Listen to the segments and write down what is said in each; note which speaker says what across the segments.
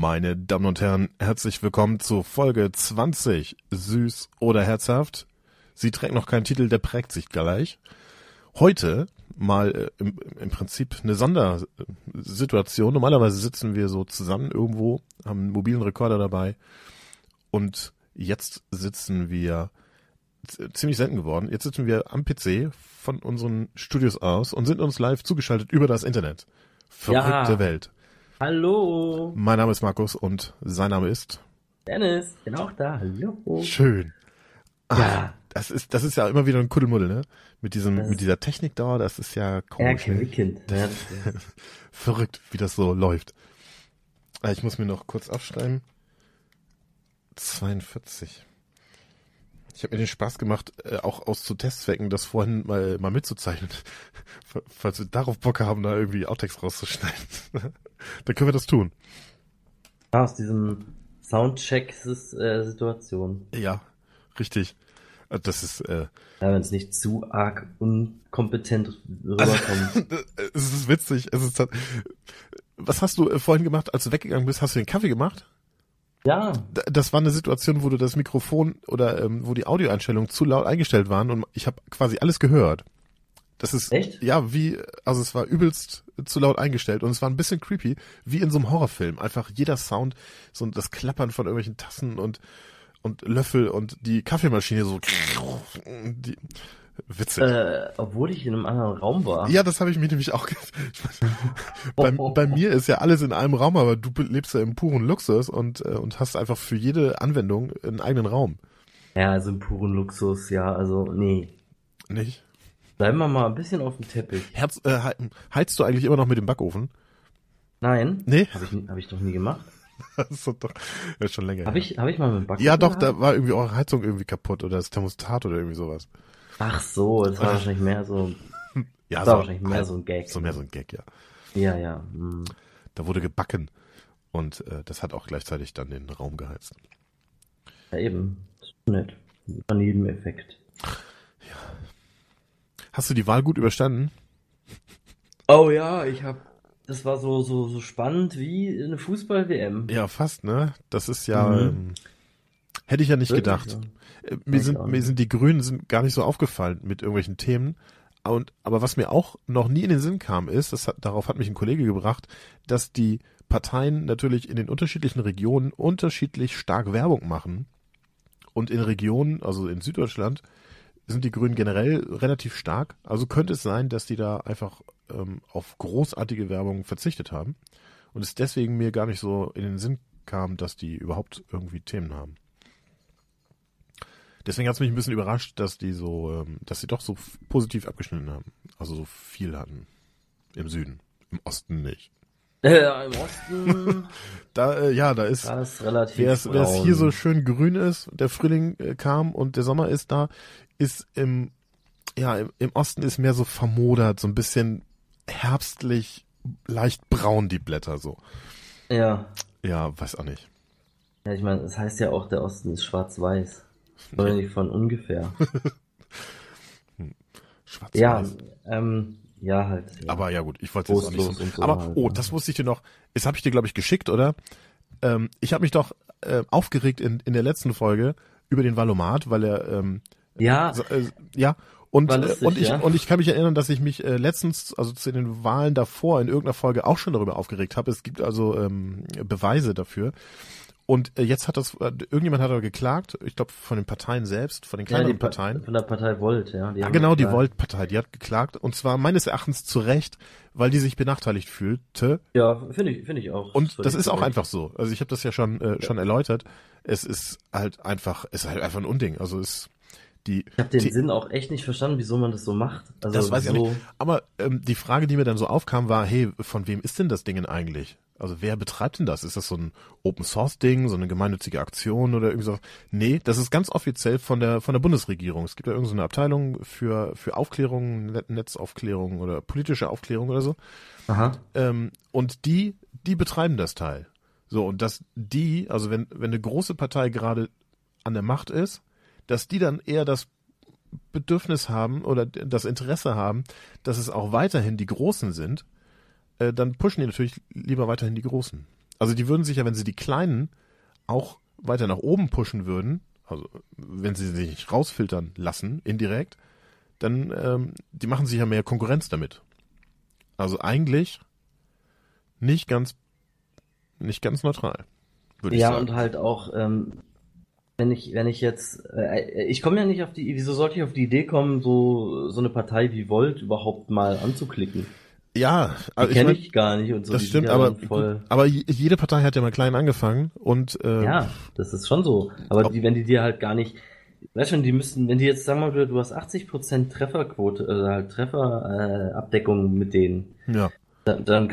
Speaker 1: Meine Damen und Herren, herzlich willkommen zu Folge 20. Süß oder herzhaft? Sie trägt noch keinen Titel, der prägt sich gleich. Heute mal äh, im, im Prinzip eine Sondersituation. Normalerweise sitzen wir so zusammen irgendwo, haben einen mobilen Rekorder dabei und jetzt sitzen wir ziemlich selten geworden. Jetzt sitzen wir am PC von unseren Studios aus und sind uns live zugeschaltet über das Internet. Verrückte
Speaker 2: Ja.
Speaker 1: Welt.
Speaker 2: Hallo.
Speaker 1: Mein Name ist Markus und sein Name ist
Speaker 2: Dennis, bin auch da. Hallo.
Speaker 1: Schön.
Speaker 2: Ja.
Speaker 1: Das ist, das ist ja immer wieder ein Kuddelmuddel, ne? Mit diesem,
Speaker 2: Das-
Speaker 1: mit dieser Technikdauer, das ist ja komisch. ne?
Speaker 2: Erkennen. Ja,
Speaker 1: Verrückt, wie das so läuft. Ah, Ich muss mir noch kurz aufschreiben. 42. Ich habe mir den Spaß gemacht, äh, auch aus zu Testzwecken, das vorhin mal, mal mitzuzeichnen. Falls wir darauf Bock haben, da irgendwie Outtakes rauszuschneiden. Dann können wir das tun.
Speaker 2: aus diesem Soundcheck-Situation.
Speaker 1: Ja, richtig. Äh, Das ist, äh,
Speaker 2: Ja, wenn es nicht zu arg unkompetent rüberkommt.
Speaker 1: es ist witzig. Es ist, was hast du äh, vorhin gemacht, als du weggegangen bist? Hast du den Kaffee gemacht?
Speaker 2: Ja,
Speaker 1: Das war eine Situation, wo du das Mikrofon oder ähm, wo die Audioeinstellungen zu laut eingestellt waren und ich habe quasi alles gehört. Das ist
Speaker 2: Echt?
Speaker 1: ja wie, also es war übelst zu laut eingestellt und es war ein bisschen creepy, wie in so einem Horrorfilm. Einfach jeder Sound, so das Klappern von irgendwelchen Tassen und und Löffel und die Kaffeemaschine so. Die, witzig.
Speaker 2: äh, obwohl ich in einem anderen Raum war.
Speaker 1: Ja, das habe ich mir nämlich auch. bei, bei mir ist ja alles in einem Raum, aber du lebst ja im puren Luxus und äh, und hast einfach für jede Anwendung einen eigenen Raum,
Speaker 2: Ja, also im puren Luxus, ja, also, nee.
Speaker 1: nicht?
Speaker 2: Bleiben wir mal ein bisschen auf dem Teppich.
Speaker 1: Herz, äh, he- heizt du eigentlich immer noch mit dem Backofen?
Speaker 2: Nein.
Speaker 1: Nee,
Speaker 2: Habe ich, hab ich doch nie gemacht.
Speaker 1: das ist doch ist schon länger.
Speaker 2: Habe ich, hab ich mal mit dem Backen
Speaker 1: Ja, doch,
Speaker 2: gehabt?
Speaker 1: da war irgendwie eure Heizung irgendwie kaputt oder das Thermostat oder irgendwie sowas.
Speaker 2: Ach so, das war wahrscheinlich mehr so,
Speaker 1: Ja,
Speaker 2: das war wahrscheinlich mehr so ein Gag.
Speaker 1: so mehr so ein Gag, ja.
Speaker 2: Ja, ja. hm.
Speaker 1: Da wurde gebacken und äh, das hat auch gleichzeitig dann den Raum geheizt.
Speaker 2: Ja, eben. Das ist nett. Ein Nebeneffekt.
Speaker 1: Hast du die Wahl gut überstanden?
Speaker 2: Oh ja, ich hab. Das war so, so, so spannend wie eine Fußball-WM.
Speaker 1: Ja, fast, ne? Das ist ja,
Speaker 2: Mhm.
Speaker 1: ähm, hätte ich ja nicht
Speaker 2: Wirklich,
Speaker 1: gedacht.
Speaker 2: ja.
Speaker 1: Äh, Mir sind, mir sind die Grünen sind gar nicht so aufgefallen mit irgendwelchen Themen. Und, aber was mir auch noch nie in den Sinn kam, ist, das hat, darauf hat mich ein Kollege gebracht, dass die Parteien natürlich in den unterschiedlichen Regionen unterschiedlich stark Werbung machen. Und in Regionen, also in Süddeutschland, sind die Grünen generell relativ stark. Also könnte es sein, dass die da einfach ähm, auf großartige Werbung verzichtet haben. Und es deswegen mir gar nicht so in den Sinn kam, dass die überhaupt irgendwie Themen haben. Deswegen hat es mich ein bisschen überrascht, dass die so, ähm, dass sie doch so positiv abgeschnitten haben. Also so viel hatten. Im Süden. Im Osten nicht.
Speaker 2: Äh, Im Osten
Speaker 1: Da, äh, ja, da ist,
Speaker 2: war es relativ
Speaker 1: wer es, hier so schön grün ist, der Frühling äh, kam und der Sommer ist da, ist im, ja, im, im Osten ist mehr so vermodert, so ein bisschen herbstlich, leicht braun die Blätter so.
Speaker 2: Ja.
Speaker 1: Ja, weiß auch nicht.
Speaker 2: Ja, ich meine, es heißt ja auch, der Osten ist schwarz-weiß. Oder nicht von ungefähr.
Speaker 1: Schwarz
Speaker 2: ja, ähm, ja, halt. Ja.
Speaker 1: Aber ja gut, ich wollte es jetzt auch nicht so.
Speaker 2: so
Speaker 1: Aber
Speaker 2: halt,
Speaker 1: oh,
Speaker 2: ja.
Speaker 1: das wusste ich dir noch. Das habe ich dir glaube ich geschickt, oder? Ähm, ich habe mich doch äh, aufgeregt in, in der letzten Folge über den Valomat, weil er ähm,
Speaker 2: ja,
Speaker 1: äh, ja und äh,
Speaker 2: lustig,
Speaker 1: und ich
Speaker 2: ja.
Speaker 1: und ich kann mich erinnern, dass ich mich äh, letztens also zu den Wahlen davor in irgendeiner Folge auch schon darüber aufgeregt habe. Es gibt also ähm, Beweise dafür. Und äh, jetzt hat das äh, irgendjemand hat aber geklagt, ich glaube von den Parteien selbst, von den
Speaker 2: ja,
Speaker 1: kleineren
Speaker 2: Pa-
Speaker 1: Parteien.
Speaker 2: Von der Partei Volt, ja. Die
Speaker 1: Ja,
Speaker 2: haben
Speaker 1: genau, die. Volt-Partei, die hat geklagt und zwar meines Erachtens zu Recht, weil die sich benachteiligt fühlte.
Speaker 2: Ja, finde ich, finde ich auch.
Speaker 1: Und das ist auch einfach so. Also ich habe das ja schon äh, schon erläutert. Es ist halt einfach, es ist halt einfach ein Unding. Also es die,
Speaker 2: Ich habe den
Speaker 1: die
Speaker 2: Sinn auch echt nicht verstanden, wieso man das so macht. Also
Speaker 1: das weiß ich
Speaker 2: so,
Speaker 1: auch nicht. Aber ähm, die Frage, die mir dann so aufkam, war, hey, von wem ist denn das Ding denn eigentlich? Also wer betreibt denn das? Ist das so ein Open Source Ding, so eine gemeinnützige Aktion oder irgendwie so? Nee, das ist ganz offiziell von der von der Bundesregierung. Es gibt ja irgendeine so eine Abteilung für für Aufklärung, Net Netzaufklärung oder politische Aufklärung oder so.
Speaker 2: Aha.
Speaker 1: Ähm, und die, die betreiben das Teil. So, und dass die, also wenn, wenn eine große Partei gerade an der Macht ist, dass die dann eher das Bedürfnis haben oder das Interesse haben, dass es auch weiterhin die Großen sind, äh, dann pushen die natürlich lieber weiterhin die Großen. Also die würden sich ja, wenn sie die Kleinen auch weiter nach oben pushen würden, also wenn sie sich nicht rausfiltern lassen, indirekt, dann ähm, die machen sich ja mehr Konkurrenz damit. Also eigentlich nicht ganz nicht ganz neutral. Würde ich
Speaker 2: Ja,
Speaker 1: sagen.
Speaker 2: und halt auch, ähm, wenn ich, wenn ich jetzt, äh, ich komme ja nicht auf die, wieso sollte ich auf die Idee kommen, so, so eine Partei wie Volt überhaupt mal anzuklicken?
Speaker 1: Ja, also ich
Speaker 2: kenne
Speaker 1: mein,
Speaker 2: ich gar nicht und so.
Speaker 1: das stimmt, aber
Speaker 2: voll,
Speaker 1: aber je- jede Partei hat ja mal klein angefangen und äh,
Speaker 2: ja, das ist schon so. Aber die, wenn die dir halt gar nicht, weißt schon, die müssten, wenn die jetzt sagen wir mal, du hast 80% Trefferquote, also halt Trefferabdeckung äh, mit denen,
Speaker 1: ja,
Speaker 2: dann, dann äh,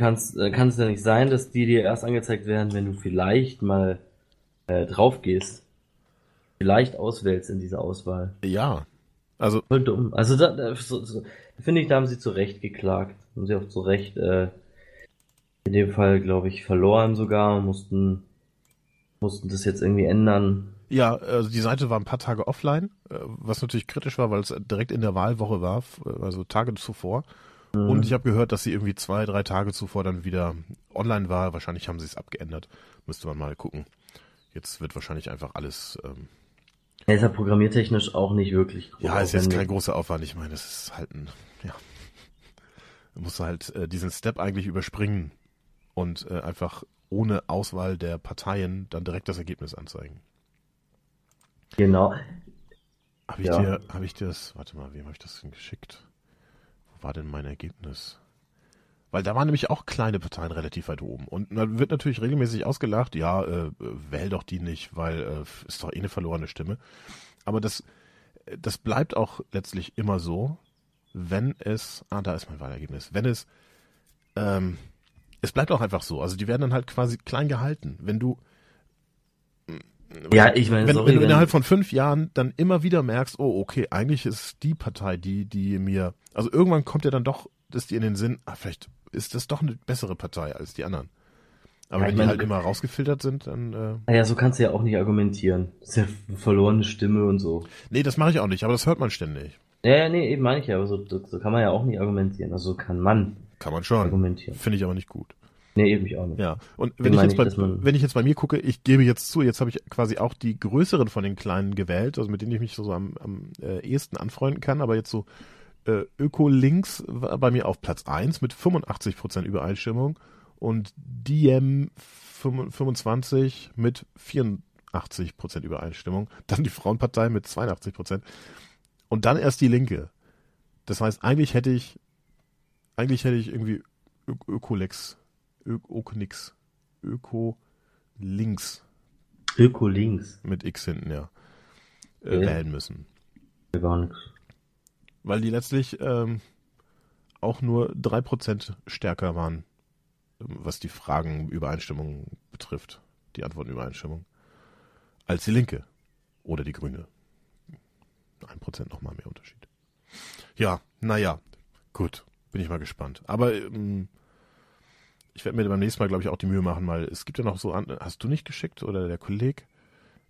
Speaker 2: kann es ja nicht sein, dass die dir erst angezeigt werden, wenn du vielleicht mal äh, drauf gehst. Vielleicht auswählst in dieser Auswahl.
Speaker 1: ja. Also
Speaker 2: Voll dumm. Also da, da so, so, finde ich, da haben sie zu Recht geklagt. Haben sie auch zu Recht äh, in dem Fall, glaube ich, verloren sogar, mussten, mussten das jetzt irgendwie ändern.
Speaker 1: Ja, also die Seite war ein paar Tage offline, äh, was natürlich kritisch war, weil es direkt in der Wahlwoche war, also Tage zuvor.
Speaker 2: Mhm.
Speaker 1: Und ich habe gehört, dass sie irgendwie zwei, drei Tage zuvor dann wieder online war. Wahrscheinlich haben sie es abgeändert. Müsste man mal gucken. Jetzt wird wahrscheinlich einfach alles. Ähm,
Speaker 2: Er ist ja programmiertechnisch auch nicht wirklich groß
Speaker 1: ja, ist jetzt kein großer Aufwand. Ich meine, es ist halt ein. Ja, du musst halt äh, diesen Step eigentlich überspringen und äh, einfach ohne Auswahl der Parteien dann direkt das Ergebnis anzeigen.
Speaker 2: Genau.
Speaker 1: Habe ich
Speaker 2: Ja.
Speaker 1: dir, habe ich dir das, warte mal, wem habe ich das denn geschickt? Wo war denn mein Ergebnis? Weil da waren nämlich auch kleine Parteien relativ weit oben. Und dann wird natürlich regelmäßig ausgelacht, ja, äh, wähl doch die nicht, weil äh, ist doch eh eine verlorene Stimme. Aber das, äh, das bleibt auch letztlich immer so, wenn es, ah, da ist mein Wahlergebnis, wenn es, ähm, es bleibt auch einfach so. Also die werden dann halt quasi klein gehalten. Wenn du,
Speaker 2: Ja, ich meine,
Speaker 1: wenn,
Speaker 2: sorry,
Speaker 1: wenn du
Speaker 2: wenn-
Speaker 1: innerhalb von fünf Jahren dann immer wieder merkst, oh, okay, eigentlich ist die Partei, die, die mir, also irgendwann kommt dir dann doch, dass dir in den Sinn, ah, vielleicht ist das doch eine bessere Partei als die anderen. Aber
Speaker 2: Ja,
Speaker 1: wenn die
Speaker 2: meine,
Speaker 1: halt immer rausgefiltert sind, dann, äh,
Speaker 2: Naja, so kannst du ja auch nicht argumentieren. Das ist ja verlorene Stimme und so.
Speaker 1: nee, das mache ich auch nicht, aber das hört man ständig.
Speaker 2: Ja, ja, nee, eben meine ich ja, aber so, so kann man ja auch nicht argumentieren. Also so kann man
Speaker 1: Kann man schon.
Speaker 2: argumentieren.
Speaker 1: Finde ich aber nicht gut.
Speaker 2: Nee, eben ich auch nicht.
Speaker 1: Ja, und wenn ich, jetzt
Speaker 2: ich,
Speaker 1: bei,
Speaker 2: man-
Speaker 1: wenn ich jetzt bei mir gucke, ich gebe jetzt zu, jetzt habe ich quasi auch die größeren von den kleinen gewählt, also mit denen ich mich so, so am, am äh, ehesten anfreunden kann, aber jetzt so äh, Öko-Links war bei mir auf Platz 1 mit 85% Übereinstimmung und DM 25 mit 84% Übereinstimmung, dann die Frauenpartei mit 82% und dann erst die Linke. Das heißt, eigentlich hätte ich eigentlich hätte ich irgendwie Ö Ökolex Ö Ökonix. Öko-Links
Speaker 2: Öko-Links.
Speaker 1: mit X hinten, ja. Äh,
Speaker 2: Okay.
Speaker 1: wählen müssen.
Speaker 2: Gar nichts.
Speaker 1: Weil die letztlich ähm, auch nur 3% stärker waren, was die Fragenübereinstimmung betrifft. Die Antwortenübereinstimmung. Als die Linke. Oder die Grüne. 1% nochmal mehr Unterschied. Ja, naja. Gut. Bin ich mal gespannt. Aber ähm, ich werde mir beim nächsten Mal, glaube ich, auch die Mühe machen, weil es gibt ja noch so, an, hast du nicht geschickt oder der Kolleg?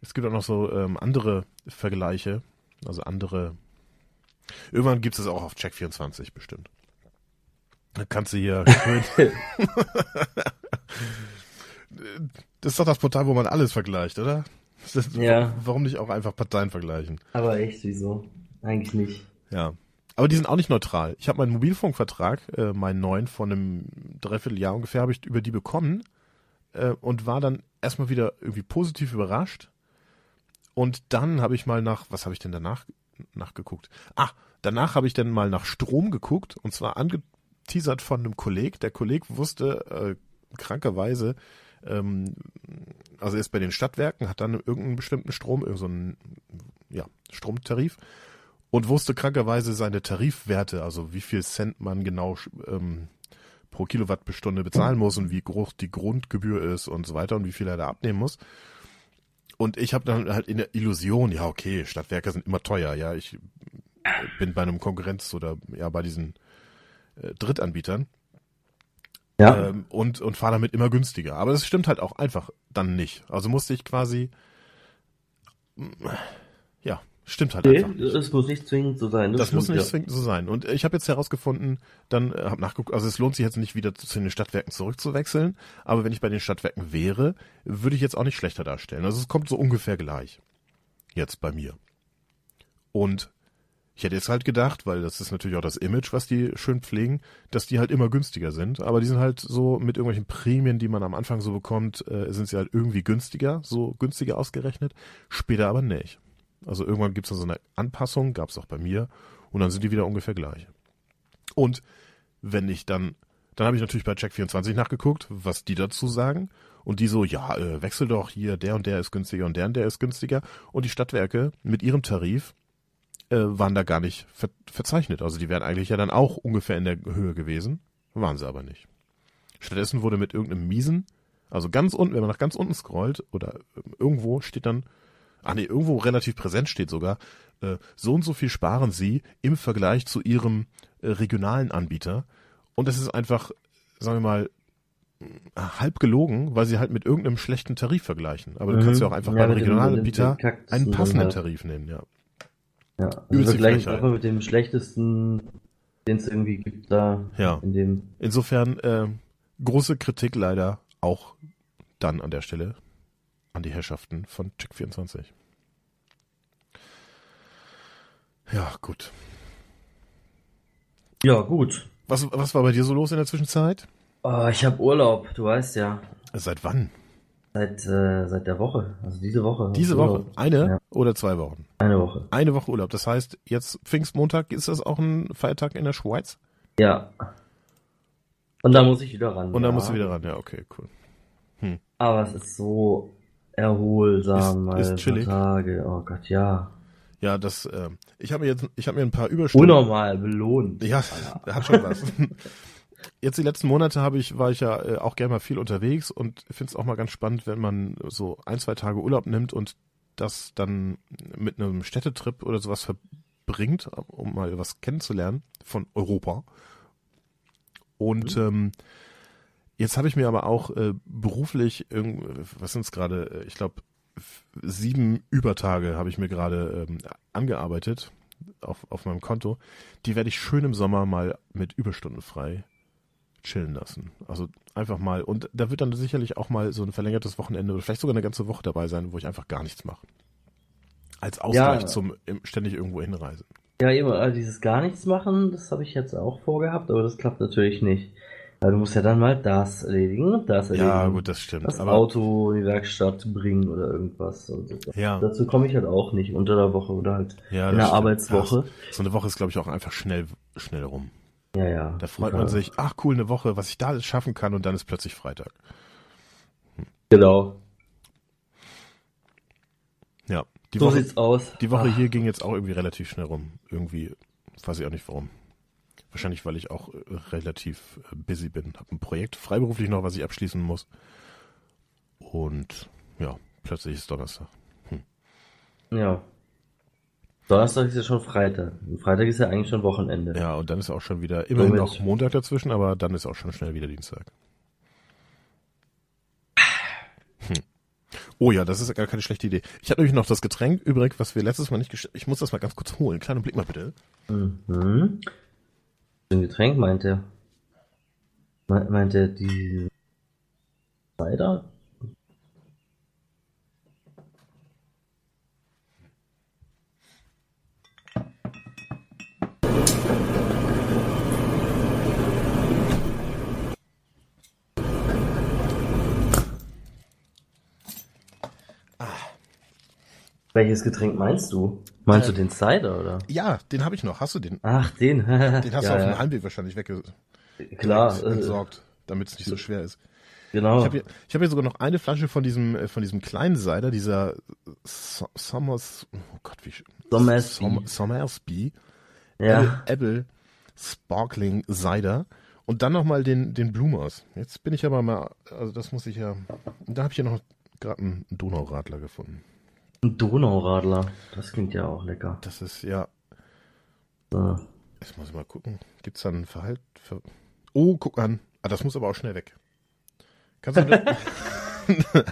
Speaker 1: Es gibt auch noch so ähm, andere Vergleiche, also andere. Irgendwann gibt es das auch auf Check24 bestimmt. Da kannst du hier das ist doch das Portal, wo man alles vergleicht, oder? Das
Speaker 2: Ja.
Speaker 1: Warum nicht auch einfach Parteien vergleichen?
Speaker 2: Aber echt, wieso? Eigentlich nicht.
Speaker 1: Ja. Aber die sind auch nicht neutral. Ich habe meinen Mobilfunkvertrag, äh, meinen neuen, von einem Dreivierteljahr ungefähr, habe ich über die bekommen äh, und war dann erstmal wieder irgendwie positiv überrascht. Und dann habe ich mal nach, was habe ich denn danach nachgeguckt? Ah, danach habe ich dann mal nach Strom geguckt und zwar angeteasert von einem Kolleg. Der Kolleg wusste äh, krankerweise, ähm, also ist bei den Stadtwerken, hat dann irgendeinen bestimmten Strom, irgendeinen ja, Stromtarif und wusste krankerweise seine Tarifwerte, also wie viel Cent man genau ähm, pro Kilowattstunde bezahlen muss und wie groß die Grundgebühr ist und so weiter und wie viel er da abnehmen muss. Und ich habe dann halt in der Illusion, ja okay, Stadtwerke sind immer teuer, ja, ich bin bei einem Konkurrenz oder ja bei diesen äh, Drittanbietern
Speaker 2: Ja.
Speaker 1: ähm, und, und fahre damit immer günstiger. Aber das stimmt halt auch einfach dann nicht. Also musste ich quasi, ja, Stimmt halt
Speaker 2: Nee,
Speaker 1: einfach nicht.
Speaker 2: es muss nicht zwingend so sein.
Speaker 1: Das, muss
Speaker 2: stimmt,
Speaker 1: nicht
Speaker 2: ja.
Speaker 1: zwingend so sein. Und ich habe jetzt herausgefunden, dann äh, habe nachgeguckt, also es lohnt sich jetzt nicht wieder zu, zu den Stadtwerken zurückzuwechseln, aber wenn ich bei den Stadtwerken wäre, würde ich jetzt auch nicht schlechter darstellen. Also es kommt so ungefähr gleich. Jetzt bei mir. Und ich hätte jetzt halt gedacht, weil das ist natürlich auch das Image, was die schön pflegen, dass die halt immer günstiger sind. Aber die sind halt so mit irgendwelchen Prämien, die man am Anfang so bekommt, äh, sind sie halt irgendwie günstiger, so günstiger ausgerechnet. Später aber nicht. Also irgendwann gibt es dann so eine Anpassung, gab es auch bei mir, und dann sind die wieder ungefähr gleich. Und wenn ich dann, dann habe ich natürlich bei Check24 nachgeguckt, was die dazu sagen. Und die so, ja, äh, wechsel doch hier, der und der ist günstiger und der und der ist günstiger. Und die Stadtwerke mit ihrem Tarif äh, waren da gar nicht ver verzeichnet. Also die wären eigentlich ja dann auch ungefähr in der Höhe gewesen, waren sie aber nicht. Stattdessen wurde mit irgendeinem miesen, also ganz unten, wenn man nach ganz unten scrollt oder äh, irgendwo steht dann, ah nee, irgendwo relativ präsent steht sogar, äh, so und so viel sparen sie im Vergleich zu ihrem äh, regionalen Anbieter. Und das ist einfach, sagen wir mal, mh, halb gelogen, weil sie halt mit irgendeinem schlechten Tarif vergleichen. Aber du
Speaker 2: Mhm.
Speaker 1: kannst ja auch einfach
Speaker 2: Ja,
Speaker 1: beim Regionalanbieter
Speaker 2: dem Kaktus
Speaker 1: einen passenden. Tarif nennen, ja.
Speaker 2: Ja, also
Speaker 1: Frechheit.
Speaker 2: einfach mit dem schlechtesten, den es irgendwie gibt da
Speaker 1: Ja.
Speaker 2: in dem.
Speaker 1: Insofern äh, große Kritik leider auch dann an der Stelle an die Herrschaften von Check24. Ja, gut.
Speaker 2: Ja, gut.
Speaker 1: Was, was war bei dir so los in der Zwischenzeit?
Speaker 2: Oh, ich habe Urlaub, du weißt ja.
Speaker 1: Seit wann?
Speaker 2: Seit, äh, seit der Woche. Also diese Woche.
Speaker 1: Diese
Speaker 2: ich
Speaker 1: Woche? Eine
Speaker 2: Ja.
Speaker 1: oder zwei Wochen?
Speaker 2: Eine Woche.
Speaker 1: Eine Woche Urlaub. Das heißt, jetzt Pfingstmontag, ist das auch ein Feiertag in der Schweiz?
Speaker 2: Ja. Und da muss ich wieder ran.
Speaker 1: Und dann
Speaker 2: ja.
Speaker 1: musst du wieder ran. Ja, okay, cool.
Speaker 2: Aber es ist so erholsam,
Speaker 1: Ist- ist chillig.
Speaker 2: Tage. Oh Gott, ja.
Speaker 1: Ja, das, äh, ich habe mir jetzt, ich habe mir ein paar Überstunden.
Speaker 2: Unnormal belohnt.
Speaker 1: Ja, hat schon was. Jetzt die letzten Monate habe ich, war ich ja äh, auch gerne mal viel unterwegs und finde es auch mal ganz spannend, wenn man so ein, zwei Tage Urlaub nimmt und das dann mit einem Städtetrip oder sowas verbringt, um mal was kennenzulernen von Europa. Und ähm, jetzt habe ich mir aber auch äh, beruflich, irgend, was sind es gerade, äh, ich glaube, sieben Übertage habe ich mir gerade ähm, angearbeitet auf, auf meinem Konto. Die werde ich schön im Sommer mal mit Überstunden frei chillen lassen. Also einfach mal, und da wird dann sicherlich auch mal so ein verlängertes Wochenende oder vielleicht sogar eine ganze Woche dabei sein, wo ich einfach gar nichts mache. Als Ausgleich
Speaker 2: Ja.
Speaker 1: zum ständig irgendwo hinreisen.
Speaker 2: Ja, eben, also dieses gar nichts machen, das habe ich jetzt auch vorgehabt, aber das klappt natürlich nicht. Weil du musst ja dann mal das erledigen und das erledigen.
Speaker 1: Ja, gut, das stimmt.
Speaker 2: Das Auto in die Werkstatt bringen oder irgendwas. Und so.
Speaker 1: ja,
Speaker 2: Dazu komme ich halt auch nicht unter der Woche oder halt
Speaker 1: ja,
Speaker 2: in der
Speaker 1: stimmt.
Speaker 2: Arbeitswoche.
Speaker 1: Ja, so eine Woche ist, glaube ich, auch einfach schnell, schnell rum.
Speaker 2: Ja, ja.
Speaker 1: Da freut
Speaker 2: ja.
Speaker 1: man sich, ach cool, eine Woche, was ich da alles schaffen kann und dann ist plötzlich Freitag.
Speaker 2: Genau.
Speaker 1: Ja, die
Speaker 2: so
Speaker 1: Woche,
Speaker 2: sieht's aus.
Speaker 1: Die Woche
Speaker 2: Ach,
Speaker 1: hier ging jetzt auch irgendwie relativ schnell rum. Irgendwie, weiß ich auch nicht warum. Wahrscheinlich, weil ich auch äh, relativ äh, busy bin. Hab ein Projekt freiberuflich noch, was ich abschließen muss. Und ja, plötzlich ist Donnerstag.
Speaker 2: Ja. Donnerstag ist ja schon Freitag. Und Freitag ist ja eigentlich schon Wochenende.
Speaker 1: Ja, und dann ist auch schon wieder immerhin
Speaker 2: Somit-
Speaker 1: noch Montag dazwischen, aber dann ist auch schon schnell wieder Dienstag. Hm. Oh ja, das ist gar keine schlechte Idee. Ich hatte nämlich noch das Getränk übrig, was wir letztes Mal nicht gesch Ich muss das mal ganz kurz holen. Kleinen Blick mal bitte.
Speaker 2: Mhm. Ein Getränk meint er. Me- Meint er die Cider? Welches Getränk meinst du? Meinst
Speaker 1: Äh,
Speaker 2: du den Cider, oder?
Speaker 1: Ja, den habe ich noch. Hast du den?
Speaker 2: Ach, den.
Speaker 1: Den hast
Speaker 2: ja,
Speaker 1: du auf
Speaker 2: ja.
Speaker 1: dem Heimweg wahrscheinlich wegge
Speaker 2: Klar, äh,
Speaker 1: entsorgt, damit es nicht so schwer ist.
Speaker 2: genau.
Speaker 1: Ich habe hier, ich hab hier sogar noch eine Flasche von diesem, äh, von diesem kleinen Cider, dieser So- Sommers, oh Gott, wie
Speaker 2: Somersby.
Speaker 1: Som- Somersby,
Speaker 2: ja.
Speaker 1: Apple, Apple Sparkling Cider und dann nochmal den, den Blumers. Jetzt bin ich aber mal, also das muss ich ja, da habe ich ja noch gerade einen Donauradler gefunden.
Speaker 2: Ein Donauradler. Das klingt ja auch lecker.
Speaker 1: Das ist ja,
Speaker 2: So.
Speaker 1: jetzt muss ich mal gucken, gibt's da ein Verhalt? Ver oh, guck an, ah, das muss aber auch schnell weg. Kannst du,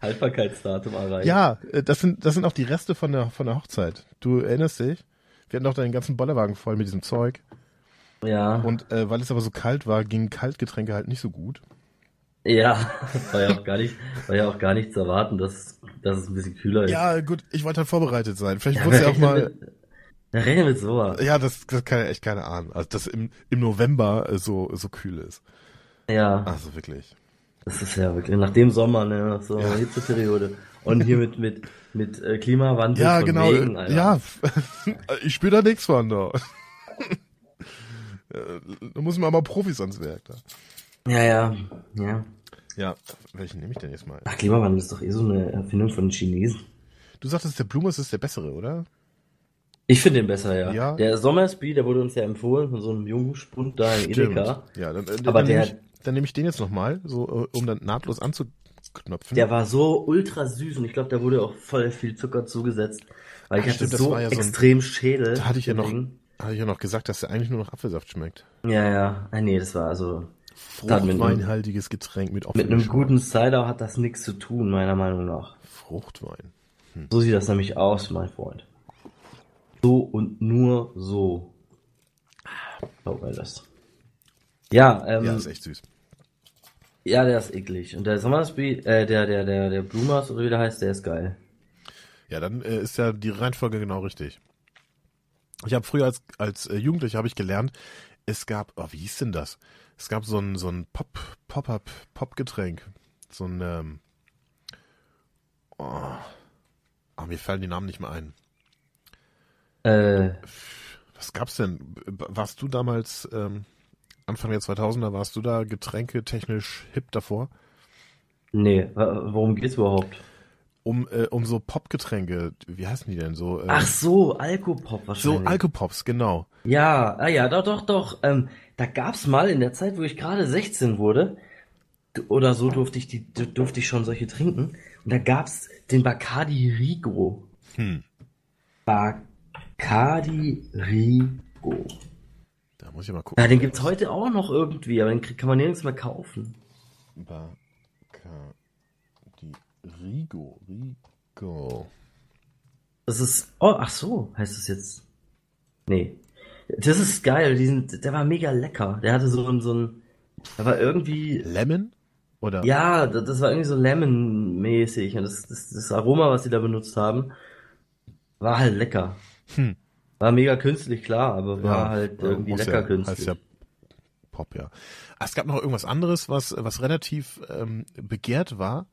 Speaker 2: Haltbarkeitsdatum erreicht.
Speaker 1: Ja, äh, das sind, das sind auch die Reste von der, von der Hochzeit. Du erinnerst dich? Wir hatten doch deinen ganzen Bollerwagen voll mit diesem Zeug.
Speaker 2: Ja.
Speaker 1: Und äh, weil es aber so kalt war, gingen Kaltgetränke halt nicht so gut.
Speaker 2: Ja, war ja auch gar nicht, war ja auch gar nicht zu erwarten, dass, dass es ein bisschen kühler ist.
Speaker 1: Ja, gut, ich wollte halt vorbereitet sein. Vielleicht
Speaker 2: ja,
Speaker 1: wurde es ja auch mal.
Speaker 2: Mit, da rechnen mit sowas.
Speaker 1: Ja, das, das kann ja echt keine Ahnung. Also, dass im, im November äh, so, so kühl ist.
Speaker 2: Ja.
Speaker 1: Also wirklich.
Speaker 2: Das ist ja wirklich nach dem Sommer, ne, nach so einer Hitzeperiode. Und hier mit, mit, mit äh, Klimawandel
Speaker 1: Ja,
Speaker 2: von
Speaker 1: genau.
Speaker 2: Regen, Alter.
Speaker 1: ja, ich spüre da nichts von da. Äh, Da muss man mal Profis ans Werk da.
Speaker 2: Ja, ja, ja.
Speaker 1: Ja, welchen nehme ich denn jetzt mal?
Speaker 2: Ach, Klimawandel ist doch eh so eine Erfindung von den Chinesen.
Speaker 1: Du sagtest, der Blumes ist der bessere, oder?
Speaker 2: Ich finde den besser, ja.
Speaker 1: Ja.
Speaker 2: Der Sommersby, der wurde uns ja empfohlen von so einem Jungspund da im Edeka.
Speaker 1: Ja, dann, äh,
Speaker 2: Aber
Speaker 1: dann,
Speaker 2: der-
Speaker 1: nehme ich, dann nehme ich den jetzt nochmal, so, äh, um dann nahtlos anzuknöpfen.
Speaker 2: Der war so ultra süß und ich glaube, da wurde auch voll viel Zucker zugeset. Weil ich
Speaker 1: Ach,
Speaker 2: hatte
Speaker 1: stimmt,
Speaker 2: so
Speaker 1: ja so ein-
Speaker 2: extrem Schädel.
Speaker 1: da hatte ich ja noch, hatte ich ja noch gesagt, dass der eigentlich nur nach Apfelsaft schmeckt.
Speaker 2: Ja, ja. Ah, nee, das war also.
Speaker 1: Fruchtweinhaltiges Getränk mit
Speaker 2: Mit einem guten Cider hat das nichts zu tun, meiner Meinung nach.
Speaker 1: Fruchtwein.
Speaker 2: So sieht das nämlich aus, mein Freund. So und nur so. Glaub mir das. Ja, ähm,
Speaker 1: Ja,
Speaker 2: ja,
Speaker 1: ist echt süß.
Speaker 2: der ist eklig. Und der Sommersby, äh, der, der, der, der Blumers oder wie der heißt, der ist geil.
Speaker 1: Ja, dann äh, ist ja die Reihenfolge genau richtig. Ich habe früher als, als äh, Jugendlicher habe ich gelernt, es gab, oh, wie hieß denn das? Es gab so ein, so ein Pop, Pop-Up, Pop-Getränk. So ein, ähm, oh, ah, mir fallen die Namen nicht mehr ein.
Speaker 2: Äh,
Speaker 1: Was gab's denn? Warst du damals, ähm, Anfang der 2000er, warst du da getränketechnisch hip davor?
Speaker 2: nee, worum geht's überhaupt?
Speaker 1: Um, äh, um so Popgetränke, wie heißen die denn so? Äh,
Speaker 2: Ach so, Alkopop
Speaker 1: so
Speaker 2: wahrscheinlich.
Speaker 1: Alkopops, genau.
Speaker 2: Ja, ah ja, doch, doch, doch. Ähm, da gab's mal in der Zeit, wo ich gerade 16 wurde, oder so durfte ich die, durfte ich schon solche trinken. Und da gab's den Bacardi Rigo.
Speaker 1: Hm.
Speaker 2: Bacardi Rigo.
Speaker 1: Da muss ich mal gucken.
Speaker 2: Ja, den gibt's heute auch noch irgendwie, aber den kann man nirgends mehr kaufen.
Speaker 1: Bacardi Rigo, Rigo.
Speaker 2: Das ist, oh, ach so, heißt es jetzt. Nee. Das ist geil, die sind, der war mega lecker. Der hatte so ein, so ein, der war irgendwie,
Speaker 1: Lemon? Oder?
Speaker 2: Ja, das, war irgendwie so Lemon-mäßig und das, das, das Aroma, was sie da benutzt haben, war halt lecker.
Speaker 1: Hm.
Speaker 2: War mega künstlich, klar, aber war halt
Speaker 1: ja,
Speaker 2: irgendwie
Speaker 1: muss
Speaker 2: lecker
Speaker 1: ja,
Speaker 2: künstlich.
Speaker 1: Heißt ja Pop, ja. Ah, Es gab noch irgendwas anderes, was, was relativ ähm, begehrt war.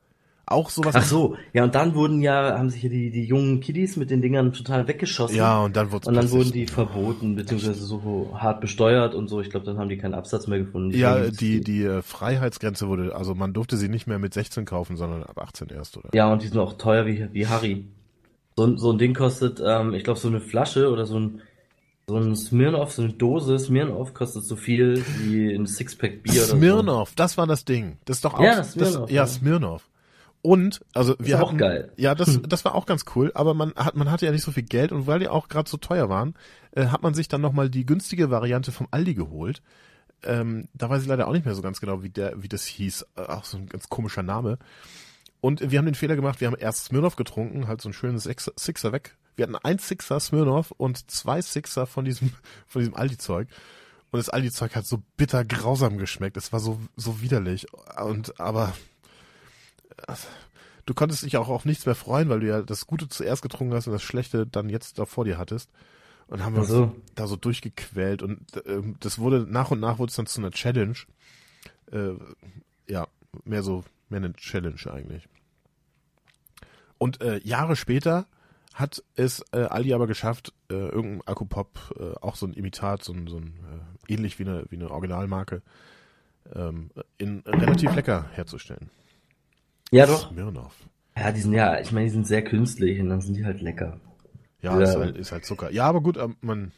Speaker 1: Auch sowas.
Speaker 2: Ach so, ja, und dann wurden ja, haben sich ja die, die jungen Kiddies mit den Dingern total weggeschossen.
Speaker 1: Ja, und dann wurde
Speaker 2: Und dann wurden die verboten, beziehungsweise so hart besteuert und so. Ich glaube, dann haben die keinen Absatz mehr gefunden.
Speaker 1: Ja,
Speaker 2: Deswegen ist
Speaker 1: die, die äh, Freiheitsgrenze wurde, also man durfte sie nicht mehr mit 16 kaufen, sondern ab 18 erst, oder?
Speaker 2: Ja, und die sind auch teuer wie, wie Harry. So, ein- so ein Ding kostet, ähm, ich glaube, so eine Flasche oder so ein, so ein Smirnoff, so eine Dose Smirnoff kostet so viel wie ein Sixpack Bier oder so.
Speaker 1: Smirnoff, das war das Ding. Das ist doch auch,
Speaker 2: Ja,
Speaker 1: das,
Speaker 2: Smirnoff,
Speaker 1: ja,
Speaker 2: ja.
Speaker 1: Smirnoff. Und, also wir
Speaker 2: ist auch
Speaker 1: hatten,
Speaker 2: geil.
Speaker 1: ja, das, das war auch ganz cool, aber man hat, man hatte ja nicht so viel Geld und weil die auch gerade so teuer waren, äh, hat man sich dann nochmal die günstige Variante vom Aldi geholt. Ähm, da weiß ich leider auch nicht mehr so ganz genau, wie der, wie das hieß. Äh, Auch so ein ganz komischer Name. Und wir haben den Fehler gemacht, wir haben erst Smirnoff getrunken, halt so ein schönes Six- Sixer weg. Wir hatten ein Sixer Smirnoff und zwei Sixer von diesem, von diesem Aldi-Zeug. Und das Aldi-Zeug hat so bitter grausam geschmeckt. Es war so, so widerlich. Und, aber, du konntest dich auch auf nichts mehr freuen, weil du ja das Gute zuerst getrunken hast und das Schlechte dann jetzt da vor dir hattest. Und haben wir
Speaker 2: Ach so.
Speaker 1: uns da so durchgequält und ähm, das wurde, nach und nach wurde es dann zu einer Challenge. Äh, ja, mehr so, mehr eine Challenge eigentlich. Und äh, Jahre später hat es äh, Aldi aber geschafft, äh, irgendein Akupop, äh, auch so ein Imitat, so ein, so ein äh, ähnlich wie eine, wie eine Originalmarke, ähm, in relativ lecker herzustellen.
Speaker 2: Ja, doch.
Speaker 1: Smirnoff.
Speaker 2: Ja, die sind ja, ich meine, die sind sehr künstlich und dann sind die halt lecker.
Speaker 1: Ja,
Speaker 2: Ja.
Speaker 1: Ist, halt, ist halt Zucker. Ja, aber gut, ähm, man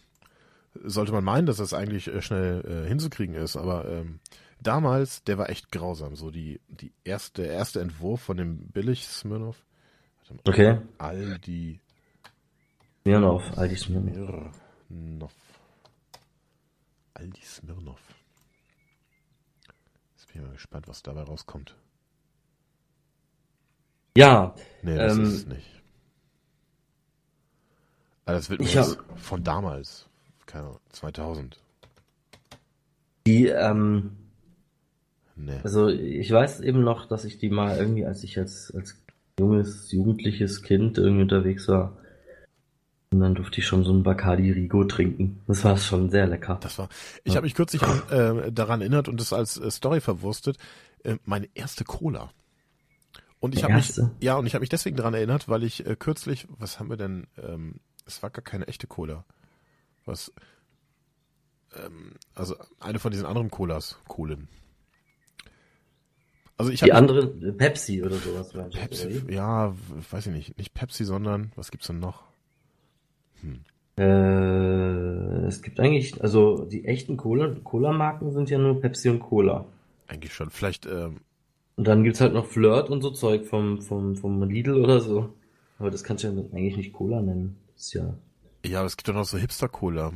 Speaker 1: sollte man meinen, dass das eigentlich äh, schnell äh, hinzukriegen ist, aber ähm, damals, der war echt grausam. So die, die erste, der erste Entwurf von dem billig Smirnoff. Warte mal.
Speaker 2: Okay.
Speaker 1: Aldi
Speaker 2: Smirnoff, Aldi Smirnoff.
Speaker 1: Smirnoff. Aldi Smirnoff. Jetzt bin ich mal gespannt, was dabei rauskommt.
Speaker 2: Ja.
Speaker 1: Nee, das
Speaker 2: Ähm,
Speaker 1: ist es nicht. Also das wird mir jetzt von damals, keine Ahnung, 2000.
Speaker 2: Die, ähm,
Speaker 1: Nee.
Speaker 2: also ich weiß eben noch, dass ich die mal irgendwie, als ich als, als junges, jugendliches Kind irgendwie unterwegs war, und dann durfte ich schon so ein Bacardi Rigo trinken. Das war schon sehr lecker.
Speaker 1: Das war. Ich
Speaker 2: Ja.
Speaker 1: habe mich kürzlich äh, daran erinnert und das als äh, Story verwurstet. Äh, meine erste Cola. Und ich habe mich ja und ich habe mich deswegen daran erinnert, weil ich äh, kürzlich, was haben wir denn? Ähm, es war gar keine echte Cola. Was? Ähm, also eine von diesen anderen Colas, Kohlen. Also ich
Speaker 2: Die
Speaker 1: habe
Speaker 2: anderen, äh, Pepsi oder sowas.
Speaker 1: Pepsi,
Speaker 2: wie?
Speaker 1: ja, weiß ich nicht, nicht Pepsi, sondern was gibt's denn noch?
Speaker 2: Äh, es gibt eigentlich, also die echten Cola, Cola-Marken sind ja nur Pepsi und Cola.
Speaker 1: Eigentlich schon. Vielleicht ähm,
Speaker 2: Und dann gibt's halt noch Flirt und so Zeug vom, vom, vom Lidl oder so. Aber das kannst du ja eigentlich nicht Cola nennen. Das ist ja.
Speaker 1: ja, aber es gibt doch noch so Hipster-Cola.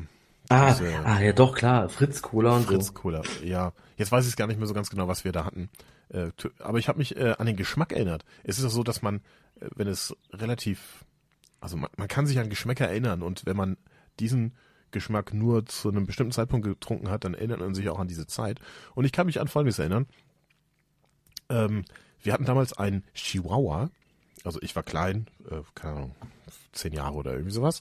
Speaker 2: Ah,
Speaker 1: Diese-
Speaker 2: ah, ja doch, klar. Fritz Cola und
Speaker 1: Fritz
Speaker 2: so.
Speaker 1: Cola. Ja, jetzt weiß ich gar nicht mehr so ganz genau, was wir da hatten. Äh, aber ich habe mich äh, an den Geschmack erinnert. Es ist doch so, dass man, äh, wenn es relativ, also man, man kann sich an Geschmäcker erinnern und wenn man diesen Geschmack nur zu einem bestimmten Zeitpunkt getrunken hat, dann erinnert man sich auch an diese Zeit. Und ich kann mich an Folgendes erinnern. Ähm, wir hatten damals einen Chihuahua. Also ich war klein, äh, keine Ahnung, zehn Jahre oder irgendwie sowas.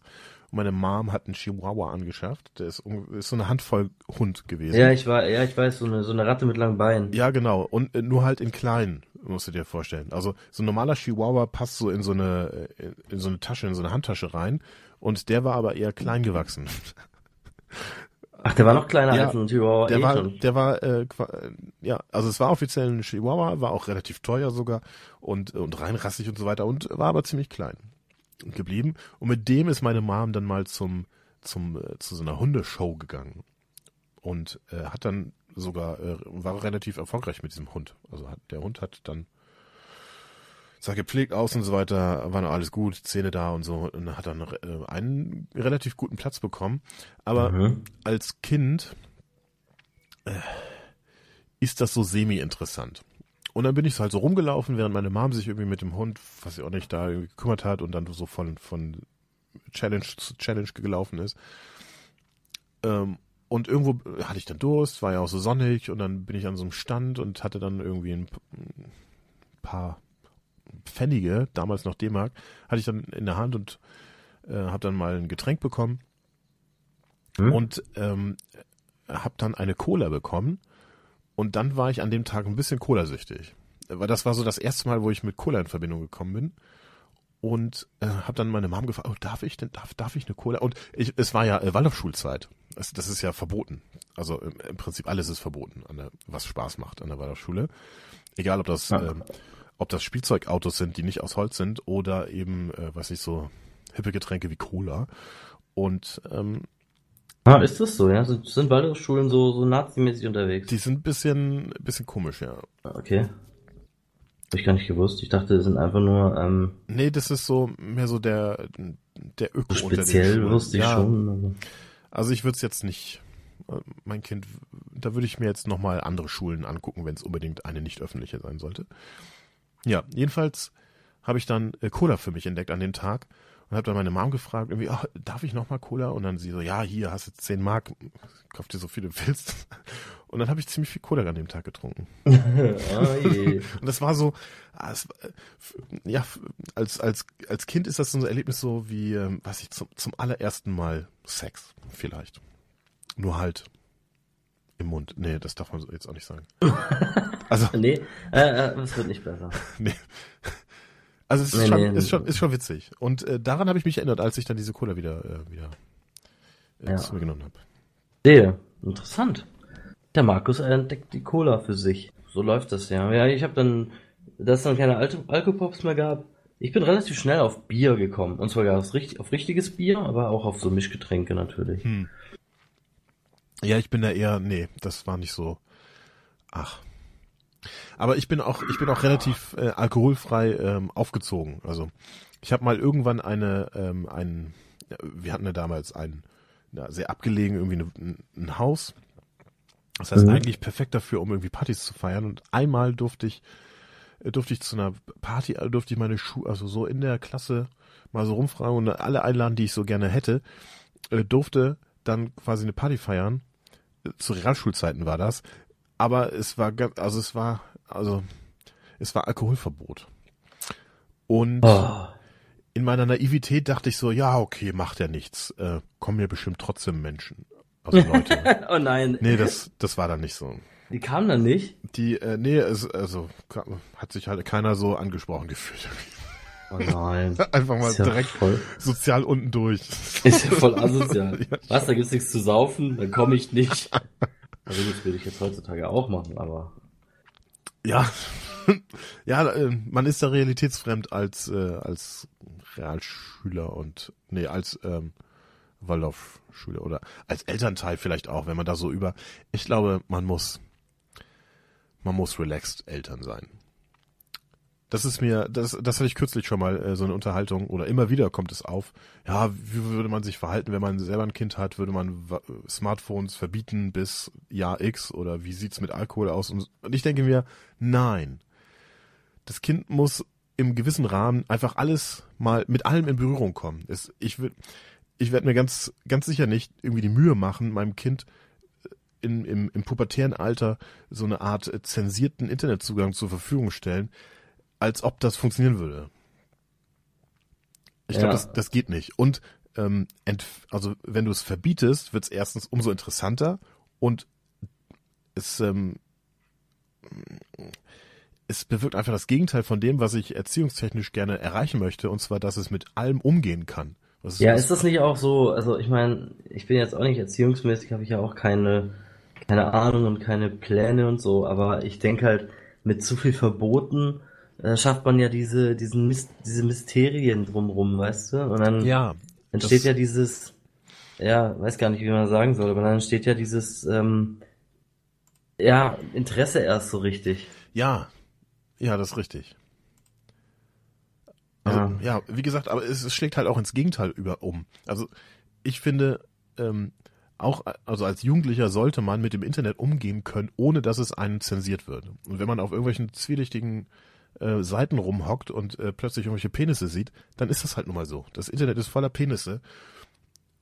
Speaker 1: Und meine Mom hat einen Chihuahua angeschafft. Der ist, ist so eine Handvoll Hund gewesen.
Speaker 2: Ja, ich war, ja, ich weiß, so eine, so eine Ratte mit langen Beinen.
Speaker 1: Ja, genau. Und äh, nur halt in klein, musst du dir vorstellen. Also so ein normaler Chihuahua passt so in so eine äh, in so eine Tasche, in so eine Handtasche rein. Und der war aber eher klein gewachsen.
Speaker 2: Ach, der war noch kleiner
Speaker 1: Ja,
Speaker 2: als ein Chihuahua.
Speaker 1: Der
Speaker 2: eh
Speaker 1: war,
Speaker 2: schon.
Speaker 1: der war, äh, äh, ja, also es war offiziell ein Chihuahua, war auch relativ teuer sogar und und reinrassig und so weiter und war aber ziemlich klein geblieben. Und mit dem ist meine Mom dann mal zum zum äh, zu so einer Hundeshow gegangen und äh, hat dann sogar äh, war relativ erfolgreich mit diesem Hund. Also hat, der Hund hat dann sah gepflegt aus und so weiter, war noch alles gut, Zähne da und so und hat dann äh, einen relativ guten Platz bekommen. Aber
Speaker 2: Mhm.
Speaker 1: als Kind äh, ist das so semi-interessant. Und dann bin ich halt so rumgelaufen, während meine Mom sich irgendwie mit dem Hund, was sie auch nicht da gekümmert hat und dann so von, von Challenge zu Challenge gelaufen ist. Ähm, und irgendwo hatte ich dann Durst, war ja auch so sonnig und dann bin ich an so einem Stand und hatte dann irgendwie ein paar Pfennige, damals noch D-Mark, hatte ich dann in der Hand und äh, habe dann mal ein Getränk bekommen
Speaker 2: Hm?
Speaker 1: und ähm, habe dann eine Cola bekommen und dann war ich an dem Tag ein bisschen Cola-süchtig. Weil das war so das erste Mal, wo ich mit Cola in Verbindung gekommen bin und äh, habe dann meine Mom gefragt, oh, darf ich denn, darf, darf ich eine Cola? Und ich, es war ja äh, Waldorfschulzeit. Das, das ist ja verboten. Also im, im Prinzip alles ist verboten, an der, was Spaß macht an der Waldorfschule. Egal, ob das,
Speaker 2: Ja.
Speaker 1: Ob das Spielzeugautos sind, die nicht aus Holz sind oder eben, äh, weiß ich, so hippe Getränke wie Cola. Und ähm,
Speaker 2: Ah, ist das so, ja? Sind, sind Waldorfschulen so, so nazimäßig unterwegs?
Speaker 1: Die sind ein bisschen, bisschen komisch, ja.
Speaker 2: Okay. Hab ich gar nicht gewusst. Ich dachte, das sind einfach nur, ähm,
Speaker 1: Nee, das ist so mehr so der, der Öko
Speaker 2: so speziell
Speaker 1: Schulen.
Speaker 2: wusste ich
Speaker 1: ja,
Speaker 2: schon. Aber...
Speaker 1: Also ich würde es jetzt nicht, äh, mein Kind, da würde ich mir jetzt nochmal andere Schulen angucken, wenn es unbedingt eine nicht öffentliche sein sollte. Ja, jedenfalls habe ich dann äh, Cola für mich entdeckt an dem Tag und habe dann meine Mom gefragt, irgendwie, ach, darf ich nochmal Cola? Und dann sie so, ja, hier, hast jetzt 10 Mark, kauf dir so viele du willst. Und dann habe ich ziemlich viel Cola an dem Tag getrunken.
Speaker 2: ah.
Speaker 1: Und das war so, ah, es, äh, ja, als, als, als Kind ist das so ein Erlebnis so wie, ähm, weiß ich, zum, zum allerersten Mal Sex, vielleicht. Nur halt im Mund. Nee, das darf man jetzt auch nicht sagen. Also,
Speaker 2: Nee, äh, äh, es wird nicht besser.
Speaker 1: nee. Also es ist,
Speaker 2: Nee,
Speaker 1: schon,
Speaker 2: nee.
Speaker 1: ist schon, ist schon witzig. Und äh, daran habe ich mich erinnert, als ich dann diese Cola wieder, äh, wieder äh,
Speaker 2: Ja.
Speaker 1: zu mir genommen habe.
Speaker 2: Sehe. Interessant. Der Markus entdeckt die Cola für sich. So läuft das ja. Ja, ich habe dann, dass es dann keine Al Alkopops mehr gab. Ich bin relativ schnell auf Bier gekommen. Und zwar auf, richtig, auf richtiges Bier, aber auch auf so Mischgetränke natürlich.
Speaker 1: Hm. Ja, ich bin da eher, nee, das war nicht so. Ach. Aber ich bin auch, ich bin auch relativ äh, alkoholfrei ähm, aufgezogen. Also ich habe mal irgendwann eine, ähm, ein, wir hatten ja damals ein, ja, sehr abgelegen irgendwie eine, ein, ein Haus. Das heißt
Speaker 2: Mhm.
Speaker 1: eigentlich perfekt dafür, um irgendwie Partys zu feiern. Und einmal durfte ich äh, durfte ich zu einer Party, äh, durfte ich meine Schuhe, also so in der Klasse mal so rumfragen und alle einladen, die ich so gerne hätte, äh, durfte dann quasi eine Party feiern. Zu Realschulzeiten war das. Aber es war also es war, also es war Alkoholverbot. Und
Speaker 2: Oh.
Speaker 1: in meiner Naivität dachte ich so, ja, okay, macht ja nichts. Äh, kommen mir bestimmt trotzdem Menschen. Also Leute.
Speaker 2: oh nein.
Speaker 1: nee, das, das war dann nicht so.
Speaker 2: Die kam dann nicht?
Speaker 1: Die, äh, nee, es, also hat sich halt keiner so angesprochen gefühlt.
Speaker 2: Oh nein.
Speaker 1: Einfach mal
Speaker 2: ja
Speaker 1: direkt
Speaker 2: voll,
Speaker 1: sozial unten durch.
Speaker 2: ist ja voll asozial.
Speaker 1: Ja.
Speaker 2: Was, da gibt's nichts zu saufen? Dann komme ich nicht. Also das würde ich jetzt heutzutage auch machen, aber
Speaker 1: Ja, ja, äh, man ist da realitätsfremd als äh, als Realschüler und nee als ähm, Waldorfschüler oder als Elternteil vielleicht auch, wenn man da so über. Ich glaube, man muss man muss relaxed Eltern sein. Das ist mir, das, das hatte ich kürzlich schon mal äh, so eine Unterhaltung oder immer wieder kommt es auf. Ja, wie würde man sich verhalten, wenn man selber ein Kind hat? Würde man Smartphones verbieten bis Jahr X oder wie sieht's mit Alkohol aus? Und, ich denke mir, nein. Das Kind muss im gewissen Rahmen einfach alles mal mit allem in Berührung kommen. Es, ich will, ich werde mir ganz, ganz sicher nicht irgendwie die Mühe machen, meinem Kind in, im, im pubertären Alter so eine Art äh, zensierten Internetzugang zur Verfügung stellen, als ob das funktionieren würde. Ich glaube,
Speaker 2: Ja.
Speaker 1: das, das geht nicht. Und ähm, also wenn du es verbietest, wird es erstens umso interessanter und es, ähm, es bewirkt einfach das Gegenteil von dem, was ich erziehungstechnisch gerne erreichen möchte, und zwar, dass es mit allem umgehen kann. Was
Speaker 2: Ja,
Speaker 1: was-
Speaker 2: ist das nicht auch so, also ich meine, ich bin jetzt auch nicht erziehungsmäßig, habe ich ja auch keine, keine Ahnung und keine Pläne und so, aber ich denke halt, mit zu viel Verboten äh, schafft man ja diese, diesen Mys diese Mysterien drumrum, weißt du? Und dann
Speaker 1: ja,
Speaker 2: entsteht
Speaker 1: das-
Speaker 2: ja dieses, ja, weiß gar nicht, wie man sagen soll, aber dann entsteht ja dieses, ähm, ja, Interesse erst so richtig.
Speaker 1: Ja, ja, das ist richtig. Also,
Speaker 2: Ja.
Speaker 1: ja, wie gesagt, aber es, es schlägt halt auch ins Gegenteil über um. Also ich finde, ähm, auch also als Jugendlicher sollte man mit dem Internet umgehen können, ohne dass es einen zensiert wird. Und wenn man auf irgendwelchen zwielichtigen äh, Seiten rumhockt und äh, plötzlich irgendwelche Penisse sieht, dann ist das halt nun mal so. Das Internet ist voller Penisse.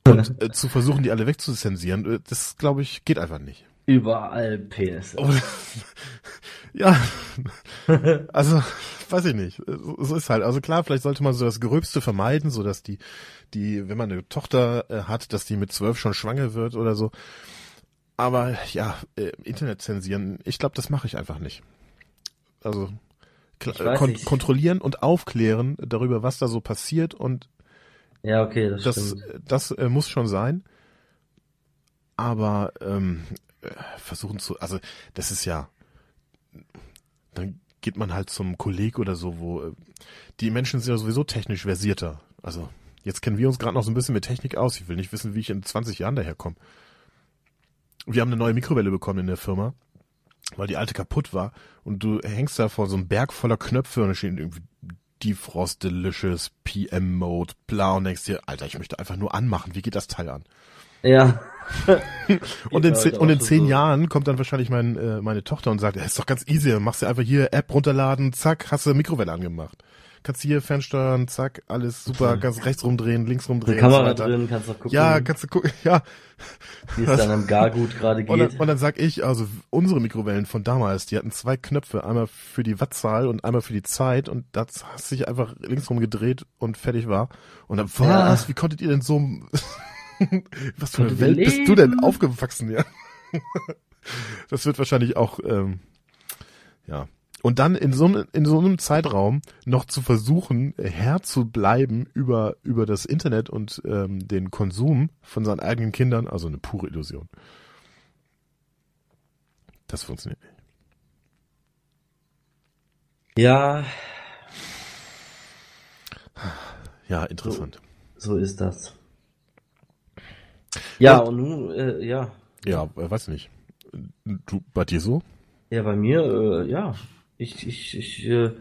Speaker 1: Und äh, zu versuchen, die alle wegzuzensieren, äh, das glaube ich, geht einfach nicht.
Speaker 2: Überall Penisse.
Speaker 1: Oh, ja, also weiß ich nicht. So so ist halt. Also klar, vielleicht sollte man so das Gerübste vermeiden, so dass die, die, wenn man eine Tochter äh, hat, dass die mit zwölf schon schwanger wird oder so. Aber ja, äh, Internet zensieren, ich glaube, das mache ich einfach nicht. Also kon
Speaker 2: nicht.
Speaker 1: kontrollieren und aufklären darüber, was da so passiert und
Speaker 2: Ja, okay, das,
Speaker 1: das,
Speaker 2: stimmt.
Speaker 1: das äh, muss schon sein. Aber ähm, äh, versuchen zu, also das ist ja, dann geht man halt zum Kolleg oder so, wo äh, die Menschen sind ja sowieso technisch versierter. Also jetzt kennen wir uns gerade noch so ein bisschen mit Technik aus. Ich will nicht wissen, wie ich in 20 Jahren daherkomme. Wir haben eine neue Mikrowelle bekommen in der Firma, weil die alte kaputt war. Und du hängst da vor so einem Berg voller Knöpfe und da steht irgendwie Defrost Delicious, PM Mode, bla und denkst dir, Alter, ich möchte einfach nur anmachen. Wie geht das Teil an?
Speaker 2: Ja.
Speaker 1: Und in, zehn, und in zehn
Speaker 2: so.
Speaker 1: Jahren kommt dann wahrscheinlich mein, äh, meine Tochter und sagt, ja, ist doch ganz easy, machst du einfach hier App runterladen, zack, hast du Mikrowelle angemacht. Kannst hier fernsteuern, zack, alles super,
Speaker 2: Mhm.
Speaker 1: kannst rechts rumdrehen, links rumdrehen. so
Speaker 2: Kamera
Speaker 1: weiter.
Speaker 2: drin, kannst auch gucken,
Speaker 1: Ja, kannst du gucken, ja.
Speaker 2: wie es dann am Gargut gerade
Speaker 1: Und dann,
Speaker 2: geht.
Speaker 1: und dann sag ich, also unsere Mikrowellen von damals, die hatten zwei Knöpfe, einmal für die Wattzahl und einmal für die Zeit und das hast sich einfach links rum gedreht und fertig war. Und dann,
Speaker 2: Ja.
Speaker 1: was, wie konntet ihr denn so, was für eine Welt bist du denn
Speaker 2: leben?
Speaker 1: aufgewachsen, ja? Das wird wahrscheinlich auch, ähm, ja. Und dann in so, einem- in so einem Zeitraum noch zu versuchen, Herr zu bleiben über, über das Internet und ähm, den Konsum von seinen eigenen Kindern, also eine pure Illusion. Das funktioniert nicht.
Speaker 2: Ja,
Speaker 1: Ja, interessant.
Speaker 2: so ist das. Ja,
Speaker 1: Ja.
Speaker 2: und nun, äh, ja.
Speaker 1: Ja, weiß nicht. Du, bei dir so?
Speaker 2: Ja, bei mir, äh, ja. Ich, ich, ich äh,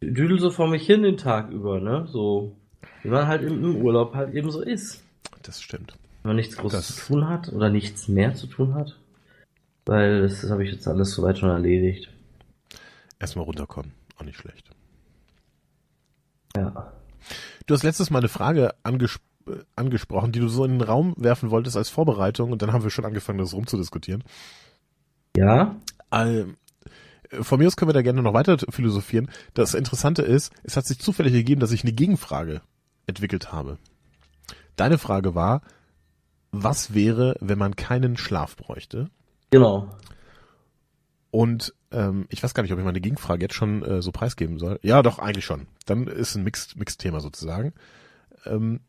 Speaker 2: düdel so vor mich hin den Tag über, ne? So, wie man halt im, im Urlaub halt eben so ist.
Speaker 1: Das stimmt.
Speaker 2: Wenn man nichts Großes
Speaker 1: Das-
Speaker 2: zu tun hat oder nichts mehr zu tun hat. Weil das, das habe ich jetzt alles soweit schon erledigt.
Speaker 1: Erstmal runterkommen. auch nicht schlecht.
Speaker 2: Ja.
Speaker 1: Du hast letztes Mal eine Frage anges äh, angesprochen, die du so in den Raum werfen wolltest als Vorbereitung und dann haben wir schon angefangen, das rumzudiskutieren.
Speaker 2: Ja?
Speaker 1: Ähm, von mir aus können wir da gerne noch weiter philosophieren. Das Interessante ist, es hat sich zufällig gegeben, dass ich eine Gegenfrage entwickelt habe. Deine Frage war, was wäre, wenn man keinen Schlaf bräuchte?
Speaker 2: Genau.
Speaker 1: Und ähm, ich weiß gar nicht, ob ich meine Gegenfrage jetzt schon äh, so preisgeben soll. Ja, doch, eigentlich schon. Dann ist ein Mixed, Mixed-Thema sozusagen. Ähm,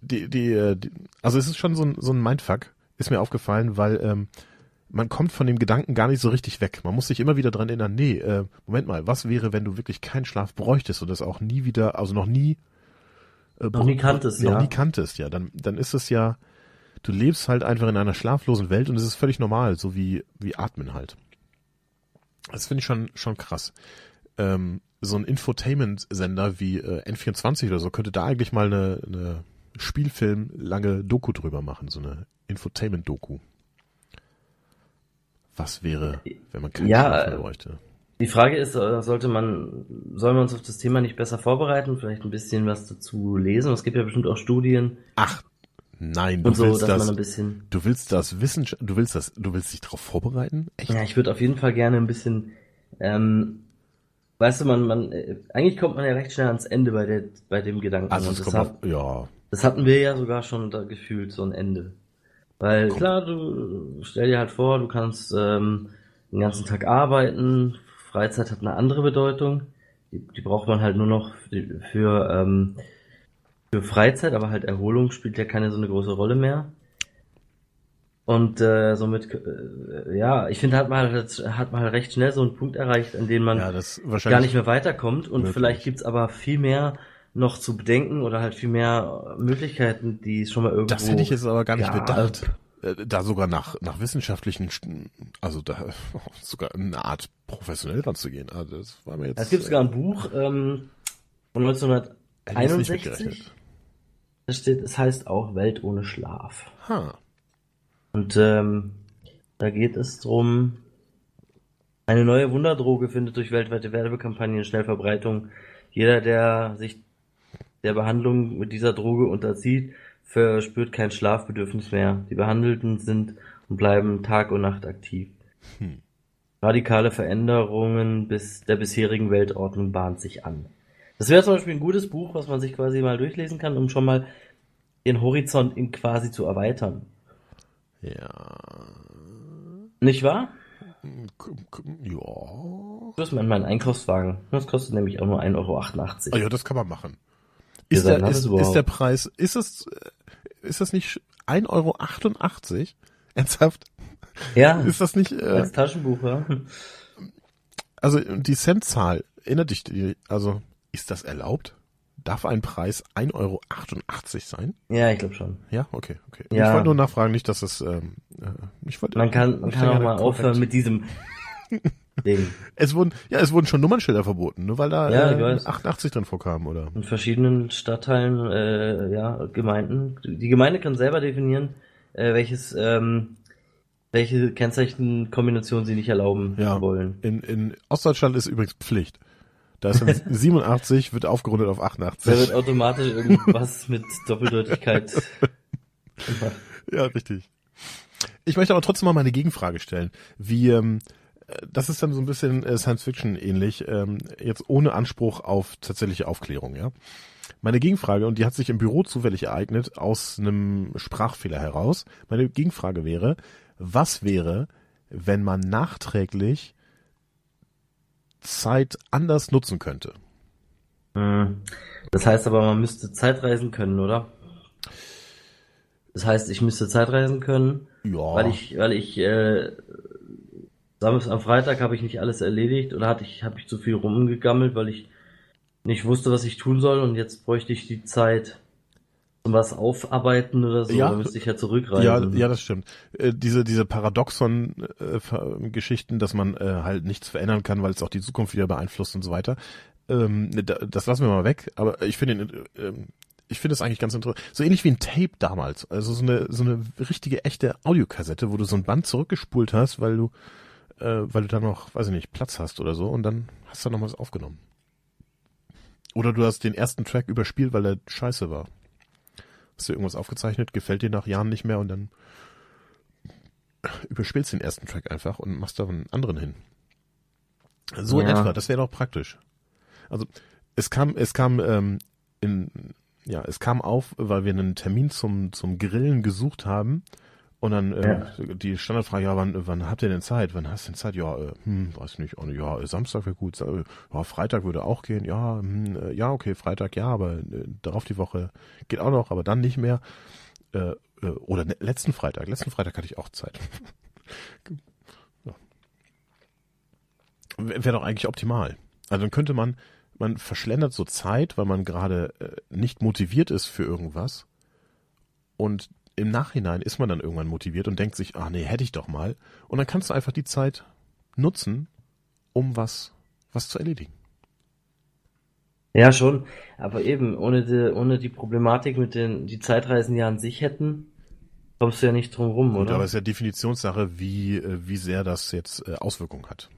Speaker 1: die, die, äh, die, also es ist schon so ein, so ein Mindfuck, ist mir aufgefallen, weil ähm, man kommt von dem Gedanken gar nicht so richtig weg. Man muss sich immer wieder dran erinnern, nee, äh, Moment mal, was wäre, wenn du wirklich keinen Schlaf bräuchtest und das auch nie wieder, also noch nie
Speaker 2: äh, noch nie kanntest,
Speaker 1: noch
Speaker 2: ja.
Speaker 1: nie kanntest, ja, dann, dann ist es ja, du lebst halt einfach in einer schlaflosen Welt und es ist völlig normal, so wie, wie Atmen halt. Das finde ich schon, schon krass. Ähm, so ein Infotainment-Sender wie äh, N24 oder so könnte da eigentlich mal eine, eine Spielfilm lange Doku drüber machen, so eine Infotainment-Doku. Was wäre, wenn man keinen
Speaker 2: Ja,
Speaker 1: Schlaf
Speaker 2: äh,
Speaker 1: bräuchte?
Speaker 2: Die Frage ist, äh, sollte man, sollen wir uns auf das Thema nicht besser vorbereiten, vielleicht ein bisschen was dazu lesen? Es gibt ja bestimmt auch Studien
Speaker 1: Ach, nein, du
Speaker 2: so,
Speaker 1: willst
Speaker 2: dass
Speaker 1: das,
Speaker 2: man ein bisschen.
Speaker 1: du willst das Wissen, du willst das, du willst dich darauf vorbereiten? Echt?
Speaker 2: Ja, ich würde auf jeden Fall gerne ein bisschen, ähm, weißt du, man, man, äh, eigentlich kommt man ja recht schnell ans Ende bei der, bei dem Gedanken.
Speaker 1: Also es
Speaker 2: das,
Speaker 1: kommt
Speaker 2: hat,
Speaker 1: auf, ja,
Speaker 2: das hatten wir ja sogar schon da gefühlt, so ein Ende. Weil
Speaker 1: Komm.
Speaker 2: klar, du stell dir halt vor, du kannst ähm, den ganzen Tag arbeiten, Freizeit hat eine andere Bedeutung. Die, die braucht man halt nur noch für, für, ähm, für Freizeit, aber halt Erholung spielt ja keine so eine große Rolle mehr. Und äh, somit, äh, ja, ich finde, hat man halt, hat man halt recht schnell so einen Punkt erreicht, an dem man
Speaker 1: ja,
Speaker 2: gar nicht mehr weiterkommt und
Speaker 1: möglich.
Speaker 2: vielleicht gibt's aber viel mehr noch zu bedenken oder halt viel mehr Möglichkeiten, die es schon mal irgendwo.
Speaker 1: Das hätte ich jetzt aber gar nicht
Speaker 2: Ja,
Speaker 1: bedacht. Äh, Da sogar nach, nach wissenschaftlichen, also da sogar eine Art professionell ranzugehen. Also das war mir jetzt.
Speaker 2: Es gibt sogar ein Buch ähm, von
Speaker 1: äh, hätte ich nicht
Speaker 2: 1961.
Speaker 1: mitgerechnet.
Speaker 2: Da steht, es heißt auch Welt ohne Schlaf.
Speaker 1: Ha.
Speaker 2: Und ähm, da geht es drum. Eine neue Wunderdroge findet durch weltweite Werbekampagnen schnell Verbreitung. Jeder, der sich der Behandlung mit dieser Droge unterzieht, verspürt kein Schlafbedürfnis mehr. Die Behandelten sind und bleiben Tag und Nacht aktiv.
Speaker 1: Hm.
Speaker 2: Radikale Veränderungen bis der bisherigen Weltordnung bahnt sich an. Das wäre zum Beispiel ein gutes Buch, was man sich quasi mal durchlesen kann, um schon mal den Horizont in quasi zu erweitern.
Speaker 1: Ja.
Speaker 2: Nicht wahr?
Speaker 1: Ja.
Speaker 2: Du hast mal meinen Einkaufswagen. Das kostet nämlich auch nur 1,88 Euro.
Speaker 1: Ah ja, das kann man machen. Ist, der, ist, ist der Preis, ist es, äh, ist das nicht 1,88 Euro? Ernsthaft?
Speaker 2: Ja,
Speaker 1: Ist das nicht, äh,
Speaker 2: als Taschenbuch, ja.
Speaker 1: also die Centzahl, erinnert dich, also ist das erlaubt? Darf ein Preis 1,88 Euro sein?
Speaker 2: Ja, ich glaube schon.
Speaker 1: Ja, okay, okay.
Speaker 2: Ja.
Speaker 1: Ich wollte nur nachfragen, nicht, dass es, ähm, äh, ich wollte,
Speaker 2: Man kann, man kann auch mal aufhören mit diesem Ding.
Speaker 1: Es wurden, ja, es wurden schon Nummernschilder verboten, nur weil da
Speaker 2: Ja,
Speaker 1: äh,
Speaker 2: weiß.
Speaker 1: 88 drin vorkam, oder?
Speaker 2: In verschiedenen Stadtteilen, äh, ja, Gemeinden. Die Gemeinde kann selber definieren, äh, welches, ähm, welche Kennzeichenkombination sie nicht erlauben
Speaker 1: Ja.
Speaker 2: wollen.
Speaker 1: In, in Ostdeutschland ist übrigens Pflicht. Da ist dann 87, wird aufgerundet auf
Speaker 2: Da
Speaker 1: 88.
Speaker 2: wird automatisch irgendwas mit Doppeldeutigkeit gemacht.
Speaker 1: Ja, richtig. Ich möchte aber trotzdem mal meine Gegenfrage stellen. Wie, ähm, äh, das ist dann so ein bisschen äh, Science Fiction ähnlich, ähm, jetzt ohne Anspruch auf tatsächliche Aufklärung, ja. Meine Gegenfrage, und die hat sich im Büro zufällig ereignet, aus einem Sprachfehler heraus. Meine Gegenfrage wäre, was wäre, wenn man nachträglich Zeit anders nutzen könnte?
Speaker 2: Hm. Das heißt aber, man müsste Zeitreisen können, oder? Das heißt, ich müsste Zeitreisen können,
Speaker 1: Ja.
Speaker 2: weil ich, weil ich, äh, Samstag am Freitag habe ich nicht alles erledigt oder hatte ich, habe ich zu viel rumgegammelt, weil ich nicht wusste, was ich tun soll und jetzt bräuchte ich die Zeit zum was aufarbeiten oder so,
Speaker 1: Ja.
Speaker 2: da müsste ich ja
Speaker 1: Ja,
Speaker 2: zurückreisen.
Speaker 1: ja, das stimmt. Äh, diese diese Paradoxon-Geschichten, dass man äh, halt nichts verändern kann, weil es auch die Zukunft wieder beeinflusst und so weiter. Ähm, da, das lassen wir mal weg. Aber ich finde, ihn, ähm, ich finde es eigentlich ganz interessant. So ähnlich wie ein Tape damals. Also so eine so eine richtige echte Audiokassette, wo du so ein Band zurückgespult hast, weil du äh, weil du da noch, weiß ich nicht, Platz hast oder so und dann hast du noch was aufgenommen. Oder du hast den ersten Track überspielt, weil er scheiße war. Hast du irgendwas aufgezeichnet, gefällt dir nach Jahren nicht mehr und dann überspielst den ersten Track einfach und machst da einen anderen hin. So in
Speaker 2: Ja.
Speaker 1: etwa, das wäre doch praktisch. Also es kam, es kam ähm, in, ja, es kam auf, weil wir einen Termin zum zum Grillen gesucht haben und dann äh, die Standardfrage, ja, wann, wann habt ihr denn Zeit? Wann hast du denn Zeit? Ja, äh, hm, weiß nicht, oh, ja, äh, Samstag wäre gut, Sa- ja, Freitag würde auch gehen, ja, hm, äh, ja, okay, Freitag, ja, aber äh, darauf die Woche geht auch noch, aber dann nicht mehr. Äh, äh, oder ne, letzten Freitag, letzten Freitag hatte ich auch Zeit. ja. Wäre doch eigentlich optimal. Also dann könnte man, man verschlendert so Zeit, weil man gerade äh, nicht motiviert ist für irgendwas. Und im Nachhinein ist man dann irgendwann motiviert und denkt sich, ah nee, hätte ich doch mal. Und dann kannst du einfach die Zeit nutzen, um was, was zu erledigen.
Speaker 2: Ja, schon. Aber eben, ohne die, ohne die Problematik mit den, die Zeitreisen ja an sich hätten, kommst du ja nicht drum rum,
Speaker 1: Gut,
Speaker 2: oder?
Speaker 1: aber es ist ja Definitionssache, wie, äh, wie sehr das jetzt äh, Auswirkungen hat.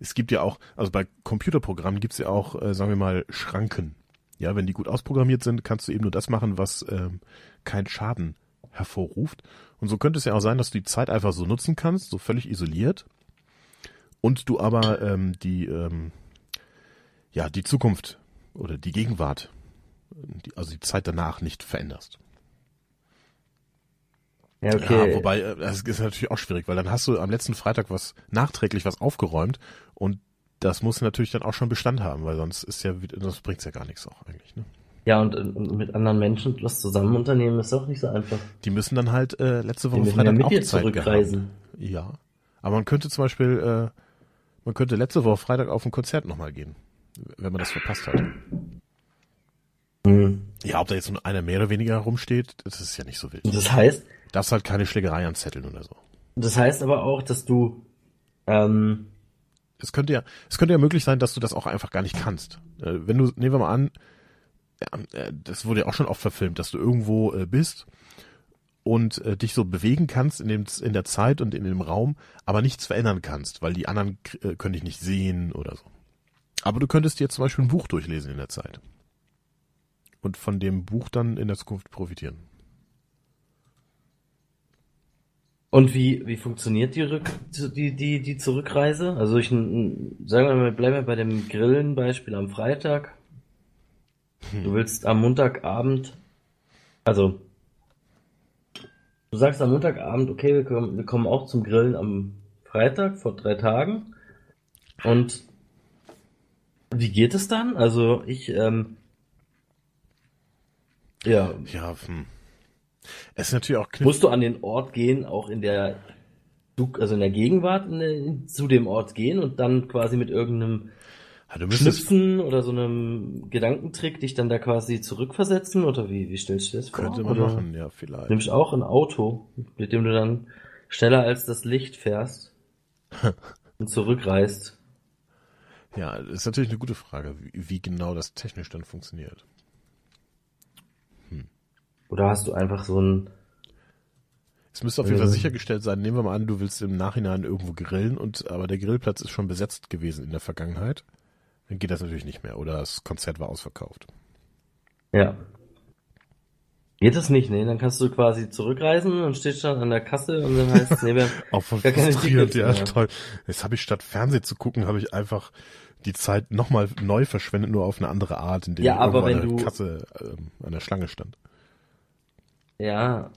Speaker 1: Es gibt ja auch, also bei Computerprogrammen gibt es ja auch, äh, sagen wir mal, Schranken. Ja, wenn die gut ausprogrammiert sind, kannst du eben nur das machen, was ähm, keinen Schaden hervorruft. Und so könnte es ja auch sein, dass du die Zeit einfach so nutzen kannst, so völlig isoliert. Und du aber ähm, die, ähm, ja, die Zukunft oder die Gegenwart, die, also die Zeit danach nicht veränderst.
Speaker 2: Ja, okay.
Speaker 1: Ja, wobei, äh, das ist natürlich auch schwierig, weil dann hast du am letzten Freitag was nachträglich was aufgeräumt und das muss natürlich dann auch schon Bestand haben, weil sonst ist ja, das bringt's ja gar nichts auch eigentlich. Ne?
Speaker 2: Ja, und, und mit anderen Menschen was zusammen unternehmen ist auch nicht so einfach.
Speaker 1: Die müssen dann halt äh, letzte Woche
Speaker 2: ja
Speaker 1: Freitag
Speaker 2: mit
Speaker 1: auch Zeit
Speaker 2: zurückreisen.
Speaker 1: gehabt. Ja, aber man könnte zum Beispiel, äh, man könnte letzte Woche Freitag auf ein Konzert nochmal gehen, wenn man das verpasst hat.
Speaker 2: Hm.
Speaker 1: Ja, ob da jetzt nur einer mehr oder weniger rumsteht, das ist ja nicht so wild.
Speaker 2: Das heißt,
Speaker 1: Darfst halt keine Schlägerei anzetteln oder so.
Speaker 2: das heißt aber auch, dass du, ähm,
Speaker 1: es könnte ja, es könnte ja möglich sein, dass du das auch einfach gar nicht kannst. Äh, wenn du, nehmen wir mal an, ja, äh, das wurde ja auch schon oft verfilmt, dass du irgendwo äh, bist und äh, dich so bewegen kannst in dem in der Zeit und in dem Raum, aber nichts verändern kannst, weil die anderen äh, können dich nicht sehen oder so. Aber du könntest dir zum Beispiel ein Buch durchlesen in der Zeit und von dem Buch dann in der Zukunft profitieren.
Speaker 2: und wie, wie funktioniert die Rück, die, die, die Zurückreise? Also ich, sagen wir mal, bleiben wir bei dem Grillen-Beispiel am Freitag. Du willst am Montagabend, also, du sagst am Montagabend, okay, wir kommen, wir kommen auch zum Grillen am Freitag vor drei Tagen. Und wie geht es dann? Also ich, ähm, ja,
Speaker 1: Ja, hm. Es ist natürlich auch
Speaker 2: musst du an den Ort gehen, auch in der, also in der Gegenwart in der, zu dem Ort gehen und dann quasi mit irgendeinem
Speaker 1: Ja, du müsstest,
Speaker 2: Schnipsen oder so einem Gedankentrick dich dann da quasi zurückversetzen oder wie, wie stellst du das vor?
Speaker 1: könnte man
Speaker 2: oder
Speaker 1: machen, ja, vielleicht.
Speaker 2: nimmst auch ein Auto, mit dem du dann schneller als das Licht fährst und zurückreist.
Speaker 1: Ja, das ist natürlich eine gute Frage, wie, wie genau das technisch dann funktioniert.
Speaker 2: Oder hast du einfach so ein,
Speaker 1: Es müsste auf jeden Fall
Speaker 2: Ja.
Speaker 1: sichergestellt sein, nehmen wir mal an, du willst im Nachhinein irgendwo grillen und aber der Grillplatz ist schon besetzt gewesen in der Vergangenheit. Dann geht das natürlich nicht mehr oder das Konzert war ausverkauft.
Speaker 2: ja. Geht das nicht, ne? Dann kannst du quasi zurückreisen und stehst dann an der Kasse und dann heißt es, nee, wir,
Speaker 1: Auch voll
Speaker 2: Gar keine
Speaker 1: frustrierend, ja,
Speaker 2: mehr.
Speaker 1: toll. Jetzt habe ich statt Fernsehen zu gucken, habe ich einfach die Zeit nochmal neu verschwendet, nur auf eine andere Art, indem
Speaker 2: Ja,
Speaker 1: ich
Speaker 2: aber wenn
Speaker 1: an der
Speaker 2: du-
Speaker 1: Kasse ähm, an der Schlange stand.
Speaker 2: Ja.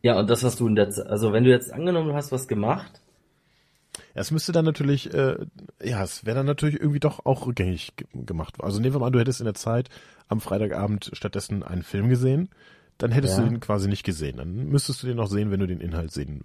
Speaker 2: Ja, und das, was du in der Zeit, also wenn du jetzt angenommen hast was gemacht,
Speaker 1: Es müsste dann natürlich, äh, ja, es wäre dann natürlich irgendwie doch auch rückgängig ge- gemacht. Also nehmen wir mal an, du hättest in der Zeit am Freitagabend stattdessen einen Film gesehen, dann hättest
Speaker 2: Ja.
Speaker 1: du den quasi nicht gesehen. Dann müsstest du den noch sehen, wenn du den Inhalt sehen.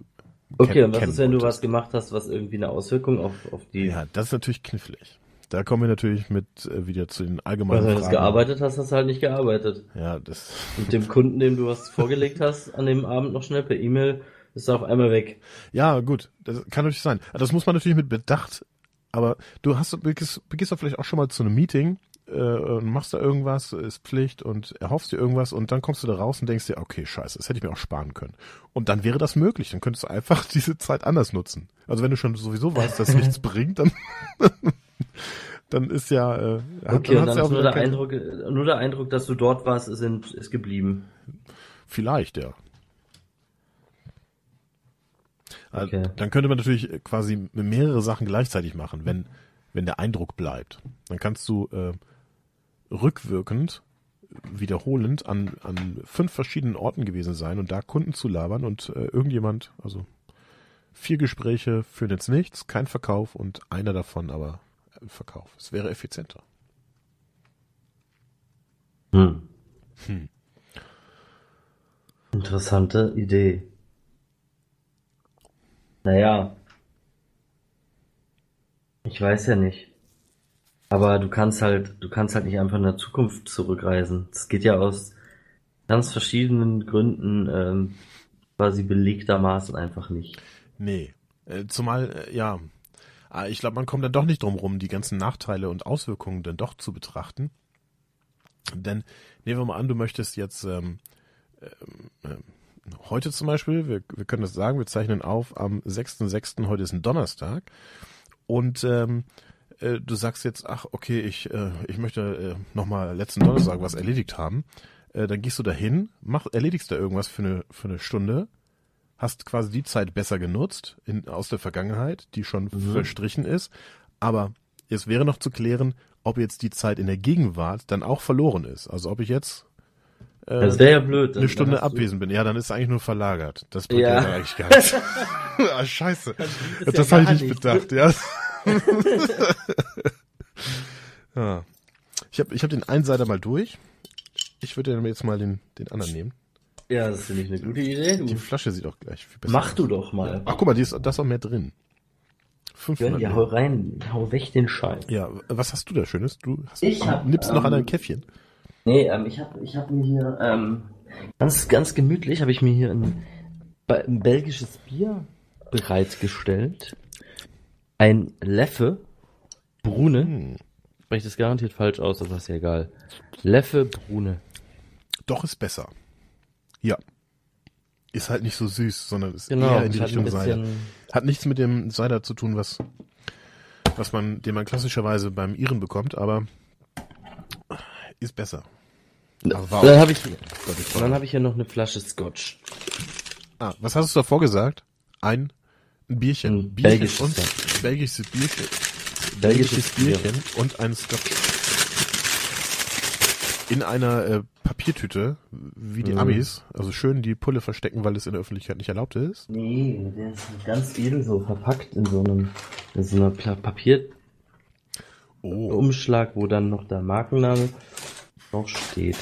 Speaker 2: okay, und was ist, wenn du was gemacht hast, was irgendwie eine Auswirkung auf, auf die,
Speaker 1: Ja, das ist natürlich knifflig. Da kommen wir natürlich mit äh, wieder zu den allgemeinen
Speaker 2: also wenn du
Speaker 1: Fragen.
Speaker 2: gearbeitet hast, hast du halt nicht gearbeitet.
Speaker 1: Ja, das.
Speaker 2: Und dem Kunden, dem du was vorgelegt hast, an dem Abend noch schnell per E-Mail, ist auf einmal weg.
Speaker 1: Ja, gut, das kann natürlich sein. Das muss man natürlich mit Bedacht. Aber du hast, begehst, begehst doch vielleicht auch schon mal zu einem Meeting äh, machst da irgendwas, ist Pflicht und erhoffst dir irgendwas und dann kommst du da raus und denkst dir, okay, scheiße, das hätte ich mir auch sparen können. Und dann wäre das möglich, dann könntest du einfach diese Zeit anders nutzen. Also wenn du schon sowieso weißt, dass nichts bringt, dann, dann ist ja, äh,
Speaker 2: Okay,
Speaker 1: dann
Speaker 2: dann
Speaker 1: ja
Speaker 2: ist
Speaker 1: auch
Speaker 2: nur der Eindruck, nur der Eindruck, dass du dort warst, in, ist geblieben.
Speaker 1: Vielleicht, ja. Also,
Speaker 2: Okay.
Speaker 1: Dann könnte man natürlich quasi mehrere Sachen gleichzeitig machen, wenn, wenn der Eindruck bleibt. Dann kannst du äh, rückwirkend, wiederholend an, an fünf verschiedenen Orten gewesen sein und da Kunden zu labern und äh, irgendjemand, also vier Gespräche führen jetzt nichts, kein Verkauf und einer davon aber äh, Verkauf. Es wäre effizienter.
Speaker 2: Hm.
Speaker 1: Hm.
Speaker 2: Interessante Idee. Naja. Ich weiß ja nicht. Aber du kannst halt, du kannst halt nicht einfach in der Zukunft zurückreisen. Das geht ja aus ganz verschiedenen Gründen ähm, quasi belegtermaßen einfach nicht.
Speaker 1: Nee. Äh, zumal, äh, ja, ah, ich glaube, man kommt dann doch nicht drum rum, die ganzen Nachteile und Auswirkungen dann doch zu betrachten. Denn nehmen wir mal an, du möchtest jetzt ähm, ähm, heute zum Beispiel, wir, wir können das sagen, wir zeichnen auf am 6.6., heute ist ein Donnerstag und ähm, äh, du sagst jetzt, ach okay, ich, äh, ich möchte äh, nochmal letzten Donnerstag was erledigt haben. Äh, dann gehst du dahin, mach, erledigst da irgendwas für eine, für eine Stunde, hast quasi die Zeit besser genutzt in, aus der Vergangenheit, die schon
Speaker 2: Mhm.
Speaker 1: verstrichen ist. Aber es wäre noch zu klären, ob jetzt die Zeit in der Gegenwart dann auch verloren ist. Also ob ich jetzt äh,
Speaker 2: Das wäre ja blöd.
Speaker 1: eine Stunde
Speaker 2: du-
Speaker 1: abwesend bin. Ja, dann ist es eigentlich nur verlagert. Das bringt
Speaker 2: Ja.
Speaker 1: ja, eigentlich gar nichts. ah, scheiße.
Speaker 2: das
Speaker 1: Das,
Speaker 2: ja
Speaker 1: habe ich nicht bedacht, ja. ja. Ich habe ich hab den Einseiter mal durch. Ich würde jetzt mal den, den anderen nehmen.
Speaker 2: Ja, das finde ich eine gute Idee.
Speaker 1: Die
Speaker 2: Du,
Speaker 1: Flasche sieht auch gleich viel besser
Speaker 2: mach
Speaker 1: aus.
Speaker 2: du doch mal.
Speaker 1: Ach, guck mal, die ist, da ist auch mehr drin.
Speaker 2: Ja,
Speaker 1: 500
Speaker 2: ja, hau rein, hau weg den Scheiß.
Speaker 1: Ja, was hast du da Schönes? Du hast,
Speaker 2: Ich hab,
Speaker 1: nippst noch
Speaker 2: ähm,
Speaker 1: an dein Käffchen.
Speaker 2: Nee, ähm, ich habe ich hab mir hier ähm, ganz ganz gemütlich habe ich mir hier ein, ein belgisches Bier bereitgestellt. Ein Leffe Brune.
Speaker 1: Hm.
Speaker 2: Spreche das garantiert falsch aus, aber ist ja egal. Leffe Brune.
Speaker 1: Doch ist besser. Ja. Ist halt nicht so süß, sondern ist
Speaker 2: Genau,
Speaker 1: eher in die Richtung
Speaker 2: bisschen
Speaker 1: Hat nichts mit dem Cider zu tun, was, was man, den man klassischerweise beim Iren bekommt, aber ist besser. Aber
Speaker 2: Dann habe ich
Speaker 1: teurer.
Speaker 2: dann habe ich hier noch eine Flasche Scotch.
Speaker 1: Ah, was hast du davor gesagt? Ein, Bierchen.
Speaker 2: Ein
Speaker 1: Bierchen
Speaker 2: belgisches,
Speaker 1: und
Speaker 2: ja.
Speaker 1: belgisches Bierchen.
Speaker 2: Belgisches Bier.
Speaker 1: Bierchen und ein Scotch. In einer äh, Papiertüte, wie die
Speaker 2: Mhm.
Speaker 1: Amis. Also schön die Pulle verstecken, weil es in der Öffentlichkeit nicht erlaubt ist.
Speaker 2: Nee, der ist ganz edel so verpackt in so einem in so einer Papierumschlag,
Speaker 1: Oh,
Speaker 2: wo dann noch der Markenname drauf steht.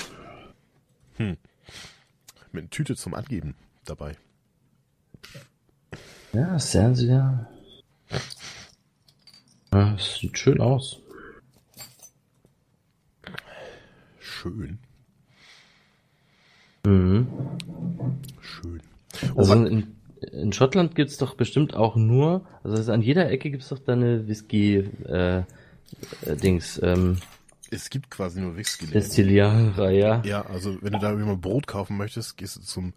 Speaker 1: mit einer Tüte zum Angeben dabei.
Speaker 2: Ja, sehr, sehr. Ja, es sieht schön aus.
Speaker 1: Schön,
Speaker 2: Mhm.
Speaker 1: schön.
Speaker 2: Also
Speaker 1: Oh,
Speaker 2: in, in Schottland gibt's doch bestimmt auch nur, also es an jeder Ecke gibt's doch da eine Whisky äh, äh, Dings, ähm,
Speaker 1: es gibt quasi nur Whisky.
Speaker 2: Destilliererei, ja.
Speaker 1: Ja, also wenn du da irgendwie mal Brot kaufen möchtest, gehst du zum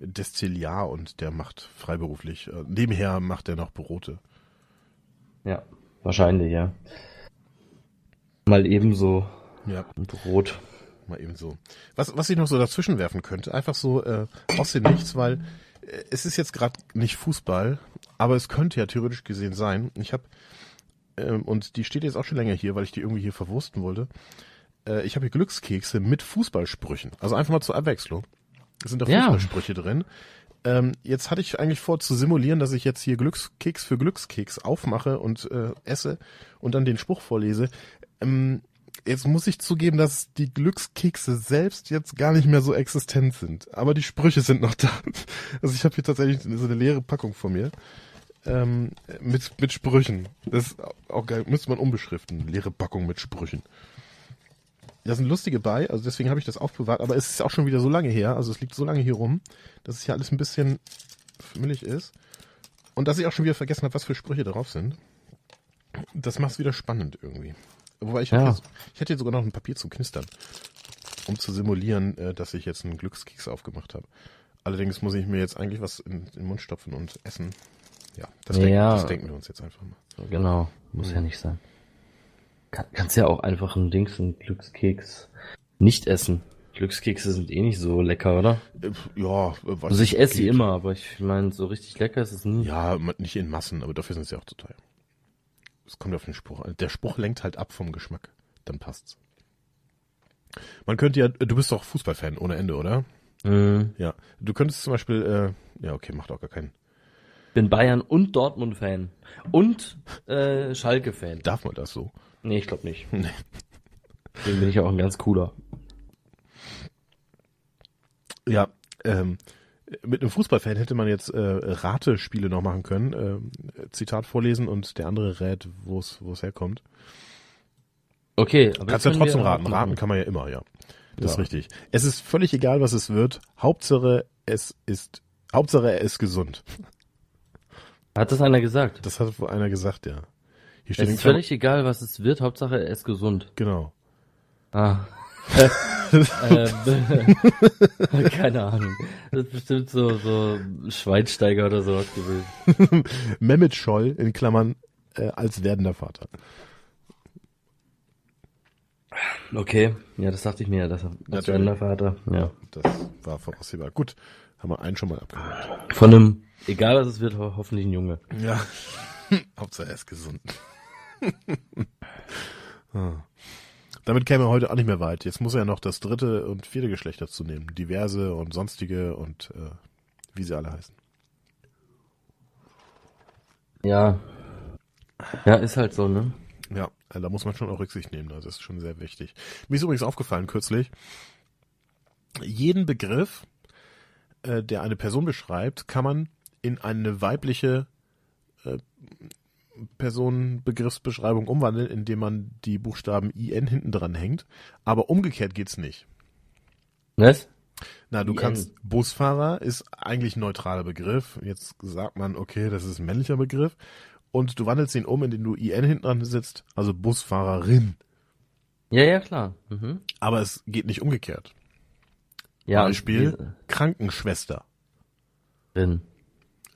Speaker 1: Destilliar und der macht freiberuflich. Äh, nebenher macht er noch Brote.
Speaker 2: Ja, wahrscheinlich, ja. Mal ebenso
Speaker 1: Ja,
Speaker 2: Brot.
Speaker 1: mal eben so. Was, was ich noch so dazwischen werfen könnte, einfach so äh, aus dem Nichts, weil äh, es ist jetzt gerade nicht Fußball, aber es könnte ja theoretisch gesehen sein. Ich habe ähm, und die steht jetzt auch schon länger hier, weil ich die irgendwie hier verwursten wollte. Äh, ich habe hier Glückskekse mit Fußballsprüchen. Also einfach mal zur Abwechslung. Es sind da
Speaker 2: Ja.
Speaker 1: Fußballsprüche drin. Ähm, jetzt hatte ich eigentlich vor zu simulieren, dass ich jetzt hier Glückskeks für Glückskeks aufmache und äh, esse und dann den Spruch vorlese. Ähm, jetzt muss ich zugeben, dass die Glückskekse selbst jetzt gar nicht mehr so existent sind. Aber die Sprüche sind noch da. Also ich habe hier tatsächlich so eine leere Packung vor mir. Ähm, mit, mit Sprüchen. Das ist auch geil. Müsste man umbeschriften. Leere Packung mit Sprüchen. Da sind lustige bei, also deswegen habe ich das aufbewahrt, aber es ist auch schon wieder so lange her, also es liegt so lange hier rum, dass es hier alles ein bisschen fimmelig ist. Und dass ich auch schon wieder vergessen habe, was für Sprüche drauf sind. Das macht es wieder spannend irgendwie. Wobei ich,
Speaker 2: Ja.
Speaker 1: hätte jetzt, ich hätte jetzt sogar noch ein Papier zum Knistern, um zu simulieren, äh, dass ich jetzt einen Glückskeks aufgemacht habe. Allerdings muss ich mir jetzt eigentlich was in, in den Mund stopfen und essen. Ja, das,
Speaker 2: Ja.
Speaker 1: Denken, das denken wir uns jetzt einfach mal.
Speaker 2: Genau, muss ja nicht sein. Kann, kannst ja auch einfach ein Dings, einen Glückskeks nicht essen. Glückskekse sind eh nicht so lecker, oder?
Speaker 1: Äh, Ja, äh, weiß
Speaker 2: Also ich esse sie immer, aber ich meine, so richtig lecker ist es nie.
Speaker 1: Ja, nicht in Massen, aber dafür sind sie auch zu teuer. Es kommt auf den Spruch an. Der Spruch lenkt halt ab vom Geschmack. Dann passt's. Man könnte ja, du bist doch Fußballfan ohne Ende, oder?
Speaker 2: Mhm.
Speaker 1: Ja. Du könntest zum Beispiel, äh, ja, okay, macht auch gar keinen.
Speaker 2: Bin Bayern und Dortmund-Fan. Und äh, Schalke-Fan.
Speaker 1: Darf man das so?
Speaker 2: Nee, ich glaube nicht.
Speaker 1: Nee.
Speaker 2: Deswegen bin ich auch ein ganz cooler.
Speaker 1: Ja, ähm, mit einem Fußballfan hätte man jetzt äh, Ratespiele noch machen können. Äh, Zitat vorlesen und der andere rät, wo es wo es herkommt.
Speaker 2: Okay, aber
Speaker 1: Kannst ja trotzdem
Speaker 2: wir
Speaker 1: raten.
Speaker 2: machen.
Speaker 1: Raten kann man ja immer, ja. Das ist
Speaker 2: Ja.
Speaker 1: richtig. Es ist völlig egal, was es wird. Hauptsache, es ist, Hauptsache, er ist gesund.
Speaker 2: Hat das einer gesagt?
Speaker 1: Das hat wohl einer gesagt, ja. Hier
Speaker 2: Es
Speaker 1: steht in
Speaker 2: ist völlig egal, was es wird, Hauptsache er ist gesund.
Speaker 1: Genau.
Speaker 2: Ah. ähm, keine Ahnung. Das ist bestimmt so, so Schweinsteiger oder sowas gewesen.
Speaker 1: Mehmet Scholl in Klammern äh, als werdender Vater.
Speaker 2: Okay, ja, das dachte ich mir, das als
Speaker 1: Natürlich.
Speaker 2: der Vater. Ja.
Speaker 1: Das war voraussehbar. Gut, haben wir einen schon mal abgehakt.
Speaker 2: Von einem, egal was es wird, ho hoffentlich ein Junge.
Speaker 1: Ja. Hauptsache er ist gesund. Ah. Damit käme er heute auch nicht mehr weit. Jetzt muss er ja noch das dritte und vierte Geschlecht dazu nehmen. Diverse und sonstige und äh, wie sie alle heißen.
Speaker 2: Ja. Ja, ist halt so, ne?
Speaker 1: Ja, äh, da muss man schon auch Rücksicht nehmen. Also Das ist schon sehr wichtig. Mir ist übrigens aufgefallen kürzlich, jeden Begriff, äh, der eine Person beschreibt, kann man in eine weibliche äh, Personenbegriffsbeschreibung umwandeln, indem man die Buchstaben IN hinten dran hängt. Aber umgekehrt geht's nicht.
Speaker 2: Was?
Speaker 1: Na, du
Speaker 2: IN.
Speaker 1: kannst, Busfahrer ist eigentlich ein neutraler Begriff. Jetzt sagt man, okay, das ist ein männlicher Begriff. Und du wandelst ihn um, indem du IN hinten dran sitzt, also Busfahrerin.
Speaker 2: Ja, ja, klar. Mhm.
Speaker 1: Aber es geht nicht umgekehrt.
Speaker 2: Ja,
Speaker 1: Beispiel, Krankenschwester.
Speaker 2: Drin.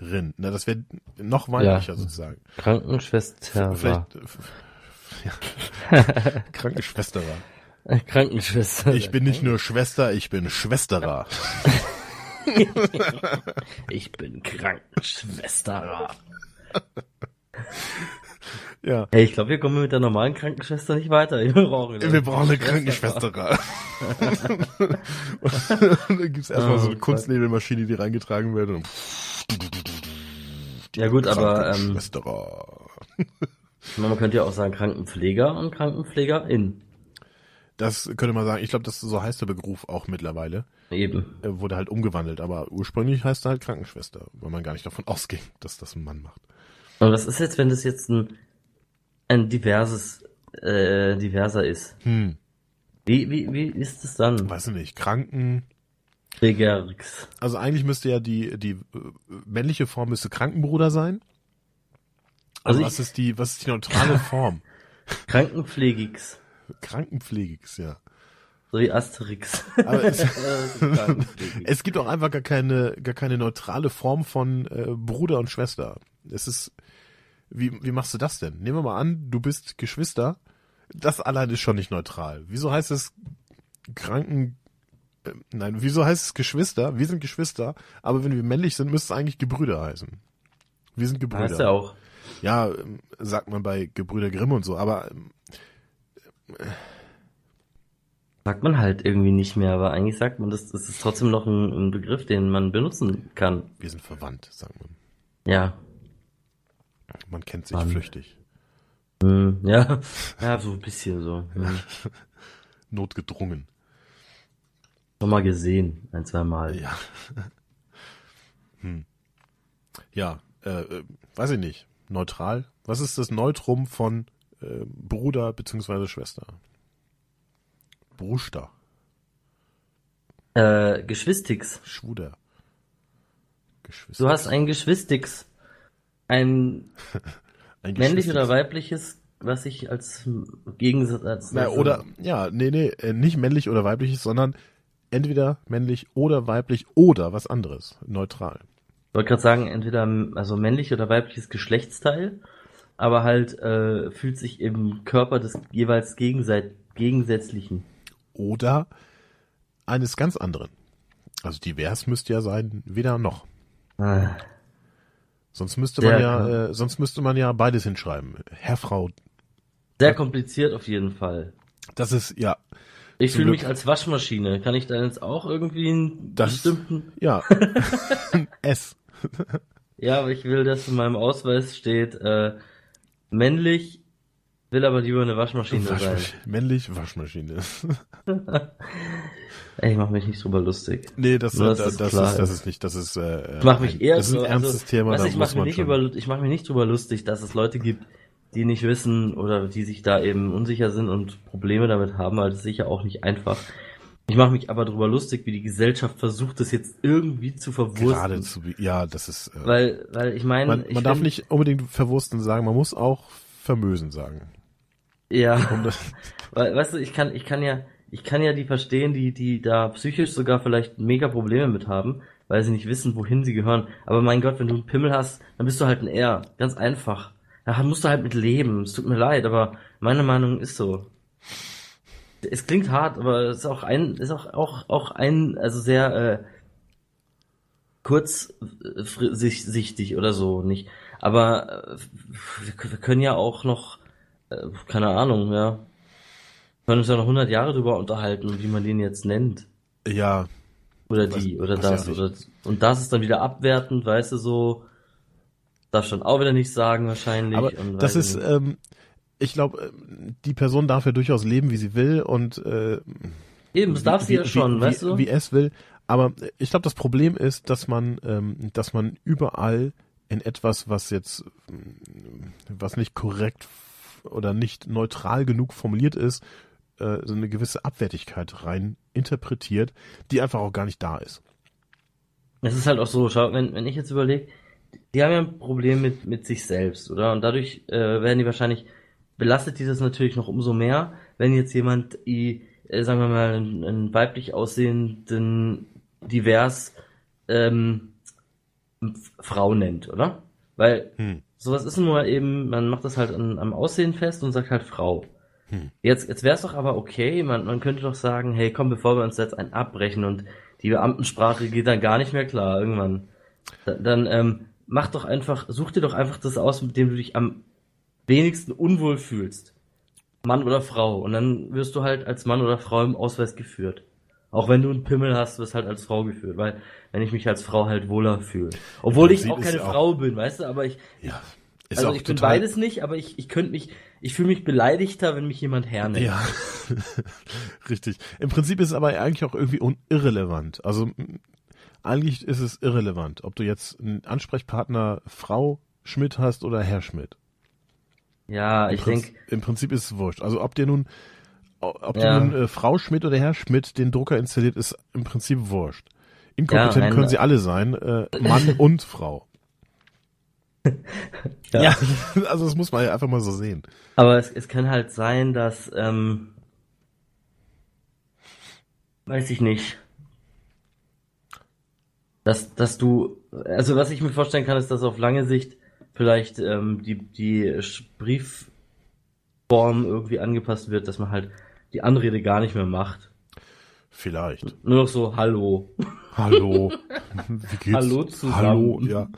Speaker 1: Rin. Na, das wäre noch weiblicher
Speaker 2: Ja.
Speaker 1: sozusagen.
Speaker 2: Krankenschwester.
Speaker 1: Vielleicht, äh, ja. Krankenschwesterer.
Speaker 2: war- Krankenschwester.
Speaker 1: Ich bin nicht nur Schwester, ich bin Schwesterer.
Speaker 2: Ich bin Krankenschwester.
Speaker 1: Ja.
Speaker 2: Hey, ich glaube, wir kommen mit der normalen Krankenschwester nicht weiter. Wir brauchen,
Speaker 1: Wir brauchen eine Krankenschwesterer. und dann gibt's erstmal so eine
Speaker 2: Oh,
Speaker 1: Kunstnebelmaschine, die reingetragen wird. Und
Speaker 2: Ja gut, aber ähm, man könnte ja auch sagen Krankenpfleger und Krankenpflegerin.
Speaker 1: Das könnte man sagen. Ich glaube, das so heißt der Beruf auch mittlerweile.
Speaker 2: Eben.
Speaker 1: Er wurde halt umgewandelt, aber ursprünglich heißt er halt Krankenschwester, weil man gar nicht davon ausging, dass das ein Mann macht.
Speaker 2: Und was ist jetzt, wenn das jetzt ein, ein diverses, äh, diverser ist?
Speaker 1: Hm,
Speaker 2: Wie, wie, wie ist es dann?
Speaker 1: weiß ich nicht. Kranken.
Speaker 2: Pflegerix.
Speaker 1: Also eigentlich müsste ja die die äh, männliche Form müsste Krankenbruder sein. Also
Speaker 2: Also
Speaker 1: was ist die was ist die neutrale Form?
Speaker 2: Krankenpflegix.
Speaker 1: Krankenpflegix, ja.
Speaker 2: So wie Asterix.
Speaker 1: Aber es, es gibt auch einfach gar keine gar keine neutrale Form von äh, Bruder und Schwester. Es ist wie wie machst du das denn? Nehmen wir mal an, du bist Geschwister. Das allein ist schon nicht neutral. Wieso heißt es Kranken äh, Nein, wieso heißt es Geschwister? Wir sind Geschwister, aber wenn wir männlich sind, müsste es eigentlich Gebrüder heißen. Wir sind Gebrüder.
Speaker 2: Heißt ja auch.
Speaker 1: Ja, ähm, sagt man bei Gebrüder Grimm und so, aber ähm,
Speaker 2: Sagt man halt irgendwie nicht mehr, aber eigentlich sagt man, das, das ist trotzdem noch ein, ein Begriff, den man benutzen kann.
Speaker 1: wir sind verwandt, sagt man.
Speaker 2: Ja.
Speaker 1: Man kennt sich
Speaker 2: Mann.
Speaker 1: flüchtig.
Speaker 2: Hm, ja. Ja, so ein bisschen so. Hm.
Speaker 1: Notgedrungen.
Speaker 2: Schon mal gesehen, ein, zwei Mal.
Speaker 1: Ja. hm. Ja, äh, äh, weiß ich nicht. Neutral. Was ist das Neutrum von äh, Bruder beziehungsweise Schwester? Bruster.
Speaker 2: Äh, Geschwistix.
Speaker 1: Schwuder. Geschwister.
Speaker 2: Du hast ein Geschwistix. Ein
Speaker 1: Ein
Speaker 2: männlich
Speaker 1: Geschwister-
Speaker 2: oder weibliches was ich als Gegensatz als,
Speaker 1: Na, oder, ja, nee, nee, äh, nicht männlich oder weiblich, sondern entweder männlich oder weiblich oder was anderes. Neutral.
Speaker 2: Ich wollte gerade sagen, entweder also männlich oder weibliches Geschlechtsteil, aber halt äh, fühlt sich im Körper des jeweils gegensätzlichen.
Speaker 1: Oder eines ganz anderen. Also divers müsste ja sein, weder noch.
Speaker 2: Ah,
Speaker 1: Sonst müsste
Speaker 2: Sehr
Speaker 1: man ja, äh, sonst müsste man ja beides hinschreiben. Herr, Frau.
Speaker 2: sehr kompliziert auf jeden Fall.
Speaker 1: Das ist, ja,
Speaker 2: Ich fühle mich als Waschmaschine. Kann ich da jetzt auch irgendwie einen
Speaker 1: Das-
Speaker 2: bestimmten...
Speaker 1: ja. S.
Speaker 2: Ja, aber ich will, dass in meinem Ausweis steht, äh, männlich, will aber lieber eine Waschmaschine sein.
Speaker 1: Waschmaschine. Männlich, Waschmaschine.
Speaker 2: Ey, ich mach mich nicht drüber lustig.
Speaker 1: Nee, das,
Speaker 2: Nur,
Speaker 1: das, das,
Speaker 2: das
Speaker 1: ist, das
Speaker 2: ist.
Speaker 1: nicht, das ist, äh,
Speaker 2: Ich mach mich eher
Speaker 1: das ist ein
Speaker 2: so-
Speaker 1: ernstes
Speaker 2: also,
Speaker 1: Thema,
Speaker 2: weißt, ich mach,
Speaker 1: man
Speaker 2: nicht
Speaker 1: schon.
Speaker 2: über, ich mach mich nicht drüber lustig, dass es Leute gibt, die nicht wissen oder die sich da eben unsicher sind und Probleme damit haben, weil das ist sicher auch nicht einfach. Ich mache mich aber drüber lustig, wie die Gesellschaft versucht, das jetzt irgendwie zu verwursten.
Speaker 1: gerade zu, ja, das ist, äh,
Speaker 2: Weil, weil ich meine,
Speaker 1: man,
Speaker 2: ich
Speaker 1: man darf
Speaker 2: find-
Speaker 1: nicht unbedingt verwursten sagen, man muss auch vermösen sagen.
Speaker 2: Ja, weil, weißt du, ich kann, ich kann ja, ich kann ja die verstehen, die, die da psychisch sogar vielleicht mega Probleme mit haben, weil sie nicht wissen, wohin sie gehören. Aber mein Gott, wenn du einen Pimmel hast, dann bist du halt ein R. Ganz einfach. Da musst du halt mit leben. Es tut mir leid, aber meine Meinung ist so. Es klingt hart, aber es ist auch ein, ist auch, auch, auch ein, also sehr, äh, kurzsichtig oder so, nicht. Aber äh, wir, können ja auch noch, äh, keine Ahnung, ja. Wir können uns ja noch 100 Jahre drüber unterhalten, wie man den jetzt nennt.
Speaker 1: ja,
Speaker 2: Oder die, oder
Speaker 1: was ja
Speaker 2: das,
Speaker 1: nicht-
Speaker 2: oder, und das ist dann wieder abwertend, weißt du, so, darf schon auch wieder nicht sagen, wahrscheinlich.
Speaker 1: aber das ist,
Speaker 2: nicht.
Speaker 1: ähm, ich glaube, die Person darf ja durchaus leben, wie sie will und äh,
Speaker 2: Eben, das darf sie ja schon,
Speaker 1: wie,
Speaker 2: weißt
Speaker 1: wie,
Speaker 2: du?
Speaker 1: Wie es will. Aber ich glaube, das Problem ist, dass man, ähm, dass man überall in etwas, was jetzt, ähm, was nicht korrekt oder nicht neutral genug formuliert ist, äh, so eine gewisse Abwertigkeit rein interpretiert, die einfach auch gar nicht da ist.
Speaker 2: Es ist halt auch so, schau, wenn, wenn ich jetzt überlege, die haben ja ein Problem mit, mit sich selbst, oder? Und dadurch äh, werden die wahrscheinlich, belastet die das natürlich noch umso mehr, wenn jetzt jemand, i, äh, sagen wir mal, einen, einen weiblich aussehenden, divers ähm, Frau nennt, oder? Weil
Speaker 1: Hm.
Speaker 2: sowas ist mal eben, man macht das halt an, am Aussehen fest und sagt halt Frau.
Speaker 1: Hm.
Speaker 2: Jetzt, jetzt wäre es doch aber okay, man, man könnte doch sagen, hey, komm, bevor wir uns jetzt einen abbrechen und die Beamtensprache geht dann gar nicht mehr klar irgendwann. Da, dann ähm, mach doch einfach, such dir doch einfach das aus, mit dem du dich am wenigsten unwohl fühlst. Mann oder Frau. Und dann wirst du halt als Mann oder Frau im Ausweis geführt. Auch wenn du einen Pimmel hast, wirst halt als Frau geführt, weil wenn ich mich als Frau halt wohler fühle. Obwohl ich auch keine
Speaker 1: auch-
Speaker 2: Frau bin, weißt du, aber ich,
Speaker 1: Ja, ist
Speaker 2: also ich bin beides nicht, aber ich, ich könnte mich, ich fühle mich beleidigter, wenn mich jemand hernimmt.
Speaker 1: Ja, richtig. Im Prinzip ist es aber eigentlich auch irgendwie irrelevant. Also eigentlich ist es irrelevant, ob du jetzt einen Ansprechpartner Frau Schmidt hast oder Herr Schmidt.
Speaker 2: Ja,
Speaker 1: Im
Speaker 2: ich denke,
Speaker 1: im Prinzip ist es wurscht. Also ob dir nun, ob
Speaker 2: Ja.
Speaker 1: nun äh, Frau Schmidt oder Herr Schmidt den Drucker installiert, ist im Prinzip wurscht. Inkompetent
Speaker 2: nein,
Speaker 1: können sie alle sein, äh, Mann und Frau. Ja, also das muss man ja einfach mal so sehen.
Speaker 2: aber es, es kann halt sein, dass, ähm, weiß ich nicht, dass, dass du, also was ich mir vorstellen kann, ist, dass auf lange Sicht vielleicht ähm, die, die Briefform irgendwie angepasst wird, dass man halt die Anrede gar nicht mehr macht.
Speaker 1: Vielleicht.
Speaker 2: Nur noch so, hallo,
Speaker 1: Hallo. Wie geht's?
Speaker 2: Hallo zusammen.
Speaker 1: Hallo, ja.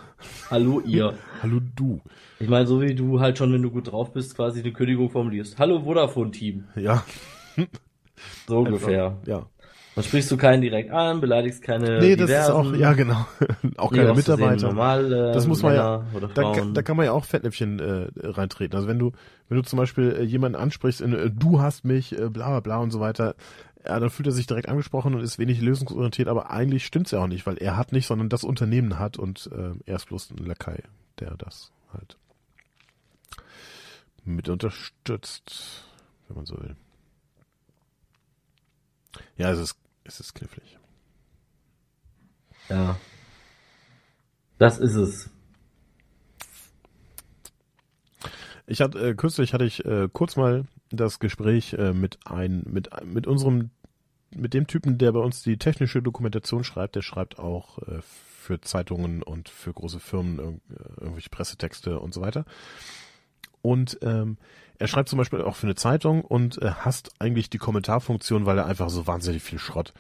Speaker 2: hallo ihr.
Speaker 1: Hallo du.
Speaker 2: Ich meine, so wie du halt schon, wenn du gut drauf bist, quasi eine Kündigung formulierst. Hallo Vodafone-Team.
Speaker 1: Ja.
Speaker 2: So ungefähr.
Speaker 1: Ja.
Speaker 2: Dann sprichst du keinen direkt an, beleidigst keine
Speaker 1: Nee, das ist
Speaker 2: diversen,
Speaker 1: auch, ja genau. auch
Speaker 2: nie
Speaker 1: keine Mitarbeiter.
Speaker 2: Normal, äh,
Speaker 1: Das muss man ja-
Speaker 2: Männer oder
Speaker 1: Da, da kann man ja auch Fettnäpfchen äh, reintreten. Also wenn du, wenn du zum Beispiel äh, jemanden ansprichst, in, äh, du hast mich, äh, bla bla bla und so weiter, ja, dann fühlt er sich direkt angesprochen und ist wenig lösungsorientiert, aber eigentlich stimmt's ja auch nicht, weil er hat nicht, sondern das Unternehmen hat und äh, er ist bloß ein Lakai, der das halt mit unterstützt, wenn man so will. Ja, es ist, es ist knifflig.
Speaker 2: ja. Das ist es.
Speaker 1: Ich hatte äh, kürzlich hatte ich äh, kurz mal das Gespräch äh, mit ein mit mit unserem mit dem Typen, der bei uns die technische Dokumentation schreibt. Der schreibt auch äh, für Zeitungen und für große Firmen äh, irgendwelche Pressetexte und so weiter. Und ähm, er schreibt zum Beispiel auch für eine Zeitung und äh, hasst eigentlich die Kommentarfunktion, weil er einfach so wahnsinnig viel Schrott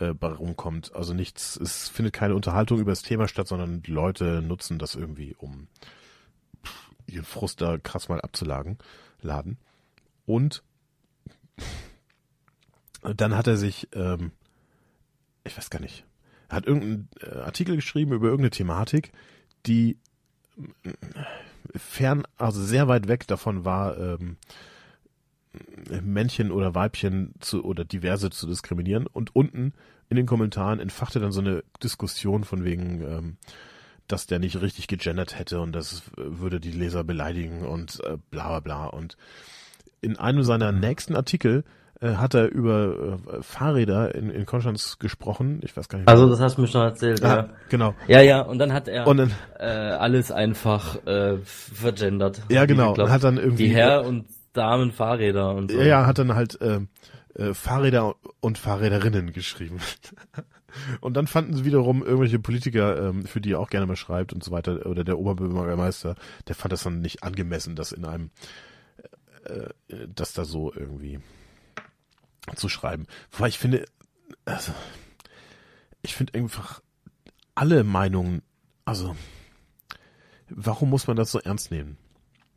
Speaker 1: äh, rumkommt. Also nichts, es findet keine Unterhaltung über das Thema statt, sondern Leute nutzen das irgendwie, um ihren Frust da krass mal abzuladen. Laden. Und dann hat er sich, ähm, ich weiß gar nicht, hat irgendeinen äh, Artikel geschrieben über irgendeine Thematik, die äh, fern, also sehr weit weg davon war, ähm, Männchen oder Weibchen zu oder diverse zu diskriminieren. Und unten in den Kommentaren entfachte dann so eine Diskussion von wegen, ähm, dass der nicht richtig gegendert hätte und das würde die Leser beleidigen und äh, bla bla bla. Und in einem seiner nächsten Artikel äh, hat er über äh, Fahrräder in, in Konstanz gesprochen. Ich weiß gar nicht.
Speaker 2: Also das hast du mir schon erzählt,
Speaker 1: ah,
Speaker 2: ja.
Speaker 1: Genau.
Speaker 2: Ja, ja, und dann hat er
Speaker 1: dann,
Speaker 2: äh, alles einfach äh, vergendert.
Speaker 1: ja, genau.
Speaker 2: Glaub,
Speaker 1: hat dann irgendwie.
Speaker 2: die Herr- und Damenfahrräder und so.
Speaker 1: Ja, ja, hat dann halt äh, äh, Fahrräder und Fahrräderinnen geschrieben. und dann fanden sie wiederum irgendwelche Politiker, ähm, für die er auch gerne mal schreibt und so weiter, oder der Oberbürgermeister, der fand das dann nicht angemessen, dass in einem, äh, äh, das da so irgendwie zu schreiben. Wobei ich finde, also, ich finde einfach alle Meinungen, also, warum muss man das so ernst nehmen?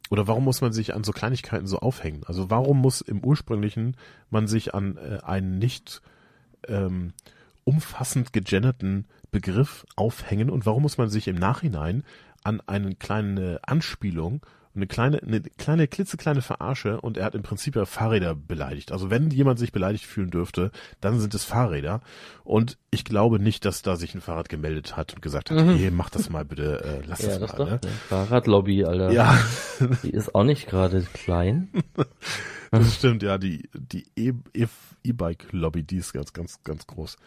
Speaker 1: Oder warum muss man sich an so Kleinigkeiten so aufhängen? Also warum muss im ursprünglichen man sich an äh, einen nicht ähm, umfassend gegenderten Begriff aufhängen und warum muss man sich im Nachhinein an eine kleine Anspielung eine kleine, eine kleine, klitzekleine Verarsche und er hat im Prinzip ja Fahrräder beleidigt. Also wenn jemand sich beleidigt fühlen dürfte, dann sind es Fahrräder. Und ich glaube nicht, dass da sich ein Fahrrad gemeldet hat und gesagt hat,
Speaker 2: Mhm.
Speaker 1: hey, mach das mal bitte, äh, lass
Speaker 2: Ja,
Speaker 1: das
Speaker 2: das
Speaker 1: mal.
Speaker 2: doch.
Speaker 1: Ne?
Speaker 2: Ne? Fahrradlobby, Alter.
Speaker 1: Ja,
Speaker 2: Die ist auch nicht gerade klein.
Speaker 1: das stimmt, ja, die, die E- E- E-Bike-Lobby, die ist ganz, ganz, ganz groß.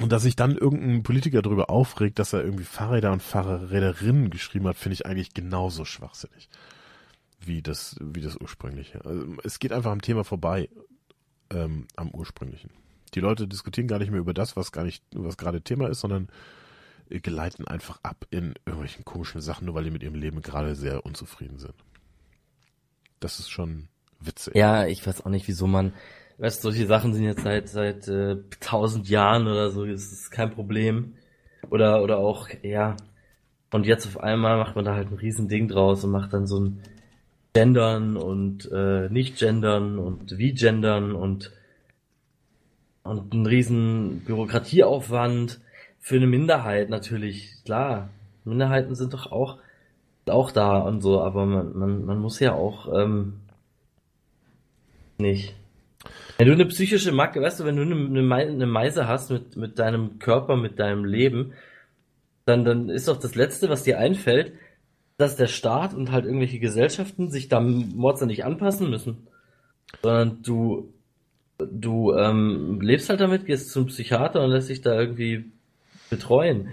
Speaker 1: Und dass sich dann irgendein Politiker darüber aufregt, dass er irgendwie Fahrräder und Fahrräderinnen geschrieben hat, finde ich eigentlich genauso schwachsinnig wie das, wie das ursprüngliche. Also es geht einfach am Thema vorbei, ähm, am ursprünglichen. Die Leute diskutieren gar nicht mehr über das, was gar nicht, was gerade Thema ist, sondern äh, geleiten einfach ab in irgendwelchen komischen Sachen, nur weil die mit ihrem Leben gerade sehr unzufrieden sind. Das ist schon witzig.
Speaker 2: Ja, ich weiß auch nicht, wieso man, weißt solche Sachen sind jetzt seit seit äh, tausend Jahren oder so, das ist kein Problem. Oder oder auch, ja. Und jetzt auf einmal macht man da halt ein riesen Ding draus und macht dann so ein Gendern und äh, nicht Gendern und wie Gendern und und einen riesen Bürokratieaufwand für eine Minderheit natürlich, klar. Minderheiten sind doch auch auch da und so, aber man, man, man muss ja auch ähm, nicht. Wenn du eine psychische Macke, weißt du, wenn du eine, eine, Mei- eine Meise hast mit, mit deinem Körper, mit deinem Leben, dann, dann ist doch das Letzte, was dir einfällt, dass der Staat und halt irgendwelche Gesellschaften sich da Mords nicht anpassen müssen. Sondern du, du ähm, lebst halt damit, gehst zum Psychiater und lässt dich da irgendwie betreuen.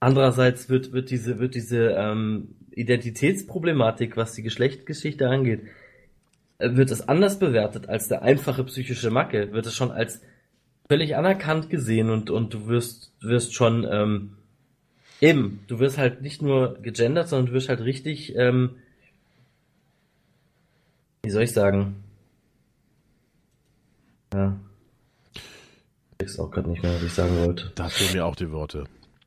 Speaker 2: Andererseits wird, wird diese, wird diese ähm, Identitätsproblematik, was die Geschlechtsgeschichte angeht, wird es anders bewertet als der einfache psychische Macke, wird es schon als völlig anerkannt gesehen und, und du wirst, wirst schon, ähm, eben, du wirst halt nicht nur gegendert, sondern du wirst halt richtig, ähm, wie soll ich sagen? Ja. Ich weiß auch gerade nicht mehr, was ich sagen wollte.
Speaker 1: Da fehlen mir auch die Worte.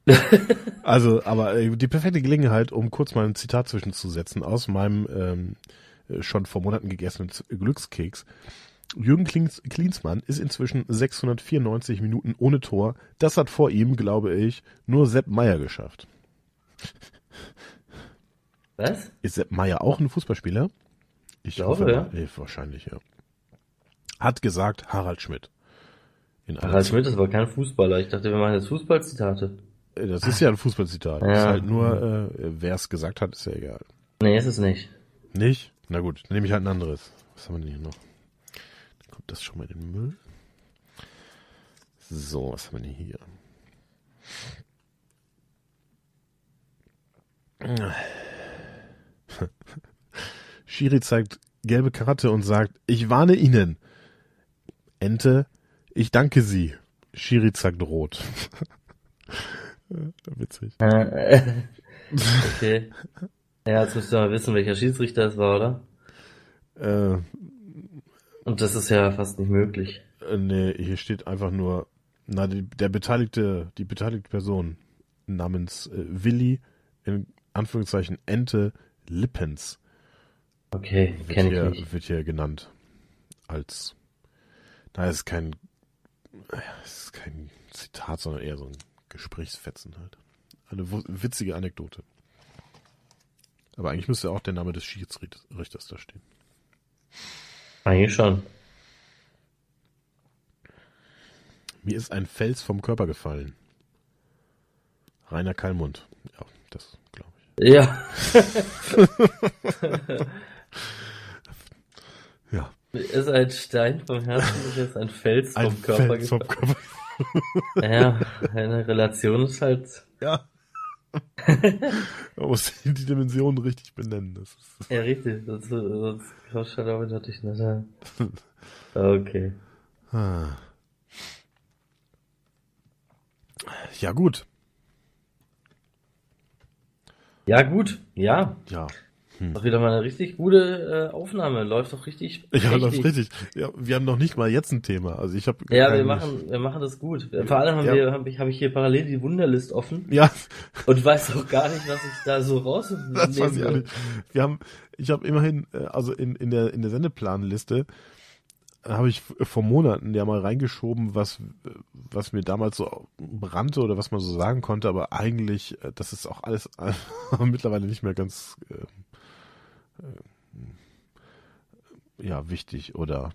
Speaker 1: also, aber äh, die perfekte Gelegenheit, um kurz mal ein Zitat zwischenzusetzen aus meinem ähm, äh, schon vor Monaten gegessenen Glückskeks. Jürgen Klins Klinsmann ist inzwischen 694 Minuten ohne Tor. Das hat vor ihm, glaube ich, nur Sepp Meier geschafft.
Speaker 2: Was?
Speaker 1: Ist Sepp Meier auch ein Fußballspieler? Ich
Speaker 2: Glaube,
Speaker 1: hoffe,
Speaker 2: ja.
Speaker 1: Eh, wahrscheinlich, ja. Hat gesagt Harald Schmidt.
Speaker 2: Harald Schmidt ist aber kein Fußballer. Ich dachte, wir machen jetzt Fußballzitate.
Speaker 1: Äh, Das ist ja ein Fußballzitat.
Speaker 2: Ja.
Speaker 1: Ist halt nur, äh, wer es gesagt hat, ist ja egal.
Speaker 2: Nee, ist es nicht.
Speaker 1: Nicht? Na gut, dann nehme ich halt ein anderes. Was haben wir denn hier noch? Dann kommt das schon mal in den Müll. So, was haben wir denn hier? Schiri zeigt gelbe Karte und sagt, ich warne Ihnen. Ente, ich danke Sie. Schiri zeigt rot. Witzig.
Speaker 2: Äh, okay. Ja, jetzt müsst ihr mal wissen, welcher Schiedsrichter es war, oder?
Speaker 1: Äh,
Speaker 2: Und das ist ja fast nicht möglich.
Speaker 1: äh, nee, hier steht einfach nur, na, die, der beteiligte, die beteiligte Person namens äh, Willi, in Anführungszeichen Ente Lippens,
Speaker 2: Okay,
Speaker 1: wird
Speaker 2: kenne ich
Speaker 1: hier,
Speaker 2: nicht.
Speaker 1: wird hier genannt. Als, na, es ist kein, es ist kein Zitat, sondern eher so ein Gesprächsfetzen halt. Eine witzige Anekdote. Aber eigentlich müsste auch der Name des Schiedsrichters da stehen.
Speaker 2: Eigentlich schon.
Speaker 1: Mir ist ein Fels vom Körper gefallen. Rainer Kallmund. Ja, das glaube ich.
Speaker 2: Ja.
Speaker 1: Ja.
Speaker 2: Mir ist ein Stein vom Herzen, mir ist ein Fels vom
Speaker 1: Ein
Speaker 2: Körper
Speaker 1: Fels vom
Speaker 2: gefallen.
Speaker 1: Körper.
Speaker 2: Ja, eine Relation ist halt,
Speaker 1: Ja. Man muss die Dimensionen richtig benennen. Das ist,
Speaker 2: ja richtig, das, das kommst halt damit natürlich nicht. ja. Okay.
Speaker 1: Ja, gut.
Speaker 2: Ja gut, ja.
Speaker 1: Ja.
Speaker 2: Doch wieder mal eine richtig gute äh, Aufnahme. Läuft doch richtig.
Speaker 1: Ja, läuft richtig. Ja, wir haben noch nicht mal jetzt ein Thema. Also ich habe
Speaker 2: Ja, wir machen, wir machen das gut. Vor allem haben
Speaker 1: Ja.
Speaker 2: wir, habe ich, hab ich hier parallel die Wunderlist offen
Speaker 1: Ja,
Speaker 2: und weiß auch gar nicht, was ich da so rausnehmen
Speaker 1: das weiß ich auch nicht. Wir haben, ich habe immerhin, äh, also in, in der in der Sendeplanliste äh, habe ich vor Monaten ja mal reingeschoben, was was mir damals so brannte oder was man so sagen konnte, aber eigentlich, äh, das ist auch alles mittlerweile nicht mehr ganz äh, ja wichtig oder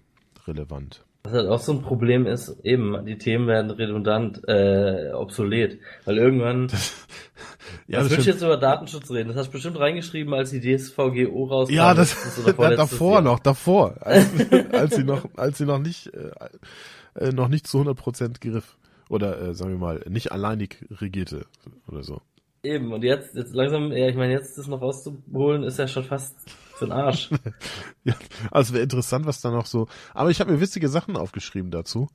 Speaker 1: relevant.
Speaker 2: Was halt auch so ein Problem ist, eben, die Themen werden redundant, äh, obsolet. Weil irgendwann,
Speaker 1: Ja,
Speaker 2: was
Speaker 1: das
Speaker 2: willst du jetzt über Datenschutz reden? Das hast du bestimmt reingeschrieben, als die DSVGO rauskam.
Speaker 1: Ja, das,
Speaker 2: letztes oder
Speaker 1: da,
Speaker 2: vorletztes
Speaker 1: davor
Speaker 2: Jahr.
Speaker 1: noch, davor, als, als sie noch, als sie noch nicht, äh, äh, noch nicht zu 100 Prozent griff oder äh, sagen wir mal nicht alleinig regierte oder so.
Speaker 2: Eben, und jetzt, jetzt langsam, ja, ich meine, jetzt das noch rauszuholen, ist ja schon fast für den Arsch.
Speaker 1: Ja, also wäre interessant, was da noch so. Aber ich habe mir witzige Sachen aufgeschrieben dazu.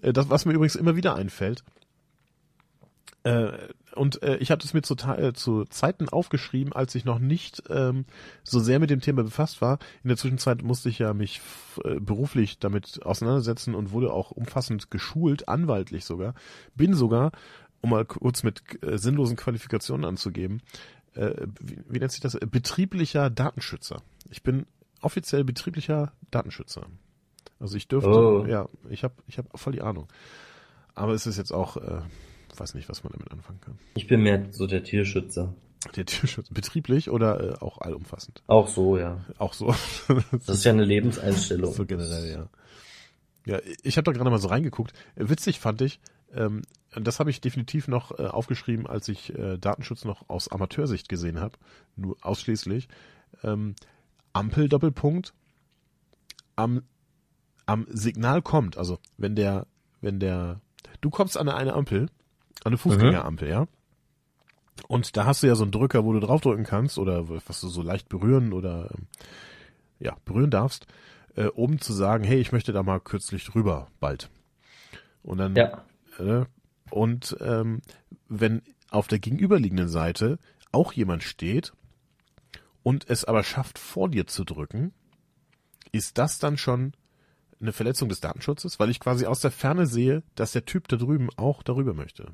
Speaker 1: Äh, das, was mir übrigens immer wieder einfällt. Äh, und äh, ich habe das mir zu, zu Zeiten aufgeschrieben, als ich noch nicht ähm, so sehr mit dem Thema befasst war. In der Zwischenzeit musste ich ja mich beruflich damit auseinandersetzen und wurde auch umfassend geschult, anwaltlich sogar. Bin sogar, um mal kurz mit äh, sinnlosen Qualifikationen anzugeben, äh, wie, wie nennt sich das? Betrieblicher Datenschützer. Ich bin offiziell betrieblicher Datenschützer. Also ich dürfte,
Speaker 2: Oh.
Speaker 1: ja, ich habe ich hab voll die Ahnung. Aber es ist jetzt auch, äh, weiß nicht, was man damit anfangen kann.
Speaker 2: Ich bin mehr so der Tierschützer.
Speaker 1: Der Tierschutz, betrieblich oder äh, auch allumfassend?
Speaker 2: Auch so, ja.
Speaker 1: Auch so.
Speaker 2: Das ist ja eine Lebenseinstellung.
Speaker 1: so generell, ja. Ja, ich habe da gerade mal so reingeguckt. Witzig fand ich, ähm, das habe ich definitiv noch äh, aufgeschrieben, als ich äh, Datenschutz noch aus Amateursicht gesehen habe, nur ausschließlich. Ähm, Ampel Doppelpunkt am am Signal kommt, also wenn der wenn der du kommst an eine Ampel, an eine Fußgängerampel, ja? Und da hast du ja so einen Drücker, wo du draufdrücken kannst oder was du so leicht berühren oder ähm, ja, berühren darfst, äh, um zu sagen, hey, ich möchte da mal kürzlich drüber, bald. Und dann,
Speaker 2: Ja.
Speaker 1: äh, und ähm, wenn auf der gegenüberliegenden Seite auch jemand steht und es aber schafft, vor dir zu drücken, ist das dann schon eine Verletzung des Datenschutzes, weil ich quasi aus der Ferne sehe, dass der Typ da drüben auch darüber möchte.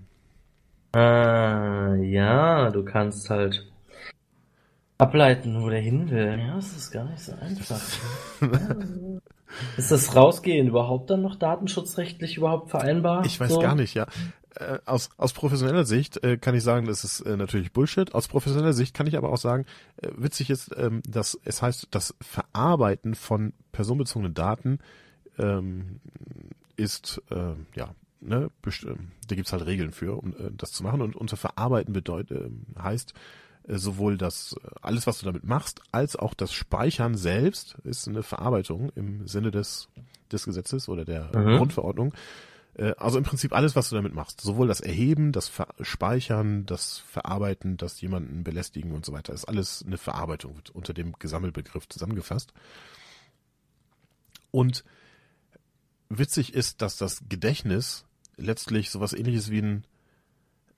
Speaker 2: Ah, ja, du kannst halt ableiten, wo der hin will. Ja, das ist gar nicht so einfach. Ja. Ist das Rausgehen überhaupt dann noch datenschutzrechtlich überhaupt vereinbar?
Speaker 1: Ich weiß
Speaker 2: So?
Speaker 1: gar nicht, ja. Äh, aus, aus professioneller Sicht äh, kann ich sagen, das ist äh, natürlich Bullshit. Aus professioneller Sicht kann ich aber auch sagen, äh, witzig ist, ähm, dass es heißt, das Verarbeiten von personenbezogenen Daten ähm, ist, äh, ja, ne, ähm, da gibt's halt Regeln für, um äh, das zu machen. Und unter Verarbeiten bedeutet, äh, heißt äh, sowohl das, äh, alles, was du damit machst, als auch das Speichern selbst ist eine Verarbeitung im Sinne des, des Gesetzes oder der
Speaker 2: Mhm.
Speaker 1: Grundverordnung. Äh, also im Prinzip alles, was du damit machst. Sowohl das Erheben, das Ver Speichern, das Verarbeiten, das jemanden belästigen und so weiter, ist alles eine Verarbeitung, unter dem Gesammelbegriff zusammengefasst. Und witzig ist, dass das Gedächtnis letztlich sowas ähnliches wie ein,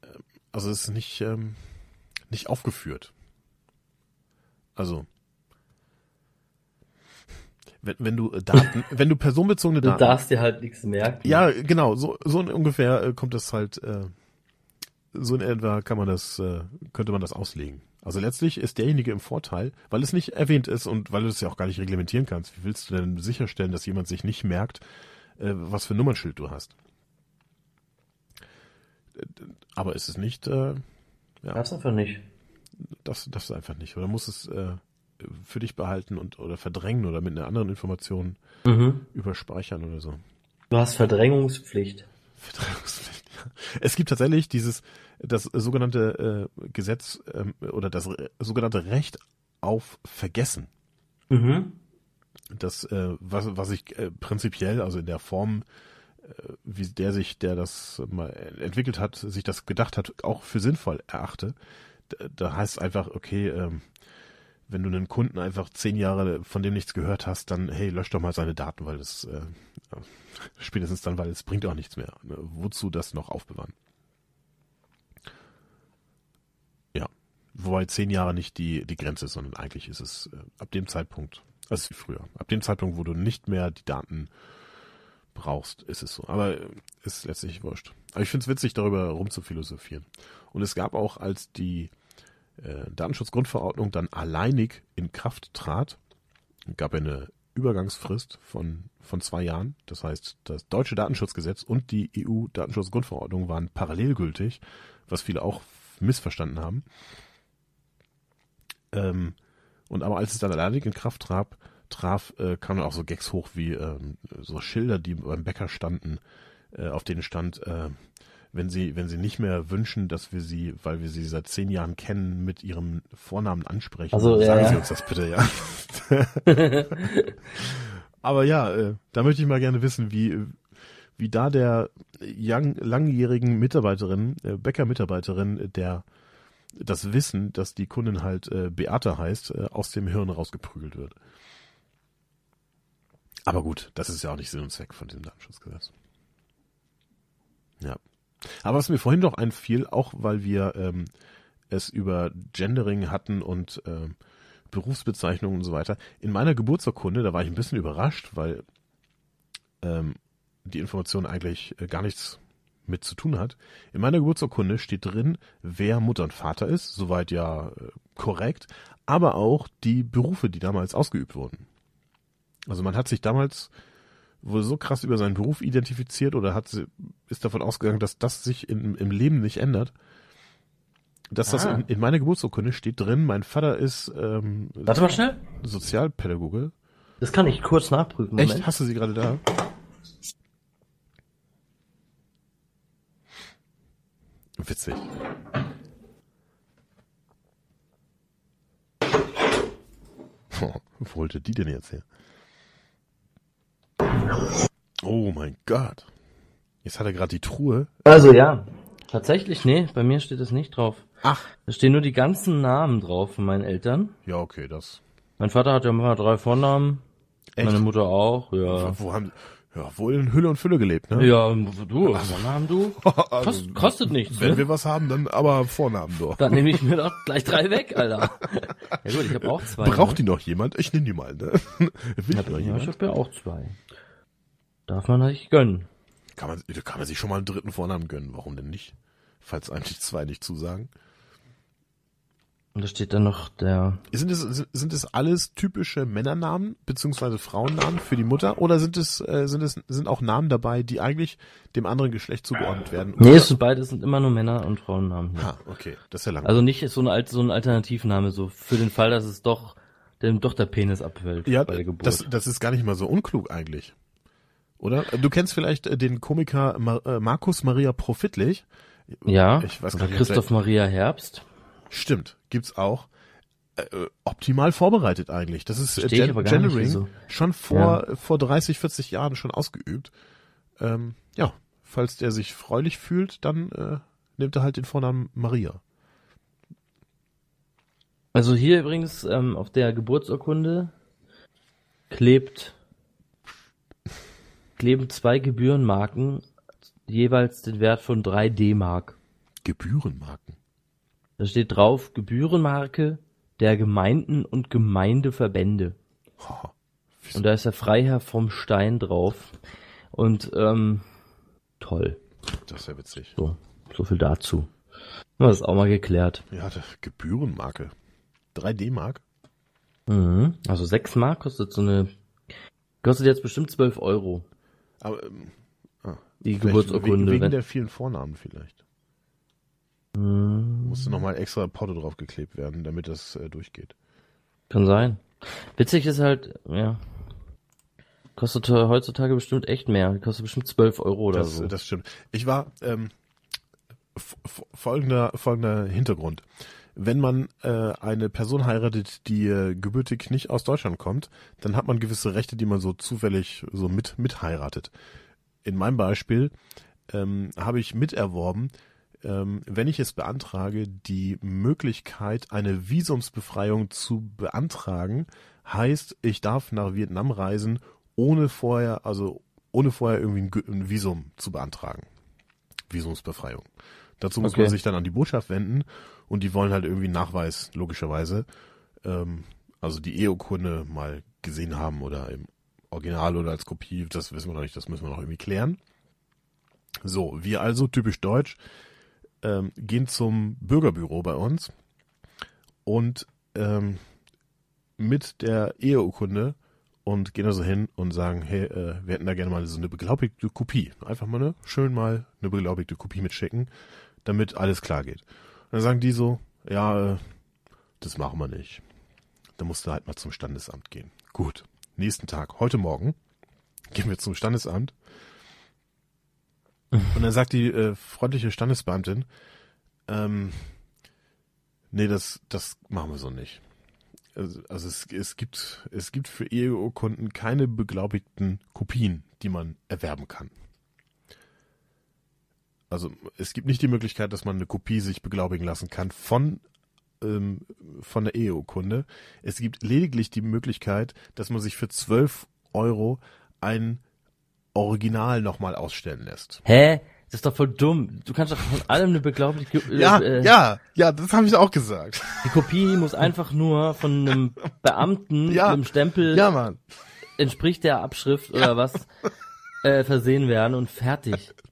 Speaker 1: äh, also es ist nicht, ähm, nicht aufgeführt. Also, wenn, wenn du Daten, wenn du personenbezogene
Speaker 2: Du
Speaker 1: Daten.
Speaker 2: darfst dir halt nichts merken.
Speaker 1: Ja, genau, so, so ungefähr äh, kommt das halt, äh, so in etwa kann man das, äh, könnte man das auslegen. Also letztlich ist derjenige im Vorteil, weil es nicht erwähnt ist und weil du es ja auch gar nicht reglementieren kannst. Wie willst du denn sicherstellen, dass jemand sich nicht merkt, äh, was für ein Nummernschild du hast? Äh, Aber ist es nicht, äh,
Speaker 2: Darfst einfach nicht.
Speaker 1: das, das einfach nicht. Oder muss es äh, für dich behalten und oder verdrängen oder mit einer anderen Information
Speaker 2: Mhm.
Speaker 1: überspeichern oder so.
Speaker 2: Du hast Verdrängungspflicht.
Speaker 1: Verdrängungspflicht. ja. Es gibt tatsächlich dieses, das sogenannte äh, Gesetz ähm, oder das re sogenannte Recht auf Vergessen.
Speaker 2: Mhm.
Speaker 1: Das, äh, was, was ich äh, prinzipiell, also in der Form, äh, wie der sich, der das mal entwickelt hat, sich das gedacht hat, auch für sinnvoll erachte. Da, da heißt einfach, okay, ähm, wenn du einen Kunden einfach zehn Jahre von dem nichts gehört hast, dann hey, lösch doch mal seine Daten, weil das äh, spätestens dann, weil es bringt auch nichts mehr. Ne? Wozu das noch aufbewahren? Ja, wobei zehn Jahre nicht die die Grenze ist, sondern eigentlich ist es äh, ab dem Zeitpunkt, also wie früher, ab dem Zeitpunkt, wo du nicht mehr die Daten brauchst, ist es so. Aber äh, ist letztlich wurscht. Aber ich finde es witzig, darüber rumzuphilosophieren. Und es gab auch, als die äh, Datenschutzgrundverordnung dann alleinig in Kraft trat, gab eine Übergangsfrist von, von zwei Jahren. Das heißt, das deutsche Datenschutzgesetz und die EU-Datenschutzgrundverordnung waren parallel gültig, was viele auch missverstanden haben. Ähm, und aber als es dann alleinig in Kraft traf, traf äh, kamen auch so Gags hoch wie ähm, so Schilder, die beim Bäcker standen, äh, auf denen stand, äh, wenn sie, wenn sie nicht mehr wünschen, dass wir sie, weil wir sie seit zehn Jahren kennen, mit ihrem Vornamen ansprechen,
Speaker 2: Also,
Speaker 1: sagen
Speaker 2: ja.
Speaker 1: sie uns das bitte, ja. Aber ja, äh, da möchte ich mal gerne wissen, wie, wie da der young, langjährigen Mitarbeiterin, äh, Bäcker-Mitarbeiterin, der das Wissen, dass die Kundin halt äh, Beate heißt, aus dem Hirn rausgeprügelt wird. Aber gut, das ist ja auch nicht Sinn und Zweck von diesem Datenschutzgesetz. Ja. Aber was mir vorhin noch einfiel, auch weil wir ähm, es über Gendering hatten und ähm, Berufsbezeichnungen und so weiter. In meiner Geburtsurkunde, da war ich ein bisschen überrascht, weil ähm, die Information eigentlich äh, gar nichts mit zu tun hat. In meiner Geburtsurkunde steht drin, wer Mutter und Vater ist, soweit ja äh, korrekt, aber auch die Berufe, die damals ausgeübt wurden. Also man hat sich damals wohl so krass über seinen Beruf identifiziert oder hat sie- ist davon ausgegangen, dass das sich in, im Leben nicht ändert. Dass das
Speaker 2: Ah.
Speaker 1: in, in meiner Geburtsurkunde steht drin, mein Vater ist ähm,
Speaker 2: Warte mal schnell.
Speaker 1: Sozialpädagoge.
Speaker 2: Das kann ich kurz nachprüfen.
Speaker 1: Echt?
Speaker 2: Moment.
Speaker 1: Hast du sie gerade da? Witzig. Oh, wo wollte die denn jetzt her? Oh mein Gott. Jetzt hat er gerade die Truhe.
Speaker 2: Also ja. Tatsächlich, nee, bei mir steht das nicht drauf.
Speaker 1: Ach.
Speaker 2: Da stehen nur die ganzen Namen drauf von meinen Eltern.
Speaker 1: Ja, okay, das.
Speaker 2: Mein Vater hat ja immer drei Vornamen.
Speaker 1: Echt?
Speaker 2: Meine Mutter auch, ja.
Speaker 1: Wo haben ja wohl in Hülle und Fülle gelebt, ne?
Speaker 2: Ja, du, Vornamen du?
Speaker 1: Also,
Speaker 2: Kost, kostet nichts,
Speaker 1: wenn
Speaker 2: ne?
Speaker 1: wir was haben, dann aber Vornamen doch.
Speaker 2: Dann nehme ich mir doch gleich drei weg, Alter. Ja gut, ich habe auch zwei.
Speaker 1: Braucht
Speaker 2: ne?
Speaker 1: die noch jemand? Ich nehme die mal, ne? Will noch
Speaker 2: Ja, ich
Speaker 1: jemand?
Speaker 2: habe ja auch zwei. Darf man nicht gönnen.
Speaker 1: Kann man, kann man sich schon mal einen dritten Vornamen gönnen. Warum denn nicht? Falls eigentlich zwei nicht zusagen.
Speaker 2: Und da steht dann noch der.
Speaker 1: Sind es, sind es alles typische Männernamen beziehungsweise Frauennamen für die Mutter oder sind es, äh, sind es, sind auch Namen dabei, die eigentlich dem anderen Geschlecht zugeordnet werden?
Speaker 2: Nee, es sind beide sind immer nur Männer- und Frauennamen. Hier.
Speaker 1: Ah, okay. Das ist ja lang.
Speaker 2: Also nicht so ein, alt- so ein Alternativname, so für den Fall, dass es doch, dem doch der Penis abfällt
Speaker 1: ja,
Speaker 2: bei der Geburt.
Speaker 1: das, das ist gar nicht mal so unklug eigentlich. Oder? Du kennst vielleicht äh, den Komiker Mar äh, Markus Maria Profitlich.
Speaker 2: ja,
Speaker 1: Ich weiß
Speaker 2: oder
Speaker 1: gar nicht,
Speaker 2: Christoph Maria Herbst.
Speaker 1: Stimmt, gibt's auch. Äh, äh, optimal vorbereitet eigentlich. Das ist äh, Gen Genering
Speaker 2: wieso.
Speaker 1: schon vor vor 30, 40 Jahren schon ausgeübt. Ähm, ja, falls der sich freulich fühlt, dann äh, nimmt er halt den Vornamen Maria.
Speaker 2: Also hier übrigens ähm, auf der Geburtsurkunde klebt kleben zwei Gebührenmarken jeweils den Wert von 3 D-Mark.
Speaker 1: Gebührenmarken.
Speaker 2: Da steht drauf Gebührenmarke der Gemeinden und Gemeindeverbände.
Speaker 1: Oh,
Speaker 2: Und da ist der Freiherr vom Stein drauf. Und ähm, toll.
Speaker 1: das ist ja witzig.
Speaker 2: So, so viel dazu. Das auch mal geklärt.
Speaker 1: Ja, Gebührenmarke. 3 D-Mark?
Speaker 2: Mhm. Also 6 Mark kostet so eine. Kostet jetzt bestimmt 12 Euro.
Speaker 1: Aber ähm, ah,
Speaker 2: Die Geburtsurkunde.
Speaker 1: Wegen, wegen der vielen Vornamen vielleicht.
Speaker 2: Mhm.
Speaker 1: Musste nochmal extra Porto draufgeklebt werden, damit das äh, durchgeht.
Speaker 2: Kann sein. Witzig ist halt, ja. Kostet heutzutage bestimmt echt mehr. Kostet bestimmt 12 Euro oder
Speaker 1: Das,
Speaker 2: so.
Speaker 1: das stimmt. Ich war ähm, folgender folgender Hintergrund. Wenn man äh, eine Person heiratet, die äh, gebürtig nicht aus Deutschland kommt, dann hat man gewisse Rechte, die man so zufällig so mit mit heiratet. In meinem Beispiel ähm, habe ich miterworben, ähm, wenn ich es beantrage, die Möglichkeit, eine Visumsbefreiung zu beantragen, heißt, ich darf nach Vietnam reisen, ohne vorher, also ohne vorher irgendwie ein, ein Visum zu beantragen. Visumsbefreiung. Dazu muss
Speaker 2: Okay.
Speaker 1: man sich dann an die Botschaft wenden und die wollen halt irgendwie Nachweis, logischerweise. Ähm, also die Eheurkunde mal gesehen haben oder im Original oder als Kopie, das wissen wir noch nicht, das müssen wir noch irgendwie klären. So, wir also, typisch deutsch, ähm, gehen zum Bürgerbüro bei uns und ähm, mit der Eheurkunde und gehen da so hin und sagen, hey, äh, wir hätten da gerne mal so eine beglaubigte Kopie. Einfach mal ne, schön mal eine beglaubigte Kopie mitschicken, damit alles klar geht. Dann sagen die so, ja, äh, das machen wir nicht. Da musst du halt mal zum Standesamt gehen. Gut. Nächsten Tag, heute Morgen, gehen wir zum Standesamt. Und dann sagt die äh, freundliche Standesbeamtin, ähm, nee, das, das machen wir so nicht. Also, also es, es gibt, es gibt für Eheurkunden keine beglaubigten Kopien, die man erwerben kann. Also es gibt nicht die Möglichkeit, dass man eine Kopie sich beglaubigen lassen kann von ähm, von der Eheurkunde. Es gibt lediglich die Möglichkeit, dass man sich für 12 Euro ein Original nochmal ausstellen lässt.
Speaker 2: Hä? Das ist doch voll dumm. Du kannst doch von allem eine beglaubigte äh, äh,
Speaker 1: ja, ja, das habe ich auch gesagt.
Speaker 2: Die Kopie muss einfach nur von einem Beamten
Speaker 1: Ja.
Speaker 2: mit einem Stempel
Speaker 1: Ja, Mann.
Speaker 2: entspricht der Abschrift oder was äh, versehen werden und fertig.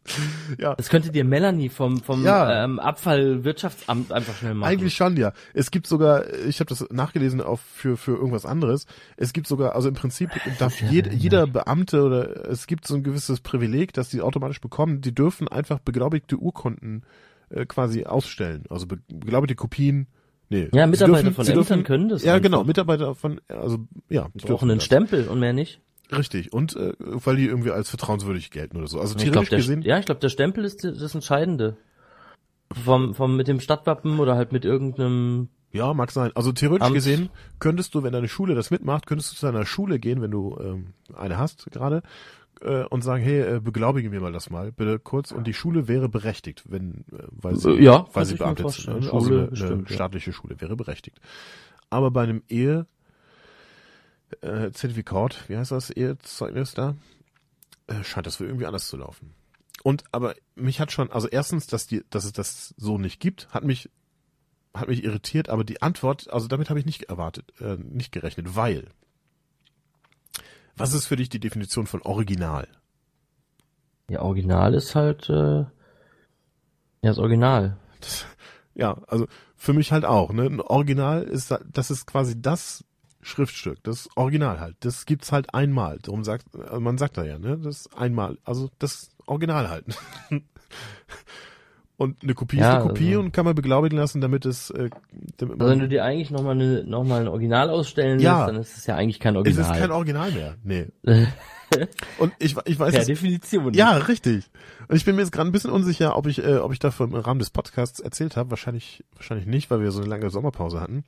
Speaker 1: Ja.
Speaker 2: Das könnte dir Melanie vom vom
Speaker 1: Ja.
Speaker 2: ähm, Abfallwirtschaftsamt einfach schnell machen.
Speaker 1: Eigentlich schon, ja. Es gibt sogar, ich habe das nachgelesen auf für für irgendwas anderes. Es gibt sogar, also im Prinzip darf jed, jeder Beamte oder es gibt so ein gewisses Privileg, dass die automatisch bekommen. Die dürfen einfach beglaubigte Urkunden äh, quasi ausstellen, also be beglaubigte Kopien. Nee,
Speaker 2: Ja, Mitarbeiter
Speaker 1: dürfen-
Speaker 2: von Ämtern
Speaker 1: dürfen-
Speaker 2: können das
Speaker 1: Ja,
Speaker 2: einfach.
Speaker 1: genau, Mitarbeiter von, also ja, die
Speaker 2: brauchen einen
Speaker 1: das.
Speaker 2: Stempel und mehr nicht.
Speaker 1: Richtig und äh, weil die irgendwie als vertrauenswürdig gelten oder so. Also
Speaker 2: Ich
Speaker 1: theoretisch
Speaker 2: der,
Speaker 1: gesehen,
Speaker 2: ja, ich glaube, der Stempel ist das Entscheidende. Vom, vom, mit dem Stadtwappen oder halt mit irgendeinem,
Speaker 1: Ja, mag sein. Also theoretisch
Speaker 2: Amt.
Speaker 1: gesehen könntest du, wenn deine Schule das mitmacht, könntest du zu deiner Schule gehen, wenn du ähm, eine hast gerade, äh, und sagen, hey, äh, beglaubige mir mal das mal, bitte kurz. Und die Schule wäre berechtigt, wenn, äh, weil sie,
Speaker 2: Äh, ja,
Speaker 1: weil sie beamtet
Speaker 2: vorstellen.
Speaker 1: sind. ne? Also
Speaker 2: Schule
Speaker 1: eine, eine
Speaker 2: ja.
Speaker 1: staatliche Schule wäre berechtigt. Aber bei einem Ehe äh, Zertifikat, wie heißt das, Ehezeugnis da, äh, scheint das wohl irgendwie anders zu laufen. Und aber mich hat schon, also erstens, dass die, dass es das so nicht gibt, hat mich hat mich irritiert, aber die Antwort, also damit habe ich nicht erwartet, äh, nicht gerechnet, weil was ist für dich die Definition von Original?
Speaker 2: ja, Original ist halt, äh, ja, das Original.
Speaker 1: Ja, also für mich halt auch, ne? Ein Original ist das ist quasi das Schriftstück, das Original halt. Das gibt's halt einmal. Darum sagt also man sagt da ja, ne? Das einmal, also das Original halt. Und eine Kopie
Speaker 2: Ja,
Speaker 1: ist eine Kopie
Speaker 2: also-
Speaker 1: und kann man beglaubigen lassen, damit es äh, damit
Speaker 2: Also wenn du dir eigentlich nochmal ne, noch mal ein Original ausstellen
Speaker 1: Ja.
Speaker 2: lässt, dann ist es ja eigentlich kein
Speaker 1: es
Speaker 2: Original.
Speaker 1: ist kein Original mehr. Nee. Und ich ich weiß
Speaker 2: per
Speaker 1: es
Speaker 2: Definition.
Speaker 1: Ja, richtig. Und ich bin mir jetzt gerade ein bisschen unsicher, ob ich, äh, ob ich dafür im Rahmen des Podcasts erzählt habe. Wahrscheinlich, wahrscheinlich nicht, weil wir so eine lange Sommerpause hatten.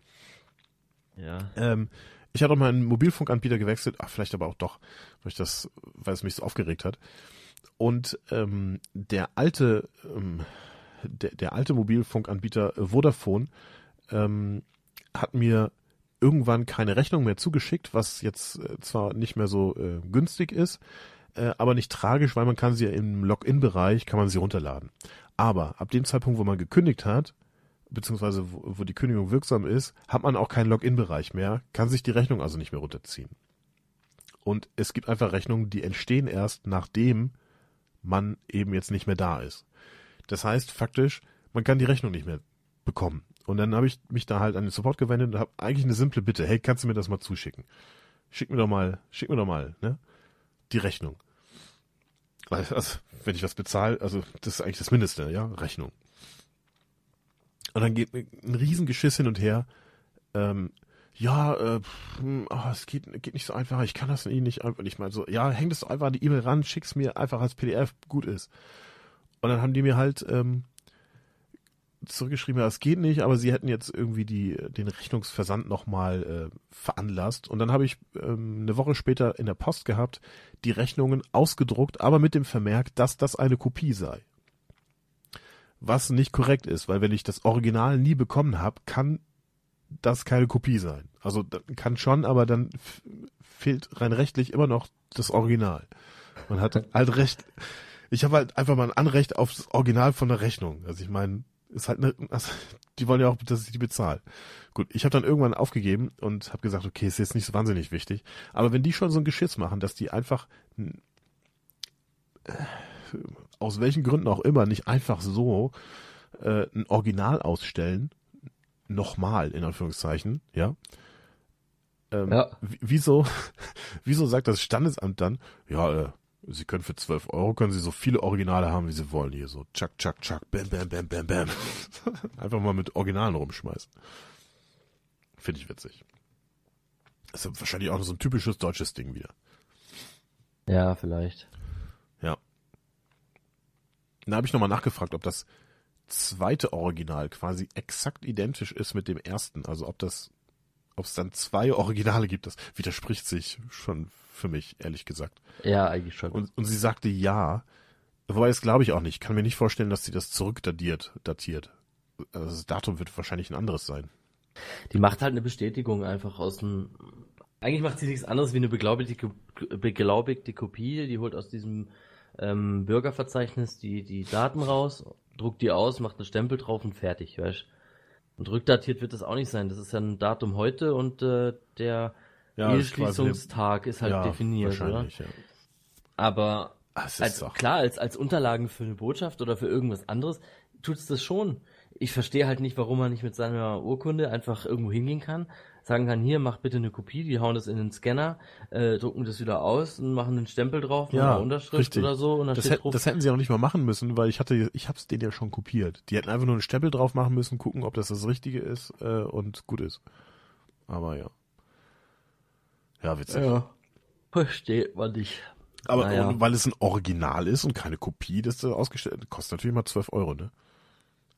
Speaker 2: Ja.
Speaker 1: Ähm, ich hatte auch meinen Mobilfunkanbieter gewechselt. Ach, vielleicht aber auch doch, weil ich das, weil es mich so aufgeregt hat. Und ähm, der alte, ähm, der, der alte Mobilfunkanbieter Vodafone ähm, hat mir irgendwann keine Rechnung mehr zugeschickt, was jetzt äh, zwar nicht mehr so äh, günstig ist, äh, aber nicht tragisch, weil man kann sie ja im Login-Bereich, kann man sie runterladen. Aber ab dem Zeitpunkt, wo man gekündigt hat, beziehungsweise wo, wo die Kündigung wirksam ist, hat man auch keinen Login-Bereich mehr, kann sich die Rechnung also nicht mehr runterziehen. Und es gibt einfach Rechnungen, die entstehen erst nachdem man eben jetzt nicht mehr da ist. Das heißt faktisch, man kann die Rechnung nicht mehr bekommen. Und dann habe ich mich da halt an den Support gewendet und habe eigentlich eine simple Bitte. Hey, kannst du mir das mal zuschicken? Schick mir doch mal, schick mir doch mal, ne? Die Rechnung. Also, wenn ich was bezahle, also das ist eigentlich das Mindeste, ja, Rechnung. Und dann geht ein Riesengeschiss hin und her. Ähm, ja, äh, oh, es geht, geht nicht so einfach, ich kann das nicht einfach nicht mal so, ja, häng das einfach an die E-Mail ran, schick's mir einfach als PDF, gut ist. Und dann haben die mir halt ähm, zurückgeschrieben, ja, es geht nicht, aber sie hätten jetzt irgendwie die, den Rechnungsversand nochmal äh, veranlasst. Und dann habe ich ähm, eine Woche später in der Post gehabt, die Rechnungen ausgedruckt, aber mit dem Vermerk, dass das eine Kopie sei. Was nicht korrekt ist, weil wenn ich das Original nie bekommen habe, kann das keine Kopie sein. Also kann schon, aber dann fehlt rein rechtlich immer noch das Original. Man hat halt recht. Ich habe halt einfach mal ein Anrecht auf das Original von der Rechnung. Also ich meine, ist halt eine, also die wollen ja auch, dass ich die bezahle. Gut, ich habe dann irgendwann aufgegeben und habe gesagt, okay, ist jetzt nicht so wahnsinnig wichtig. Aber wenn die schon so ein Geschiss machen, dass die einfach äh, aus welchen Gründen auch immer nicht einfach so äh, ein Original ausstellen, nochmal in Anführungszeichen, ja. Ähm, ja. Wieso, wieso sagt das Standesamt dann, ja, äh, Sie können für 12 Euro, können Sie so viele Originale haben, wie Sie wollen hier. So, tschak, tschak, tschak, bam, bam, bam, bam, bam. Einfach mal mit Originalen rumschmeißen. Finde ich witzig. Das ist wahrscheinlich auch so ein typisches deutsches Ding wieder.
Speaker 2: Ja, vielleicht.
Speaker 1: Ja. Da habe ich nochmal nachgefragt, ob das zweite Original quasi exakt identisch ist mit dem ersten. Also ob das, ob es dann zwei Originale gibt, das widerspricht sich schon für mich, ehrlich gesagt.
Speaker 2: Ja, eigentlich schon.
Speaker 1: Und, und sie sagte ja, wobei das glaube ich auch nicht. Ich kann mir nicht vorstellen, dass sie das zurückdatiert, datiert. Also das Datum wird wahrscheinlich ein anderes sein.
Speaker 2: Die macht halt eine Bestätigung einfach aus dem. Eigentlich macht sie nichts anderes wie eine beglaubigte, beglaubigte Kopie. Die holt aus diesem ähm, Bürgerverzeichnis die, die Daten raus, druckt die aus, macht einen Stempel drauf und fertig, weißt Und rückdatiert wird das auch nicht sein. Das ist ja ein Datum heute und äh, der ja, Eheschließungstag ist, ist halt ja, definiert, oder? Ja. Aber als, klar, als, als Unterlagen für eine Botschaft oder für irgendwas anderes tut es das schon. Ich verstehe halt nicht, warum man nicht mit seiner Urkunde einfach irgendwo hingehen kann, sagen kann, hier, mach bitte eine Kopie, die hauen das in den Scanner, äh, drucken das wieder aus und machen einen Stempel drauf mit ja, einer Unterschrift richtig. oder so. Und dann
Speaker 1: das, hätt, das hätten sie auch nicht mal machen müssen, weil ich hatte, ich hab's denen ja schon kopiert. Die hätten einfach nur einen Stempel drauf machen müssen, gucken, ob das das Richtige ist äh, und gut ist. Aber ja. Ja, witzig. Ja,
Speaker 2: versteht man nicht.
Speaker 1: Aber naja. weil es ein Original ist und keine Kopie, das ist ausgestellt, kostet natürlich mal 12 Euro, ne?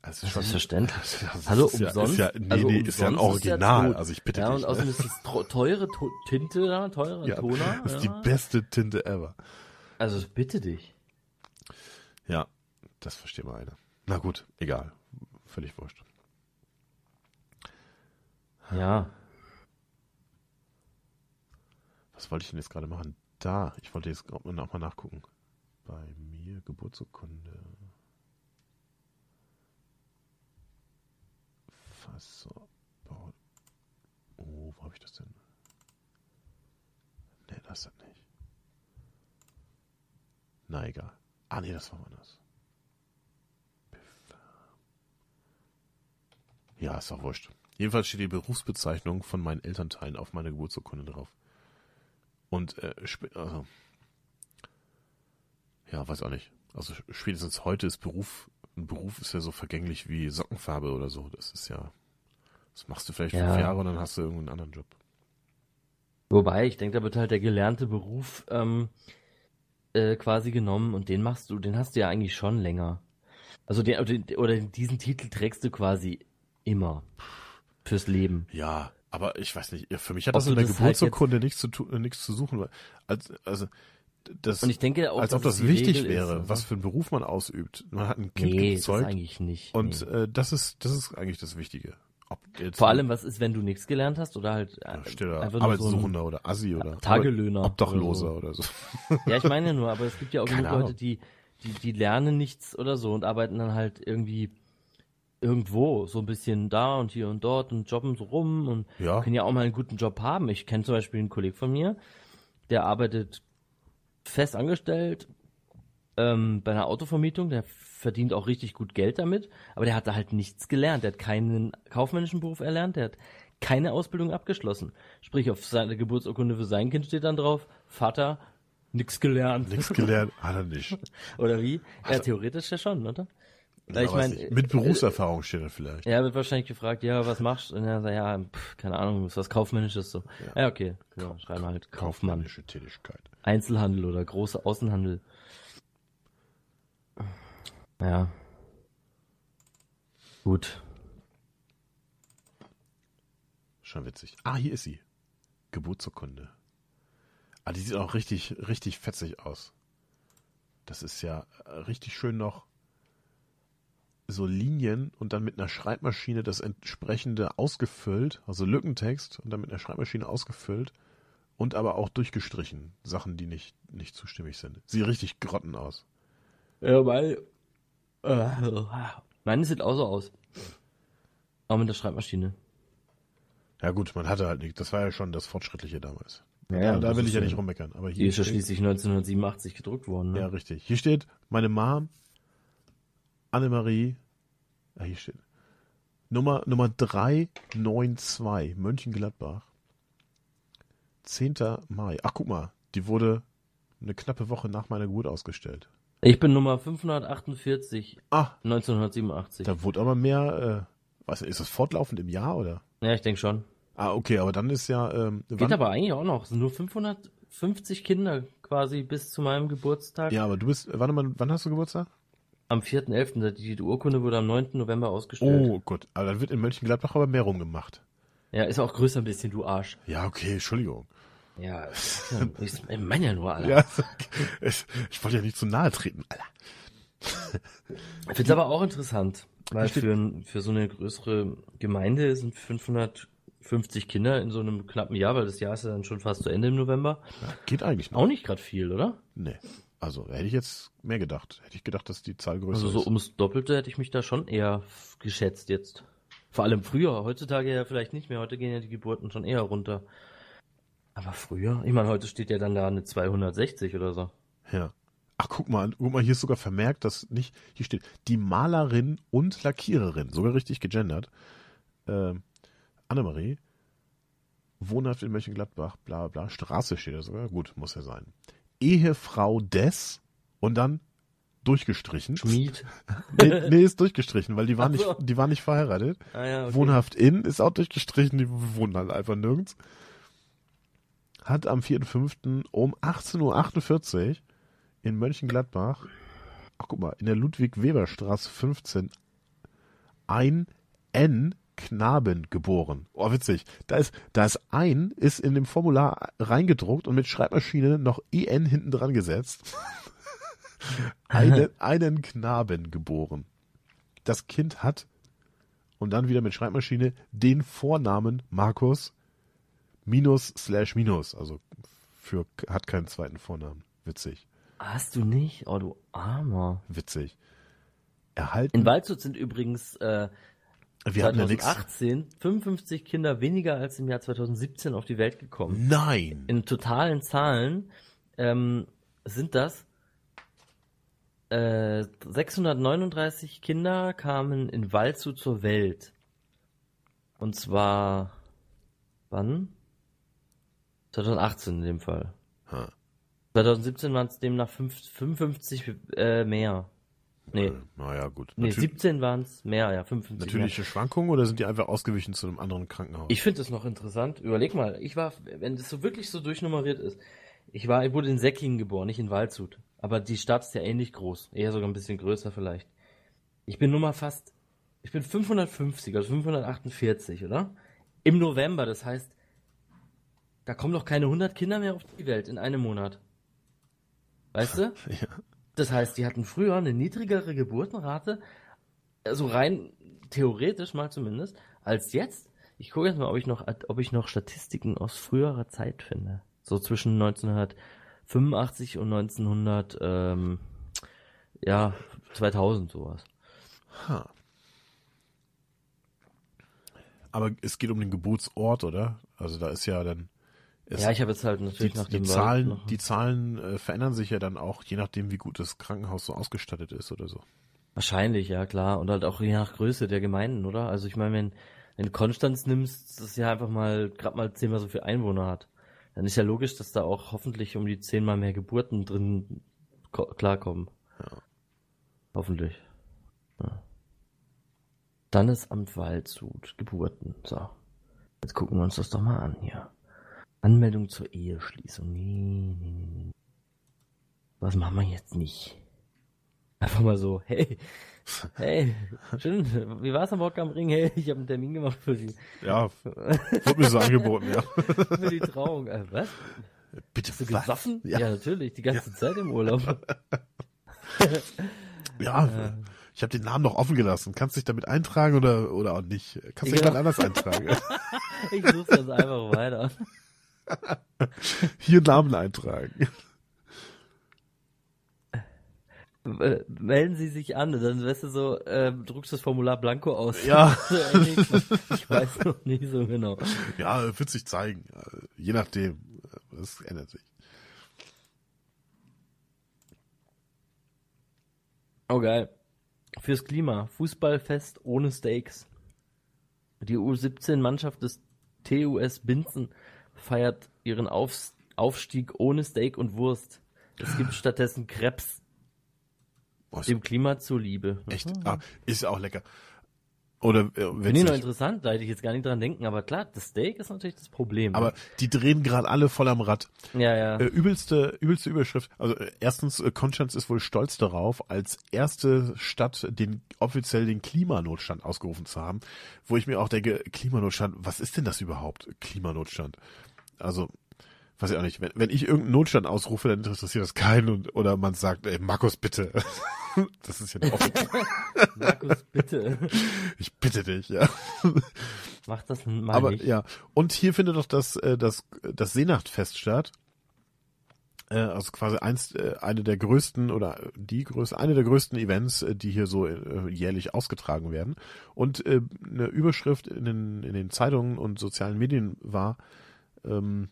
Speaker 2: Also das ist verständlich.
Speaker 1: Das Hallo, ist umsonst? Ja, ist ja, nee, also nee, ist ja ein Original, ja also ich bitte
Speaker 2: ja,
Speaker 1: dich.
Speaker 2: Ja, und außerdem ist das teure to Tinte da, teure ja, Toner.
Speaker 1: Das ist die beste Tinte ever.
Speaker 2: Also bitte dich.
Speaker 1: Ja, das versteht mal einer. Na gut, egal. Völlig wurscht.
Speaker 2: Ja.
Speaker 1: Was wollte ich denn jetzt gerade machen? Da, ich wollte jetzt noch mal nachgucken. Bei mir Geburtsurkunde. Fassor. Oh, wo habe ich das denn? Nee, das ist nicht. Na egal. Ah nee, das war das. Ja, ist doch wurscht. Jedenfalls steht die Berufsbezeichnung von meinen Elternteilen auf meiner Geburtsurkunde drauf. Und äh, also, ja, weiß auch nicht. Also spätestens heute ist Beruf, ein Beruf ist ja so vergänglich wie Sockenfarbe oder so. Das ist ja, das machst du vielleicht ja. fünf Jahre und dann hast du irgendeinen anderen Job.
Speaker 2: Wobei, ich denke, da wird halt der gelernte Beruf ähm, äh, quasi genommen und den machst du, den hast du ja eigentlich schon länger. Also den, oder diesen Titel trägst du quasi immer fürs Leben.
Speaker 1: Ja, aber ich weiß nicht, für mich hat das in der halt Geburtsurkunde halt nichts, zu tun, nichts zu suchen. Also, also das,
Speaker 2: Und ich denke auch,
Speaker 1: als ob das wichtig
Speaker 2: Regel
Speaker 1: wäre,
Speaker 2: ist,
Speaker 1: was
Speaker 2: oder?
Speaker 1: für einen Beruf man ausübt. Man hat ein Kind
Speaker 2: Nee, das
Speaker 1: gezeugt
Speaker 2: eigentlich nicht.
Speaker 1: und
Speaker 2: nee.
Speaker 1: äh, das ist das ist eigentlich das Wichtige.
Speaker 2: Vor allem, was ist, wenn du nichts gelernt hast oder halt äh,
Speaker 1: ja, stiller
Speaker 2: einfach nur so ein,
Speaker 1: Arbeitssuchender oder Assi oder
Speaker 2: Tagelöhner
Speaker 1: Obdachloser
Speaker 2: oder
Speaker 1: oder so.
Speaker 2: Ja, ich meine ja nur, aber es gibt ja auch
Speaker 1: Keine
Speaker 2: genug
Speaker 1: Ahnung.
Speaker 2: Leute, die, die, die lernen nichts oder so und arbeiten dann halt irgendwie irgendwo so ein bisschen da und hier und dort und jobben so rum und
Speaker 1: Ja.
Speaker 2: können ja auch mal einen guten Job haben. Ich kenne zum Beispiel einen Kollegen von mir, der arbeitet fest angestellt ähm, bei einer Autovermietung, der verdient auch richtig gut Geld damit, aber der hat da halt nichts gelernt. Der hat keinen kaufmännischen Beruf erlernt, der hat keine Ausbildung abgeschlossen. Sprich, auf seiner Geburtsurkunde für sein Kind steht dann drauf, Vater, nix gelernt.
Speaker 1: Nichts gelernt, hat er nicht.
Speaker 2: Oder wie? Ja, theoretisch ja schon, oder? Ich
Speaker 1: Ja, weiß
Speaker 2: meine,
Speaker 1: nicht. mit Berufserfahrung steht er vielleicht.
Speaker 2: er wird wahrscheinlich gefragt, ja, was machst du? Und er sagt, ja, pff, keine Ahnung, ist was Kaufmännisches so. Ja, okay, ja, schreiben halt Kaufmann.
Speaker 1: Kaufmännische Tätigkeit.
Speaker 2: Einzelhandel oder große Außenhandel. Ja. Gut.
Speaker 1: Schon witzig. Ah, hier ist sie. Geburtsurkunde. Ah, die sieht auch richtig, richtig fetzig aus. Das ist ja richtig schön noch so Linien und dann mit einer Schreibmaschine das entsprechende ausgefüllt, also Lückentext und dann mit einer Schreibmaschine ausgefüllt und aber auch durchgestrichen. Sachen, die nicht, nicht zustimmig sind. Sieht richtig grotten aus.
Speaker 2: Ja, weil. Äh, meine sieht auch so aus. Auch mit der Schreibmaschine.
Speaker 1: Ja gut, man hatte halt nicht. Das war ja schon das Fortschrittliche damals.
Speaker 2: Ja,
Speaker 1: Ja, da will ich ja
Speaker 2: ja-
Speaker 1: nicht rummeckern. Aber
Speaker 2: Die
Speaker 1: hier
Speaker 2: ist ja schließlich 1987 gedruckt worden. Ne?
Speaker 1: Ja, richtig. Hier steht meine Mom, Annemarie, ah, hier steht Nummer, Nummer 392, Mönchengladbach. 10. Mai. Ach, guck mal, die wurde eine knappe Woche nach meiner Geburt ausgestellt.
Speaker 2: Ich bin Nummer 548,
Speaker 1: Ah,
Speaker 2: 1987.
Speaker 1: da wurde aber mehr, äh, was, ist das fortlaufend im Jahr, oder?
Speaker 2: Ja, ich denke schon.
Speaker 1: Ah, okay, aber dann ist ja, ähm,
Speaker 2: Geht
Speaker 1: wann-
Speaker 2: aber eigentlich auch noch. Es sind nur 550 Kinder quasi bis zu meinem Geburtstag.
Speaker 1: ja, aber du bist, warte mal, wann hast du Geburtstag?
Speaker 2: Am 4.11. Die, Urkunde wurde am 9. November ausgestellt.
Speaker 1: Oh, gut, aber dann wird in Mönchengladbach aber mehr rumgemacht.
Speaker 2: Ja, ist auch größer ein bisschen, du Arsch.
Speaker 1: Ja, okay, Entschuldigung.
Speaker 2: Ja, ist ich meine ja nur, Alter.
Speaker 1: Ja, ich, ich wollte ja nicht zu nahe treten, Alter.
Speaker 2: Ich finde es aber auch interessant, weil für, für so eine größere Gemeinde sind 550 Kinder in so einem knappen Jahr, weil das Jahr ist ja dann schon fast zu Ende im November.
Speaker 1: Ja, geht eigentlich noch.
Speaker 2: Auch nicht gerade viel, oder?
Speaker 1: Nee. Also, hätte ich jetzt mehr gedacht. Hätte ich gedacht, dass die Zahl größer
Speaker 2: Also so
Speaker 1: ist.
Speaker 2: ums Doppelte hätte ich mich da schon eher geschätzt jetzt. Vor allem früher, heutzutage ja vielleicht nicht mehr. Heute gehen ja die Geburten schon eher runter. Aber früher, ich meine, heute steht ja dann da eine 260 oder so.
Speaker 1: Ja. Ach, guck mal, guck mal, hier ist sogar vermerkt, dass nicht, hier steht, die Malerin und Lackiererin, sogar richtig gegendert. Ähm, Annemarie, wohnhaft in Mönchengladbach, bla bla, Straße steht da sogar, gut, muss ja sein. Ehefrau des und dann durchgestrichen.
Speaker 2: Schmied.
Speaker 1: Nee, nee, ist durchgestrichen, weil die war
Speaker 2: Ach
Speaker 1: nicht,
Speaker 2: so.
Speaker 1: die war nicht verheiratet.
Speaker 2: Ah ja, okay.
Speaker 1: Wohnhaft in ist auch durchgestrichen, die wohnen halt einfach nirgends. Hat am 4.5. um 18.48 Uhr in Mönchengladbach, ach guck mal, in der Ludwig-Weber-Straße 15 ein N Knaben geboren. Oh, witzig. Da ist, da ist ein, ist in dem Formular reingedruckt und mit Schreibmaschine noch EN hinten dran gesetzt. einen, einen Knaben geboren. Das Kind hat und dann wieder mit Schreibmaschine den Vornamen Markus minus slash minus. Also für hat keinen zweiten Vornamen. Witzig.
Speaker 2: Hast du nicht? Oh, du Armer.
Speaker 1: Witzig. Erhalten.
Speaker 2: In Waldshut sind übrigens äh,
Speaker 1: wir hatten ja nichts.
Speaker 2: 2018 55 Kinder weniger als im Jahr 2017 auf die Welt gekommen.
Speaker 1: Nein.
Speaker 2: In totalen Zahlen ähm, sind das äh, 639 Kinder kamen in Waldshut zur Welt. Und zwar wann? 2018 in dem Fall.
Speaker 1: Ha.
Speaker 2: 2017 waren es demnach fünf- 55 äh, mehr. Nee,
Speaker 1: Äh, naja, gut.
Speaker 2: nee
Speaker 1: Natür
Speaker 2: 17 waren es mehr, ja, 55 mehr.
Speaker 1: natürliche Schwankungen oder sind die einfach ausgewichen zu einem anderen Krankenhaus?
Speaker 2: Ich finde es noch interessant. Überleg mal, ich war, wenn das so wirklich so durchnummeriert ist, ich war, ich wurde in Säckingen geboren, nicht in Waldshut. Aber die Stadt ist ja ähnlich groß, eher sogar ein bisschen größer vielleicht. Ich bin Nummer fast, ich bin 550, also 548, oder? Im November, das heißt, da kommen doch keine 100 Kinder mehr auf die Welt in einem Monat. Weißt du?
Speaker 1: Ja.
Speaker 2: Das heißt, die hatten früher eine niedrigere Geburtenrate, also rein theoretisch mal zumindest, als jetzt. Ich gucke jetzt mal, ob ich noch, ob ich noch Statistiken aus früherer Zeit finde. So zwischen 1985 und 1900, ähm, ja, 2000 sowas.
Speaker 1: Ha. Aber es geht um den Geburtsort, oder? Also da ist ja dann.
Speaker 2: Ja, ich habe jetzt halt
Speaker 1: die,
Speaker 2: natürlich nach
Speaker 1: die
Speaker 2: dem
Speaker 1: Zahlen,
Speaker 2: Wald noch-
Speaker 1: die Zahlen äh, verändern sich ja dann auch, je nachdem, wie gut das Krankenhaus so ausgestattet ist oder so.
Speaker 2: Wahrscheinlich, ja klar. Und halt auch je nach Größe der Gemeinden, oder? Also ich meine, wenn, wenn du Konstanz nimmst, das ja einfach mal gerade mal zehnmal so viel Einwohner hat, dann ist ja logisch, dass da auch hoffentlich um die zehnmal mehr Geburten drin ko- klarkommen.
Speaker 1: Ja.
Speaker 2: Hoffentlich. Ja. Standesamt Waldshut, Geburten. So. Jetzt gucken wir uns das doch mal an hier. Anmeldung zur Eheschließung. Nee, nee, nee, nee. Was machen wir jetzt nicht? Einfach mal so, hey, hey, schön, wie war's am Bock am Ring? Hey, ich habe einen Termin gemacht für die,
Speaker 1: Ja, wird mir so angeboten, ja.
Speaker 2: für die Trauung. Äh, was?
Speaker 1: Bitte
Speaker 2: Bist du gesoffen?
Speaker 1: Ja.
Speaker 2: Ja. natürlich, die ganze Zeit im Urlaub.
Speaker 1: Ja, ich habe den Namen noch offen gelassen. Kannst dich damit eintragen oder oder auch nicht? Kannst dich
Speaker 2: Genau.
Speaker 1: jemand anders eintragen?
Speaker 2: Ich suche das einfach weiter.
Speaker 1: Hier Namen eintragen.
Speaker 2: Äh, Melden Sie sich an, dann weißt du so, äh, druckst das Formular Blanko aus.
Speaker 1: Ja.
Speaker 2: Ich weiß noch nicht so genau.
Speaker 1: Ja, wird sich zeigen. Je nachdem. Das ändert sich.
Speaker 2: Oh geil. Fürs Klima. Fußballfest ohne Steaks. Die U17-Mannschaft des TUS Binzen feiert ihren Auf Aufstieg ohne Steak und Wurst. Es gibt stattdessen Krebs,
Speaker 1: Boah,
Speaker 2: dem Klima zuliebe.
Speaker 1: echt, ah, ist auch lecker. Oder äh,
Speaker 2: Finde ich noch interessant, da hätte ich jetzt gar nicht dran denken, aber klar, das Steak ist natürlich das Problem.
Speaker 1: aber die drehen gerade alle voll am Rad.
Speaker 2: ja, ja.
Speaker 1: Äh, übelste, übelste Überschrift. Also äh, erstens, äh, Konstanz ist wohl stolz darauf, als erste Stadt den offiziell den Klimanotstand ausgerufen zu haben. Wo ich mir auch denke, Klimanotstand, was ist denn das überhaupt? Klimanotstand. Also, weiß ich auch nicht. Wenn, wenn ich irgendeinen Notstand ausrufe, dann interessiert das keinen und, oder man sagt, ey, Markus, bitte. das ist ja offizielle.
Speaker 2: Markus, bitte.
Speaker 1: ich bitte dich, ja.
Speaker 2: Mach das mal
Speaker 1: Aber
Speaker 2: nicht.
Speaker 1: ja, und hier findet doch das, äh, das, das Seenachtfest statt. Äh, also quasi eins, äh, eine der größten oder die größte, eine der größten Events, die hier so äh, jährlich ausgetragen werden. Und eine Überschrift in den, in den Zeitungen und sozialen Medien war, ähm,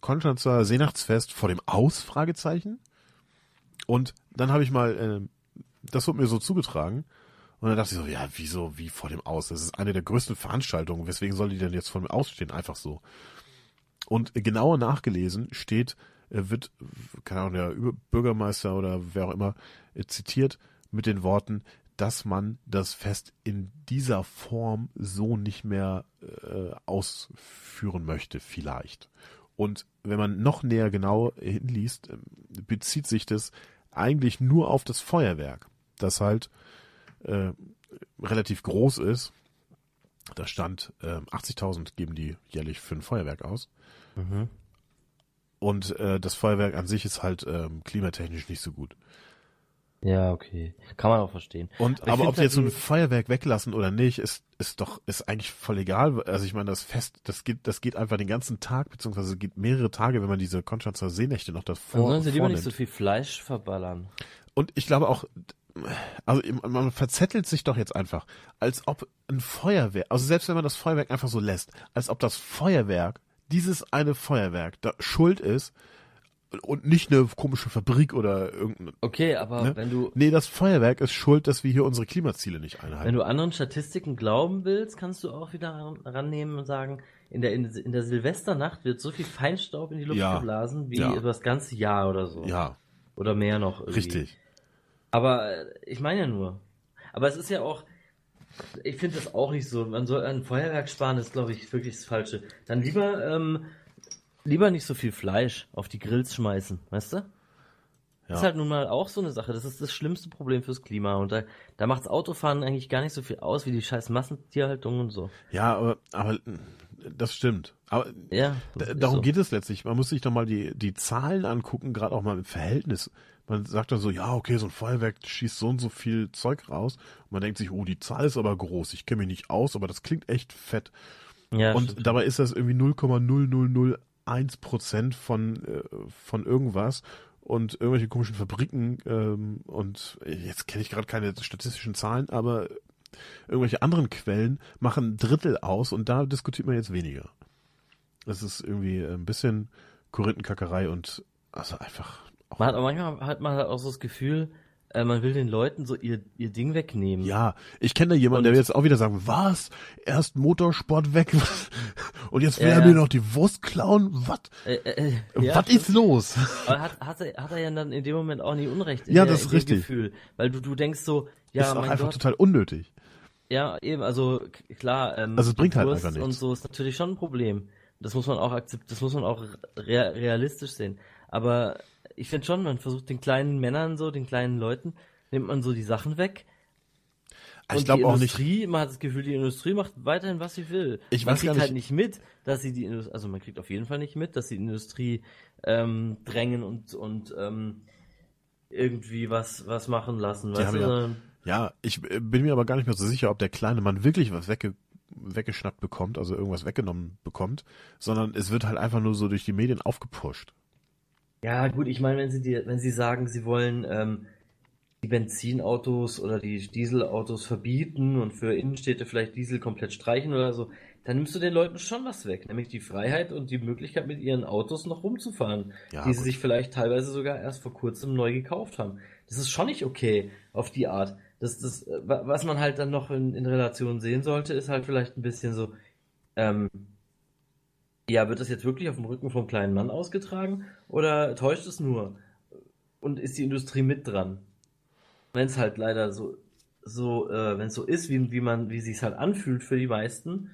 Speaker 1: Konstanzer Seenachtsfest vor dem Aus? Fragezeichen. Und dann habe ich mal, äh, das wurde mir so zugetragen. Und dann dachte ich so, ja, wieso, wie vor dem Aus? Das ist eine der größten Veranstaltungen. Weswegen soll die denn jetzt vor dem Aus stehen? Einfach so. Und genauer nachgelesen steht, äh, wird, keine Ahnung, der Bürgermeister oder wer auch immer äh, zitiert mit den Worten, dass man das Fest in dieser Form so nicht mehr äh, ausführen möchte, vielleicht. Und wenn man noch näher genau hinliest, äh, bezieht sich das eigentlich nur auf das Feuerwerk, das halt äh, relativ groß ist. Da stand, äh, 80.000 geben die jährlich für ein Feuerwerk aus.
Speaker 2: Mhm.
Speaker 1: Und äh, das Feuerwerk an sich ist halt ähm, klimatechnisch nicht so gut.
Speaker 2: Ja, okay. Kann man auch verstehen.
Speaker 1: Und
Speaker 2: Aber
Speaker 1: aber ob sie jetzt so ein Feuerwerk weglassen oder nicht, ist ist doch ist eigentlich voll egal. Also ich meine, das Fest, das geht das geht einfach den ganzen Tag beziehungsweise geht mehrere Tage, wenn man diese Konstanzer Seenächte noch
Speaker 2: Dann
Speaker 1: davor
Speaker 2: sollen sie lieber nicht so viel Fleisch verballern.
Speaker 1: Und ich glaube auch, also man verzettelt sich doch jetzt einfach, als ob ein Feuerwerk, also selbst wenn man das Feuerwerk einfach so lässt, als ob das Feuerwerk, dieses eine Feuerwerk, da schuld ist und nicht eine komische Fabrik oder irgendein.
Speaker 2: Okay, aber
Speaker 1: Ne?
Speaker 2: wenn du
Speaker 1: Nee, das Feuerwerk ist schuld, dass wir hier unsere Klimaziele nicht einhalten.
Speaker 2: wenn du anderen Statistiken glauben willst, kannst du auch wieder ran- rannehmen und sagen, in der in, in der Silvesternacht wird so viel Feinstaub in die Luft
Speaker 1: Ja.
Speaker 2: geblasen wie
Speaker 1: Ja.
Speaker 2: über das ganze Jahr oder so.
Speaker 1: ja,
Speaker 2: Oder mehr noch irgendwie.
Speaker 1: richtig.
Speaker 2: Aber äh, ich meine ja nur. Aber es ist ja auch, ich finde das auch nicht so. Man soll ein Feuerwerk sparen, ist glaube ich wirklich das Falsche. Dann lieber, ähm, lieber nicht so viel Fleisch auf die Grills schmeißen, weißt du?
Speaker 1: Ja.
Speaker 2: Das ist halt nun mal auch so eine Sache. Das ist das schlimmste Problem fürs Klima. Und da, da macht's Autofahren eigentlich gar nicht so viel aus wie die scheiß Massentierhaltung und so.
Speaker 1: Ja, aber, aber das stimmt. Aber
Speaker 2: Ja,
Speaker 1: da,
Speaker 2: das
Speaker 1: darum
Speaker 2: so.
Speaker 1: geht es letztlich. Man muss sich doch mal die, die Zahlen angucken, gerade auch mal im Verhältnis. Man sagt dann so, ja, okay, so ein Feuerwerk schießt so und so viel Zeug raus. Und man denkt sich, oh, die Zahl ist aber groß. Ich kenne mich nicht aus, aber das klingt echt fett.
Speaker 2: Ja,
Speaker 1: und
Speaker 2: stimmt.
Speaker 1: dabei ist das irgendwie 0,0001 Prozent von, äh, von irgendwas und irgendwelche komischen Fabriken ähm, und jetzt kenne ich gerade keine statistischen Zahlen, aber irgendwelche anderen Quellen machen ein Drittel aus und da diskutiert man jetzt weniger. Das ist irgendwie ein bisschen Korinthenkackerei und also einfach
Speaker 2: Man hat, aber manchmal hat man halt auch so das Gefühl, äh, man will den Leuten so ihr, ihr Ding wegnehmen.
Speaker 1: ja, ich kenne da jemanden, der wird jetzt auch wieder sagen, was? Erst Motorsport weg und jetzt will
Speaker 2: Ja,
Speaker 1: er
Speaker 2: ja.
Speaker 1: mir noch die Wurst klauen? Was?
Speaker 2: Äh, äh, äh, ja,
Speaker 1: Was ist los?
Speaker 2: Aber hat, hat, er, hat er ja dann in dem Moment auch nie Unrecht. in
Speaker 1: Ja,
Speaker 2: der-
Speaker 1: das ist
Speaker 2: in dem
Speaker 1: richtig.
Speaker 2: Gefühl. Weil du, du denkst so, ja,
Speaker 1: ist
Speaker 2: mein
Speaker 1: einfach
Speaker 2: Gott,
Speaker 1: total unnötig.
Speaker 2: ja, eben, also klar, ähm,
Speaker 1: Also es bringt halt einfach nichts.
Speaker 2: und so ist natürlich schon ein Problem. Das muss man auch akzeptieren, das muss man auch rea realistisch sehen. Aber ich finde schon, man versucht den kleinen Männern so, den kleinen Leuten, nimmt man so die Sachen weg.
Speaker 1: Ich
Speaker 2: und
Speaker 1: glaube auch nicht,
Speaker 2: Industrie, man hat das Gefühl, die Industrie macht weiterhin, was sie will.
Speaker 1: Ich
Speaker 2: man
Speaker 1: weiß
Speaker 2: kriegt halt nicht mit, dass sie die Industrie, also man kriegt auf jeden Fall nicht mit, dass die Industrie ähm, drängen und, und ähm, irgendwie was, was machen lassen. Weißt du?
Speaker 1: ja- ja, ich äh, bin mir aber gar nicht mehr so sicher, ob der kleine Mann wirklich was wegge weggeschnappt bekommt, also irgendwas weggenommen bekommt, sondern es wird halt einfach nur so durch die Medien aufgepusht.
Speaker 2: Ja, gut, ich meine, wenn sie dir, wenn sie sagen, sie wollen ähm, die Benzinautos oder die Dieselautos verbieten und für Innenstädte vielleicht Diesel komplett streichen oder so, dann nimmst du den Leuten schon was weg, nämlich die Freiheit und die Möglichkeit, mit ihren Autos noch rumzufahren,
Speaker 1: Ja,
Speaker 2: die sie
Speaker 1: gut.
Speaker 2: sich vielleicht teilweise sogar erst vor kurzem neu gekauft haben. Das ist schon nicht okay auf die Art. Das, das, äh, wa- was man halt dann noch in, in Relation sehen sollte, ist halt vielleicht ein bisschen so, ähm, ja, wird das jetzt wirklich auf dem Rücken vom kleinen Mann ausgetragen oder täuscht es nur? Und ist die Industrie mit dran? Wenn es halt leider so, so, äh, wenn es so ist, wie, wie man, wie sich's halt anfühlt für die meisten,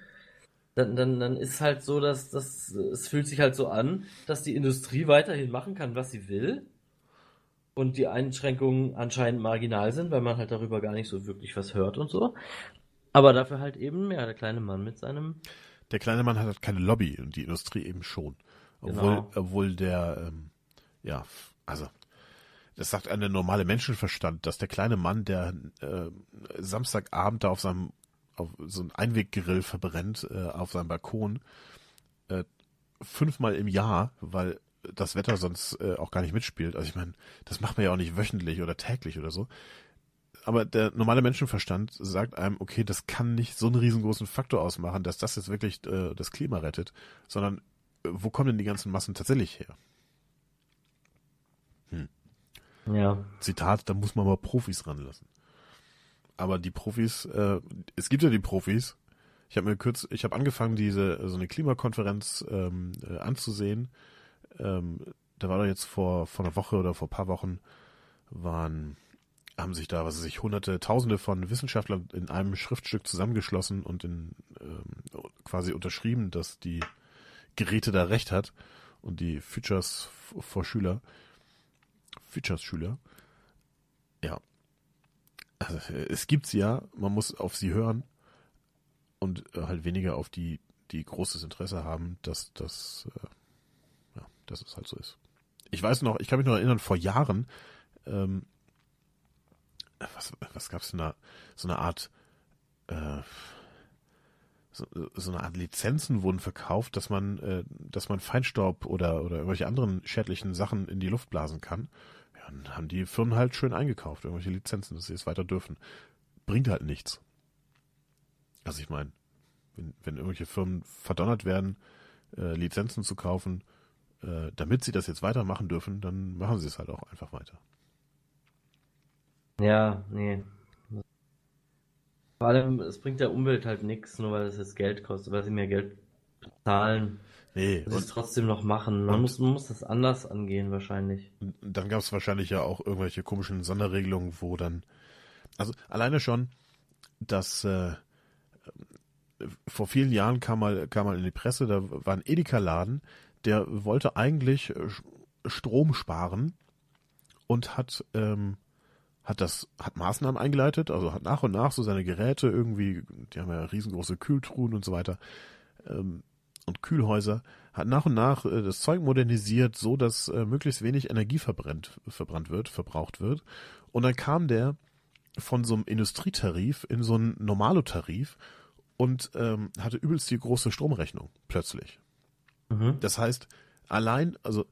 Speaker 2: dann, dann, dann ist halt so, dass, dass es fühlt sich halt so an, dass die Industrie weiterhin machen kann, was sie will. Und die Einschränkungen anscheinend marginal sind, weil man halt darüber gar nicht so wirklich was hört und so. Aber dafür halt eben mehr der kleine Mann mit seinem
Speaker 1: Der kleine Mann hat halt keine Lobby und die Industrie eben schon. Obwohl,
Speaker 2: Genau.
Speaker 1: obwohl der, ähm, ja, also, das sagt eine normale Menschenverstand, dass der kleine Mann, der äh, Samstagabend da auf seinem, auf so ein Einweggrill verbrennt, äh, auf seinem Balkon, äh, fünfmal im Jahr, weil das Wetter sonst äh, auch gar nicht mitspielt. Also ich meine, das macht man ja auch nicht wöchentlich oder täglich oder so. Aber der normale Menschenverstand sagt einem, okay, das kann nicht so einen riesengroßen Faktor ausmachen, dass das jetzt wirklich äh, das Klima rettet, sondern äh, wo kommen denn die ganzen Massen tatsächlich her?
Speaker 2: Ja.
Speaker 1: Zitat, da muss man mal Profis ranlassen. Aber die Profis, äh, es gibt ja die Profis. Ich habe mir kurz, ich habe angefangen, diese so eine Klimakonferenz ähm, äh, anzusehen. Ähm, da war doch jetzt vor vor einer Woche oder vor ein paar Wochen waren haben sich da, was weiß ich, hunderte, tausende von Wissenschaftlern in einem Schriftstück zusammengeschlossen und in, ähm, quasi unterschrieben, dass die Geräte da recht hat und die Futures for Schüler, Futures Schüler, ja. Also, es gibt sie ja, man muss auf sie hören und äh, halt weniger auf die, die großes Interesse haben, dass das, äh, ja, dass es halt so ist. Ich weiß noch, ich kann mich noch erinnern, vor Jahren, ähm, was, was gab's denn da? So eine Art, äh, so, so eine Art Lizenzen wurden verkauft, dass man, äh, dass man Feinstaub oder, oder irgendwelche anderen schädlichen Sachen in die Luft blasen kann. Ja, dann haben die Firmen halt schön eingekauft, irgendwelche Lizenzen, dass sie es weiter dürfen. Bringt halt nichts. Also ich meine, wenn, wenn irgendwelche Firmen verdonnert werden, äh, Lizenzen zu kaufen, äh, damit sie das jetzt weitermachen dürfen, dann machen sie es halt auch einfach weiter.
Speaker 2: Ja, nee. Vor allem, es bringt der Umwelt halt nichts, nur weil es jetzt Geld kostet, weil sie mehr Geld bezahlen.
Speaker 1: Nee, und
Speaker 2: trotzdem noch machen. Man muss, man muss das anders angehen, wahrscheinlich.
Speaker 1: dann gab es wahrscheinlich ja auch irgendwelche komischen Sonderregelungen, wo dann, also alleine schon, dass äh, vor vielen Jahren kam mal, kam mal in die Presse, da war ein Edeka-Laden, der wollte eigentlich äh, Strom sparen und hat ähm, hat das hat Maßnahmen eingeleitet, also hat nach und nach so seine Geräte irgendwie, die haben ja riesengroße Kühltruhen und so weiter, ähm, und Kühlhäuser, hat nach und nach äh, das Zeug modernisiert, so dass äh, möglichst wenig Energie verbrennt, verbrannt wird, verbraucht wird. Und dann kam der von so einem Industrietarif in so einen Normalo-Tarif und ähm, hatte übelst die große Stromrechnung plötzlich.
Speaker 2: Mhm.
Speaker 1: Das heißt, allein, also,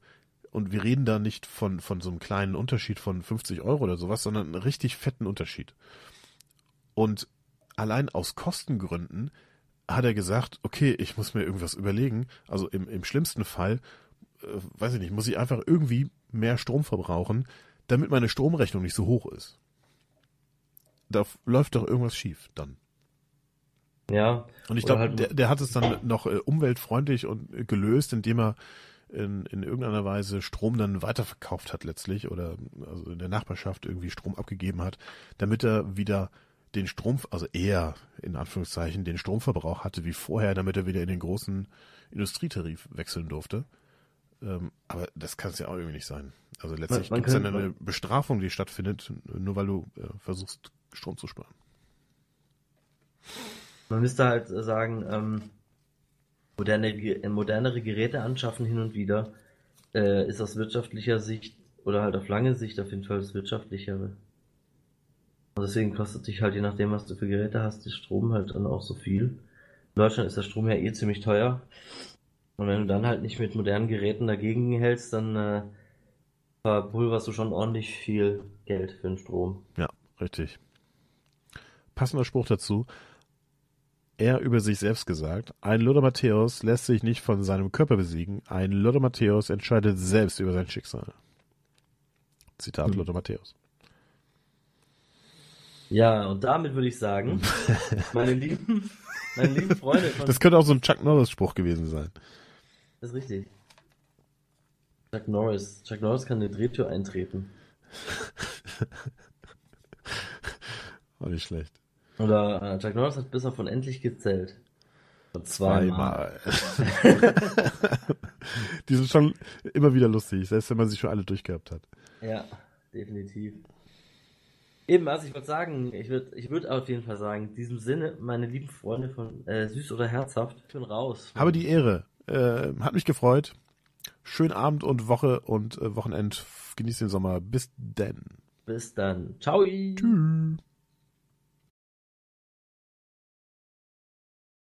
Speaker 1: und wir reden da nicht von, von so einem kleinen Unterschied von 50 Euro oder sowas, sondern einen richtig fetten Unterschied. Und allein aus Kostengründen hat er gesagt, okay, ich muss mir irgendwas überlegen. Also im, im schlimmsten Fall, äh, weiß ich nicht, muss ich einfach irgendwie mehr Strom verbrauchen, damit meine Stromrechnung nicht so hoch ist. Da läuft doch irgendwas schief dann.
Speaker 2: Ja.
Speaker 1: Und ich glaube,
Speaker 2: halt-
Speaker 1: der, der hat es dann noch äh, umweltfreundlich und äh, gelöst, indem er in, in irgendeiner Weise Strom dann weiterverkauft hat letztlich oder also in der Nachbarschaft irgendwie Strom abgegeben hat, damit er wieder den Strom, also er in Anführungszeichen den Stromverbrauch hatte wie vorher, damit er wieder in den großen Industrietarif wechseln durfte. Ähm, aber das kann es ja auch irgendwie nicht sein. Also letztlich gibt es dann eine Bestrafung, die stattfindet, nur weil du äh, versuchst, Strom zu sparen.
Speaker 2: Man müsste halt sagen, ähm, moderne, modernere Geräte anschaffen hin und wieder, äh, ist aus wirtschaftlicher Sicht oder halt auf lange Sicht auf jeden Fall das wirtschaftlichere. Und deswegen kostet sich halt, je nachdem, was du für Geräte hast, der Strom halt dann auch so viel. In Deutschland ist der Strom ja eh ziemlich teuer. Und wenn du dann halt nicht mit modernen Geräten dagegen hältst, dann äh, verpulverst du schon ordentlich viel Geld für den Strom.
Speaker 1: Ja, richtig. Passender Spruch dazu. Er über sich selbst gesagt, ein Lothar Matthäus lässt sich nicht von seinem Körper besiegen, ein Lothar Matthäus entscheidet selbst über sein Schicksal. Zitat
Speaker 2: Hm.
Speaker 1: Lothar Matthäus.
Speaker 2: Ja, und damit würde ich sagen, meine lieben, meine lieben Freunde von
Speaker 1: Das könnte auch so ein Chuck Norris Spruch gewesen sein.
Speaker 2: Das ist richtig. Chuck Norris. Chuck Norris kann eine Drehtür eintreten.
Speaker 1: War nicht schlecht.
Speaker 2: Oder äh, Chuck Norris hat bis auf unendlich gezählt. Zweimal.
Speaker 1: Zweimal. Die sind schon immer wieder lustig, selbst wenn man sie schon alle durchgehabt hat.
Speaker 2: Ja, definitiv. Eben, also ich würde sagen, ich würde ich würd auf jeden Fall sagen, in diesem Sinne, meine lieben Freunde von äh, Süß oder Herzhaft, ich bin raus.
Speaker 1: Habe die Ehre. Äh, hat mich gefreut. Schönen Abend und Woche und äh, Wochenend. Genießt den Sommer. Bis denn.
Speaker 2: Bis dann. Ciao.
Speaker 1: Tschüss.